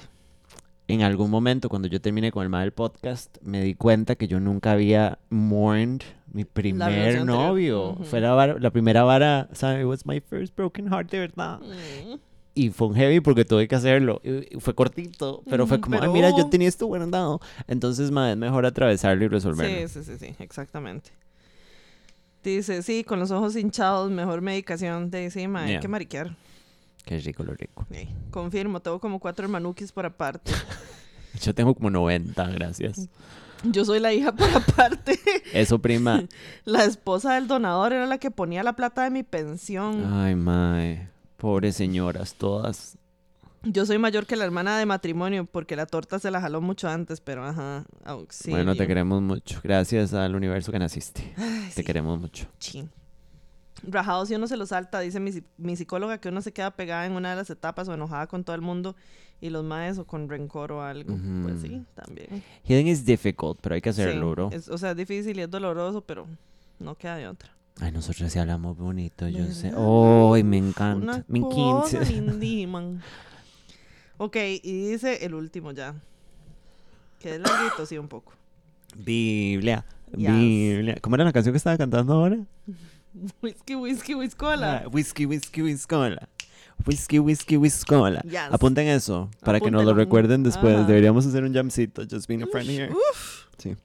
en algún momento cuando yo terminé con el mal del podcast, me di cuenta que yo nunca había mourned mi primer novio. Fue la, vara- la primera vara, ¿sabes? It was my first broken heart, de verdad. Mm. Y fue un heavy porque tuve que hacerlo. Y- fue cortito, pero fue como, pero- "Ay, mira, yo tenía esto guardado. Entonces, ma, es mejor atravesarlo y resolverlo. Sí, sí, sí, sí, exactamente. Dice, sí, con los ojos hinchados, mejor medicación. De sí, ma, hay Yeah. que mariquear. Qué rico lo rico. Sí, Confirmo, tengo como cuatro hermanuquis por aparte. Yo tengo como 90, gracias. Yo soy la hija por aparte. Eso, prima. La esposa del donador era la que ponía la plata de mi pensión. Ay, mae. Pobres señoras, todas. Yo soy mayor que la hermana de matrimonio porque la torta se la jaló mucho antes, pero ajá, auxilio. Bueno, te queremos mucho. Gracias al universo que naciste. Ay, Te sí, queremos mucho. chin. Rajado si uno se lo salta, dice mi, mi psicóloga que uno se queda pegada en una de las etapas o enojada con todo el mundo y los maes o con rencor o algo. Pues Ujú. sí, también. Healing is difficult, pero hay que Sí, hacerlo, es- o sea, es difícil y es doloroso, pero no queda de otra. Ay, nosotros sí hablamos bonito, yo sé. Ay, me encanta. Me encanta. Ok, y dice el último ya. Que es larguito, sí, un poco. Biblia. Yes. Biblia. ¿Cómo era la canción que estaba cantando ahora? Whisky, whisky, whiskola. Ah, whisky, whisky, whiskola. Whisky, whisky, whiskola. Yes. Apunten eso para que nos lo recuerden después. Ajá. Deberíamos hacer un jamcito. Just being a friend here. Uf. Sí.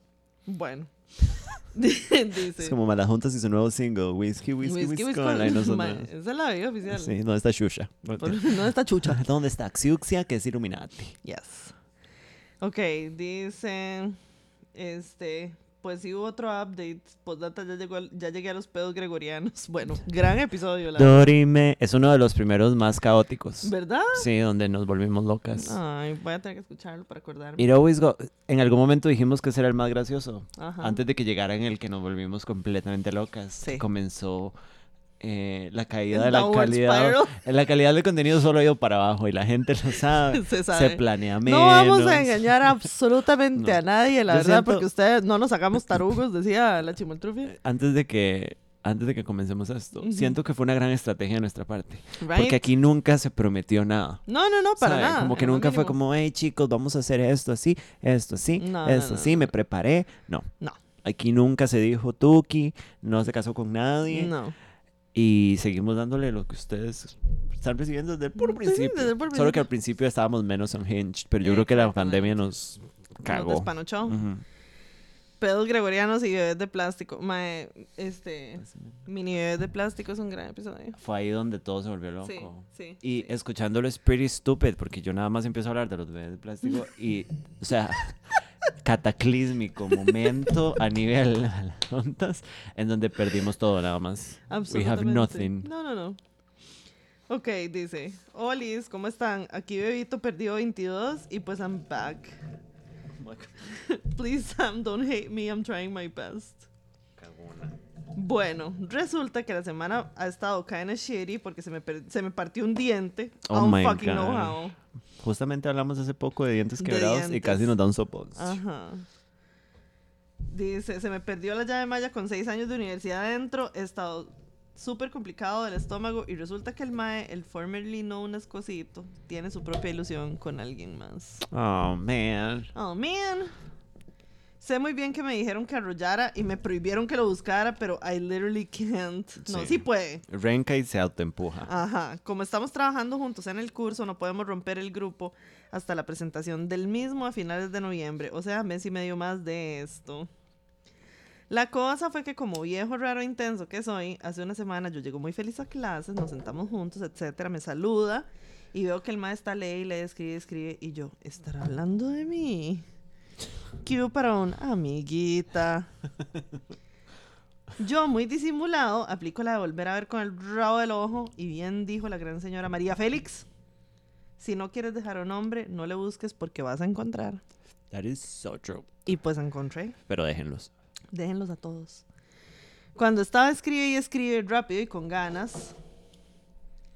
Bueno. dice. Es como Malajuntas y su nuevo single. Whisky, whisky, Whisky, whiskola. Y whiskola. Ma, nosotros. Esa es la vida oficial. Sí, ¿dónde está? Por- ¿Dónde está Chucha? ¿Dónde está Xiuxia, que es Illuminati? Yes. Ok, dice. Este. Pues sí hubo otro update. Postdata ya, llegó ya llegué a los pedos gregorianos. Bueno, gran episodio, la verdad. Dorime. Es uno de los primeros más caóticos. ¿Verdad? Sí, donde nos volvimos locas. Ay, voy a tener que escucharlo para acordarme. It always go- En algún momento dijimos que ese era el más gracioso. Ajá. Antes de que llegara en el que nos volvimos completamente locas. Sí. Comenzó eh, la caída de la calidad. spiral. La calidad del contenido solo ha ido para abajo y la gente lo sabe. Se sabe. planea menos. No vamos a engañar absolutamente No. a nadie, la Yo verdad, siento- porque ustedes no nos hagamos tarugos, decía la chimoltrufia. Antes de que antes de que comencemos esto, siento que fue una gran estrategia de nuestra parte. Right? Porque aquí nunca se prometió nada. No, no, no, para ¿sabe? nada. Como que nunca fue como, hey chicos, vamos a hacer esto así, esto así, No, esto no, así, me preparé. No. No. Aquí nunca se dijo Tuki, no se casó con nadie. No. Y seguimos dándole lo que ustedes están recibiendo desde el puro principio. desde el puro Solo que al principio estábamos menos unhinged, pero yo creo que la pandemia nos Nos cagó. despanochó. Pedos gregorianos y bebés de plástico. Mae, este. Mini bebés de plástico es un gran episodio. Fue ahí donde todo se volvió loco. Sí, sí. Y sí. escuchándolo es pretty stupid porque yo nada más empiezo a hablar de los bebés de plástico y, o sea, cataclísmico momento a nivel a las tontas en donde perdimos todo nada más. We have nothing. No, no, no. Ok, dice. Olis, ¿cómo están? Aquí Bebito perdió 22 y pues I'm back. Please, Sam, don't hate me. I'm trying my best. Bueno, resulta que la semana ha estado kinda shitty porque se me, se me partió un diente. Oh my fucking know God. how. Justamente hablamos hace poco de dientes De quebrados y casi nos da un sopón. Ajá. Dice, se me perdió la llave maya con seis años de universidad adentro. He estado súper complicado del estómago y resulta que el mae, el formerly known as Cosito, tiene su propia ilusión con alguien más. Oh, man. Oh, man. Sé muy bien que me dijeron que arrollara y me prohibieron que lo buscara, pero I literally can't. No, Sí. sí puede. Renka y se autoempuja. Ajá. Como estamos trabajando juntos en el curso, no podemos romper el grupo hasta la presentación del mismo a finales de noviembre. O sea, mes y medio más de esto. La cosa fue que como viejo raro intenso que soy, hace una semana yo llego muy feliz a clases, nos sentamos juntos, etcétera, me saluda y veo que el maestro lee y lee, escribe, escribe y yo, ¿estará hablando de mí? Q para un amiguita. Yo, muy disimulado, aplico la de volver a ver con el rabo del ojo y bien dijo la gran señora María Félix. Si no quieres dejar un nombre, no le busques porque vas a encontrar. That is so true. Y pues encontré. Pero déjenlos. Déjenlos a todos. Cuando estaba escribe y escribe rápido y con ganas,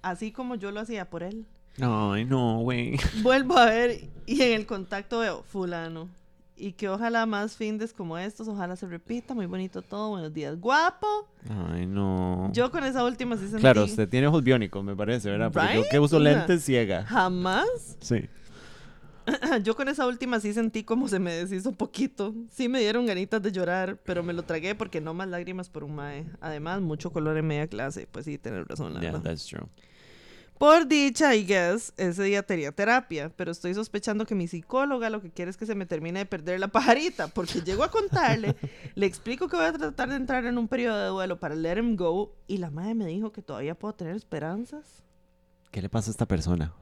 así como yo lo hacía por él. Ay, no, güey. Vuelvo a ver y en el contacto veo fulano. Y que ojalá más findes como estos, ojalá se repita, muy bonito todo, buenos días, guapo. Ay, no. Yo con esa última sí sentí... Claro, usted tiene ojos biónicos, me parece, ¿verdad? Porque yo Right? que uso lentes ciega. Jamás. Sí. Yo con esa última sí sentí como se me deshizo poquito. Sí me dieron ganitas de llorar, pero me lo tragué porque no más lágrimas por un mae. Además, mucho color en media clase. Pues sí, tener razón, la Yeah, verdad. that's true. Por dicha, I guess, ese día tenía terapia, pero estoy sospechando que mi psicóloga lo que quiere es que se me termine de perder la pajarita, porque llego a contarle, le explico que voy a tratar de entrar en un periodo de duelo para let him go, y la madre me dijo que todavía puedo tener esperanzas. ¿Qué le pasa a esta persona?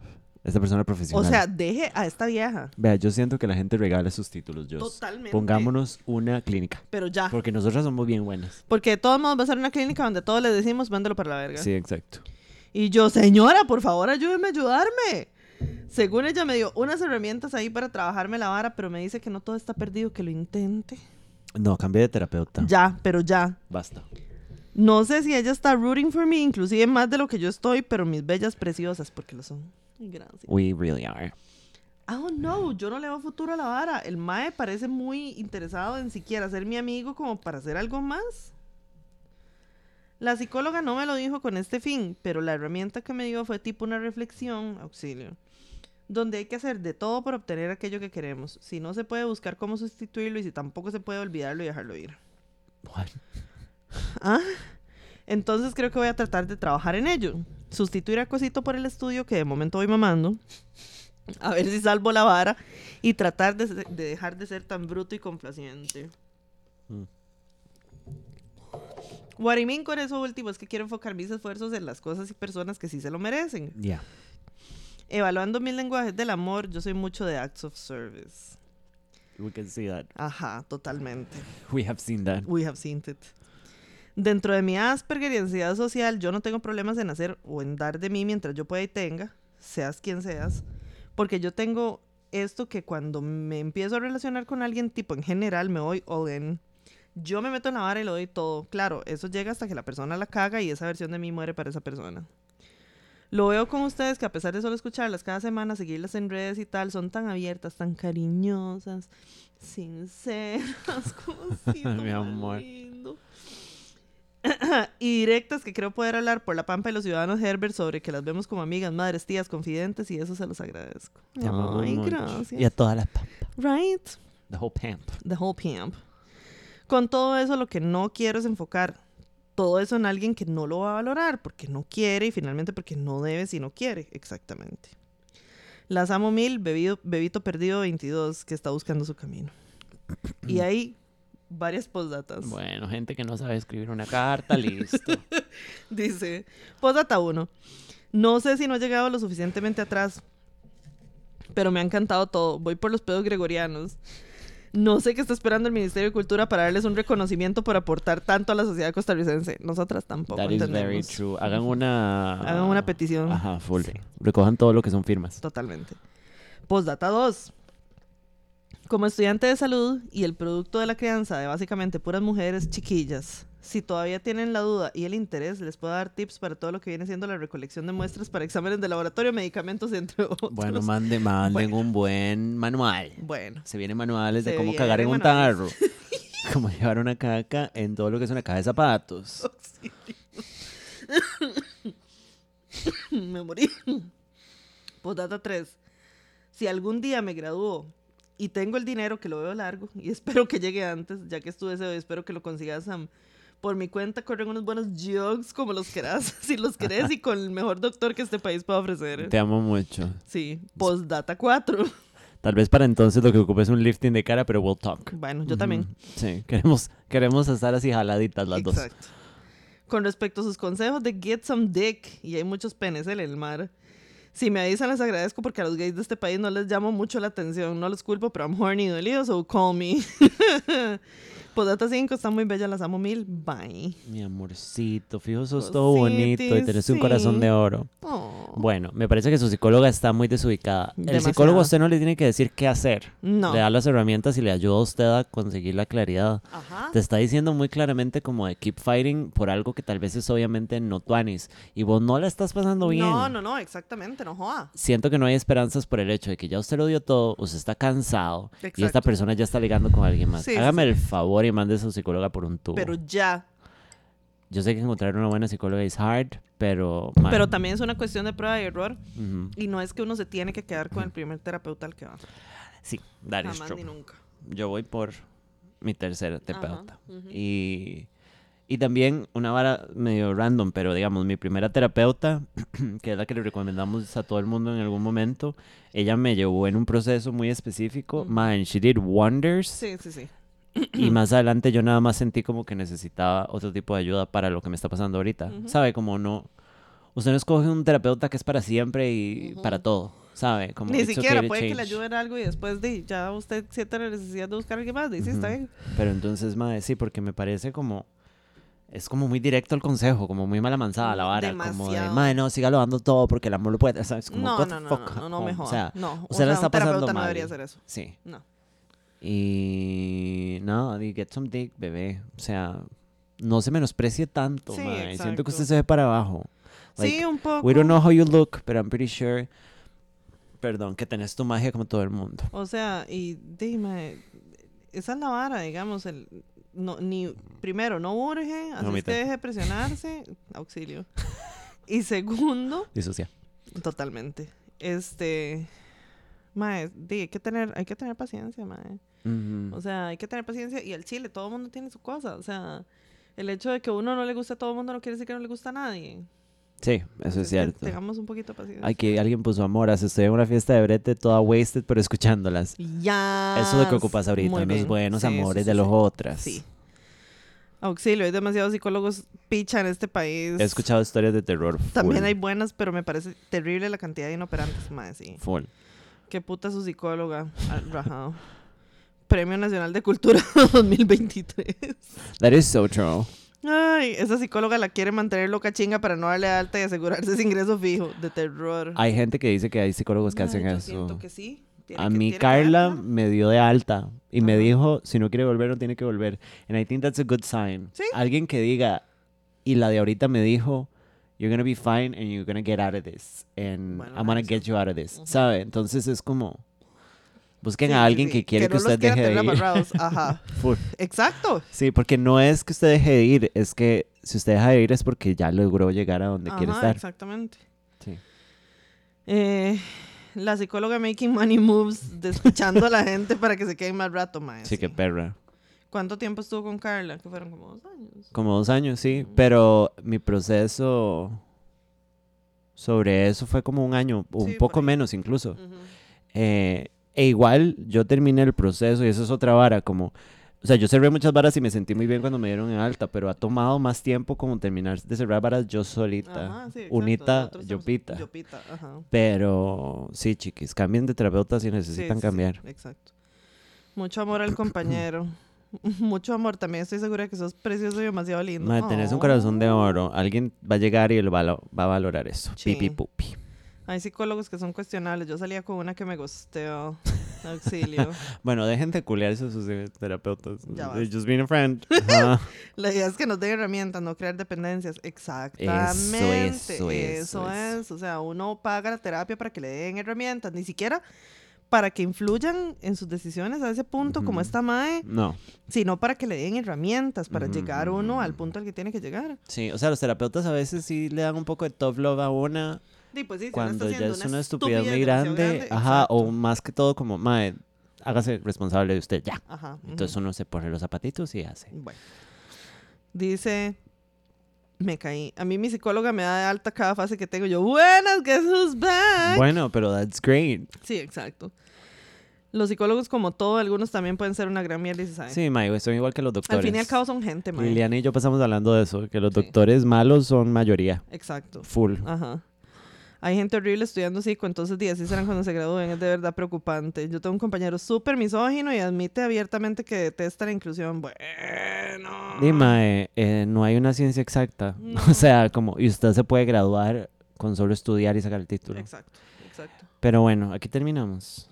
Esta persona O profesional. sea, deje a esta vieja. Vea, yo siento que la gente regala sus títulos, yo. Totalmente. Pongámonos una clínica. Pero ya. Porque nosotras somos bien buenas. Porque de todos modos va a ser una clínica donde todos le decimos, mándalo para la verga. Sí, exacto. Y yo, señora, por favor, ayúdeme a ayudarme. Según ella me dio unas herramientas ahí para trabajarme la vara, pero me dice que no todo está perdido, que lo intente. No, cambié de terapeuta. Ya, pero ya. Basta. No sé si ella está rooting for me, inclusive más de lo que yo estoy, pero mis bellas preciosas, porque lo son. We really are. Oh, no, yo no le veo futuro a la vara. El Mae parece muy interesado en siquiera ser mi amigo como para hacer algo más. La psicóloga no me lo dijo con este fin, pero la herramienta que me dio fue tipo una reflexión, auxilio, donde hay que hacer de todo por obtener aquello que queremos. Si no se puede buscar cómo sustituirlo y si tampoco se puede olvidarlo y dejarlo ir. What? ¿Ah? Entonces creo que voy a tratar de trabajar en ello. Sustituir a Cosito por el estudio que de momento voy mamando. A ver si salvo la vara. Y tratar de, dejar de ser tan bruto y complaciente. Mm. Mean con eso último es que quiero enfocar mis esfuerzos en las cosas y personas que sí se lo merecen. Yeah. Evaluando mis lenguajes del amor, yo soy mucho de acts of service. We can see that. Ajá, totalmente. We have seen that. We have seen it. Dentro de mi Asperger y ansiedad social, yo no tengo problemas en hacer o en dar de mí mientras yo pueda y tenga, seas quien seas, porque yo tengo esto que cuando me empiezo a relacionar con alguien, tipo en general, me voy all in. Yo me meto en la vara y lo doy todo. Claro, eso llega hasta que la persona la caga y esa versión de mí muere para esa persona. Lo veo con ustedes que a pesar de solo escucharlas cada semana, seguirlas en redes y tal, son tan abiertas, tan cariñosas, sinceras, como Mi amor. lindo. y directas que creo poder hablar por la pampa de los ciudadanos Herbert sobre que las vemos como amigas, madres, tías, confidentes y eso se los agradezco. Amamos Ay, gracias. Y a todas las pamp. Right. The whole pamp. The whole pamp. Con todo eso, lo que no quiero es enfocar todo eso en alguien que no lo va a valorar, porque no quiere y finalmente porque no debe si no quiere, exactamente. Las amo mil, bebido, bebito perdido 22, que está buscando su camino. Y hay varias postdatas. Bueno, gente que no sabe escribir una carta, listo. Dice, postdata 1. No sé si no he llegado lo suficientemente atrás, pero me ha encantado todo. Voy por los pedos gregorianos. No sé qué está esperando el Ministerio de Cultura para darles un reconocimiento por aportar tanto a la sociedad costarricense. Nosotras tampoco That is very entendemos. true. Hagan una... Hagan una petición. Ajá, full. Sí. Recojan todo lo que son firmas. Totalmente. Postdata 2. Como estudiante de salud y el producto de la crianza de básicamente puras mujeres chiquillas, si todavía tienen la duda y el interés, les puedo dar tips para todo lo que viene siendo la recolección de muestras para exámenes de laboratorio, medicamentos, entre otros. Bueno, mande, manden Bueno. un buen manual. Bueno, Se vienen manuales de cómo cagar en un tarro. Cómo llevar una caca en todo lo que es una caja de zapatos. me morí. Postdata 3. Si algún día me gradúo y tengo el dinero, que lo veo largo, y espero que llegue antes, ya que estuve ese, espero que lo consigas, Sam. Por mi cuenta corren unos buenos jugs como los querás, si los querés, y con el mejor doctor que este país pueda ofrecer. Te amo mucho. Sí, postdata 4. Tal vez para entonces lo que ocupes es un lifting de cara, pero we'll talk. Bueno, yo también. Sí, queremos, queremos estar así jaladitas las dos. Exacto. Con respecto a sus consejos de get some dick, y hay muchos penes en el mar. Si me avisan, les agradezco porque a los gays de este país no les llamo mucho la atención. No los culpo, pero I'm horny dolido, so call me. Podata 5 está muy bella, las amo mil. Bye. Mi amorcito, fijo, sos todo bonito y tenés un corazón de oro. Oh. Bueno, me parece que su psicóloga está muy desubicada. El psicólogo a usted no le tiene que decir qué hacer. No. Le da las herramientas y le ayuda a usted a conseguir la claridad. Ajá. Te está diciendo muy claramente como de keep fighting por algo que tal vez es obviamente no tuanis. Y vos no la estás pasando bien. No, no, no, exactamente, no joda. Siento que no hay esperanzas por el hecho de que ya usted lo dio todo, usted está cansado y esta persona ya está ligando con alguien más. Sí, sí, Hágame sí. el favor y mande a su psicóloga por un tubo. Pero ya. Yo sé que encontrar una buena psicóloga es hard, pero... man, Pero también es una cuestión de prueba y error. ujú. Y no es que uno se tiene que quedar con el primer terapeuta al que va. Sí, that is Jamás true. ni nunca. Yo voy por mi tercera Ajá, terapeuta. ujú. Y, y también una vara medio random, pero digamos, mi primera terapeuta, que es la que le recomendamos a todo el mundo en algún momento, ella me llevó en un proceso muy específico. Ujú. Man, she did wonders. Sí, sí, sí. Y más adelante yo nada más sentí como que necesitaba otro tipo de ayuda para lo que me está pasando ahorita. Ujú. ¿Sabe? Como no... Usted no escoge un terapeuta que es para siempre y Ujú. para todo. ¿Sabe? Como Ni okay siquiera to puede que le change. ayuden algo y después de ya usted sienta la necesidad de buscar a alguien más. Dice, está Ujú. bien. Pero entonces, madre, sí, porque me parece como... Es como muy directo el consejo, como muy mala manzada la vara. Como de, Demasiado. madre, no, sígalo dando todo porque el amor lo puede... ¿sabes? Como, No, what no, no, no, no, no, me home? joda. O sea, no, o usted la sea, está un terapeuta pasando no mal. debería hacer eso. sí. No. Y... No, y get some dick, bebé. O sea, no se menosprecie tanto, Sí. Siento que usted se ve para abajo. Like, sí, un poco. We don't know how you look, but I'm pretty sure... Perdón, que tenés tu magia como todo el mundo. O sea, y dime, esa es la vara, digamos, el no, ni primero no urge, así Mamita. que deje de presionarse, auxilio. Y segundo, Disocia. totalmente. Este mae, hay que tener, hay que tener paciencia, mae. O sea, hay que tener paciencia y el chile, todo el mundo tiene su cosa, o sea, el hecho de que uno no le guste a todo el mundo no quiere decir que no le gusta a nadie. Sí, eso es cierto. Tengamos un poquito de paciencia. Aquí alguien puso amoras. Estoy en una fiesta de brete toda wasted, pero escuchándolas. Ya. Eso es lo que ocupas ahorita, unos buenos Sí, amores sí, de los sí. otras. Sí. Auxilio, hay demasiados psicólogos picha en este país. He escuchado historias de terror. También hay buenas, pero me parece terrible la cantidad de inoperantes, más sí. Full. Qué puta su psicóloga, rajado. Premio Nacional de Cultura 2023. That is so true. Ay, esa psicóloga la quiere mantener loca chinga para no darle alta y asegurarse ese ingreso fijo. De terror. Hay gente que dice que hay psicólogos que Ay, hacen yo eso. siento que sí. Tiene A que- mí Carla me dio de alta y me dijo, si no quiere volver, no tiene que volver. And I think that's a good sign. Sí. Alguien que diga, y la de ahorita me dijo, you're gonna be fine and you're gonna get out of this. And Bueno, I'm gonna get you out of this. Ujú. ¿Sabe? Entonces es como, busquen Sí, a sí, alguien sí. que quiere que, no usted deje de ir. Ajá. Exacto. Sí, porque no es que usted deje de ir, es que si usted deja de ir es porque ya logró llegar a donde quiere estar. Exactamente. Sí. Eh, la psicóloga making money moves, de escuchando a la gente para que se queden más rato, más. Sí, qué perra. ¿Cuánto tiempo estuvo con Carla? Que fueron como dos años. Como dos años, sí. Pero mi proceso sobre eso fue como un año, un Sí, poco menos incluso. Eh, e igual yo terminé el proceso y eso es otra vara, como... O sea, yo cerré muchas varas y me sentí muy bien cuando me dieron en alta, pero ha tomado más tiempo como terminar de cerrar varas yo solita. Ajá, sí. Unita, Yopita. Yopita, ajá. Pero sí, chiquis, cambien de terapeuta si necesitan sí, sí, cambiar. exacto. Mucho amor al compañero. Mucho amor. También estoy segura que sos precioso y demasiado lindo. Madre, tenés un Oh. corazón de oro. Alguien va a llegar y lo va, a va a valorar eso. Pipi pupi. Hay psicólogos que son cuestionables. Yo salía con una que me gusteó. Auxilio. Bueno, dejen de culearse a sus terapeutas. Just being a friend. Ajá. La idea es que nos den herramientas, no crear dependencias. Exactamente. eso, eso, es. O sea, uno paga la terapia para que le den herramientas, ni siquiera para que influyan en sus decisiones a ese punto, como esta Mae, no. sino para que le den herramientas para llegar uno al punto al que tiene que llegar. Sí, o sea, los terapeutas a veces sí le dan un poco de tough love a una Pues sí, cuando ya es una estupidez muy grande. Ajá, o más que todo como, mae, hágase responsable de usted ya. Ajá. Entonces uno se pone los zapatitos y hace. Bueno. Dice, me caí. A mí mi psicóloga me da de alta cada fase que tengo. Yo, buenas, guess who's back? Bueno, pero that's great. Sí, exacto. Los psicólogos, como todo, algunos también pueden ser una gran mierda y se saben. Sí, mae, son igual que los doctores. Al fin y al cabo son gente, mae. Liliana y yo pasamos hablando de eso, que los Sí. doctores malos son mayoría. Exacto. Full. Ajá. Hay gente horrible estudiando psico, entonces di, así serán cuando se gradúen. Es de verdad preocupante. Yo tengo un compañero súper misógino y admite abiertamente que detesta la inclusión. Bueno. Dime, eh, no hay una ciencia exacta. No. O sea, como, y usted se puede graduar con solo estudiar y sacar el título. Exacto, exacto. Pero bueno, aquí terminamos.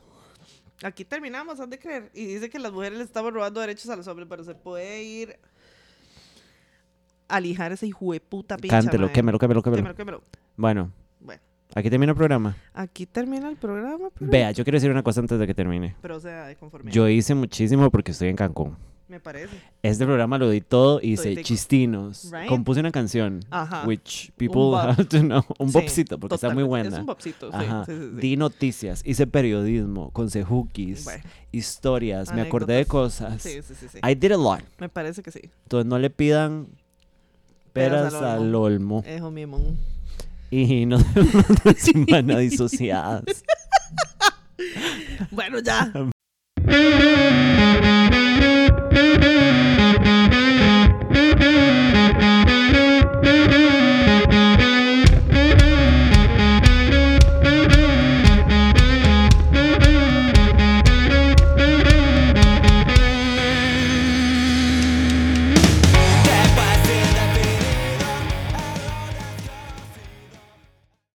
Aquí terminamos, han de creer. Y dice que las mujeres le estamos robando derechos a los hombres, pero se puede ir a lijar ese hijo de puta picha. Cántelo, quémelo, quémelo, quémelo. Bueno, aquí termina el programa. aquí termina el programa. pero- Vea, yo quiero decir una cosa antes de que termine. Pero o sea, de conformidad. Yo hice muchísimo porque estoy en Cancún. Me parece. Este programa lo di todo, hice Toditico. chistinos, Right? compuse una canción, Ajá. which people have to know, un Sí, bobcito, porque está muy buena. Es un bobcito, sí. Ajá. sí, sí. Di noticias, hice periodismo, consejukis, Bueno, historias, me acordé de cosas. Sí, sí, sí, sí. I did a lot. Me parece que sí. Entonces no le pidan peras, Peras al al olmo. Ejo mismo. Y nos vemos la semana disociadas. Bueno, ya.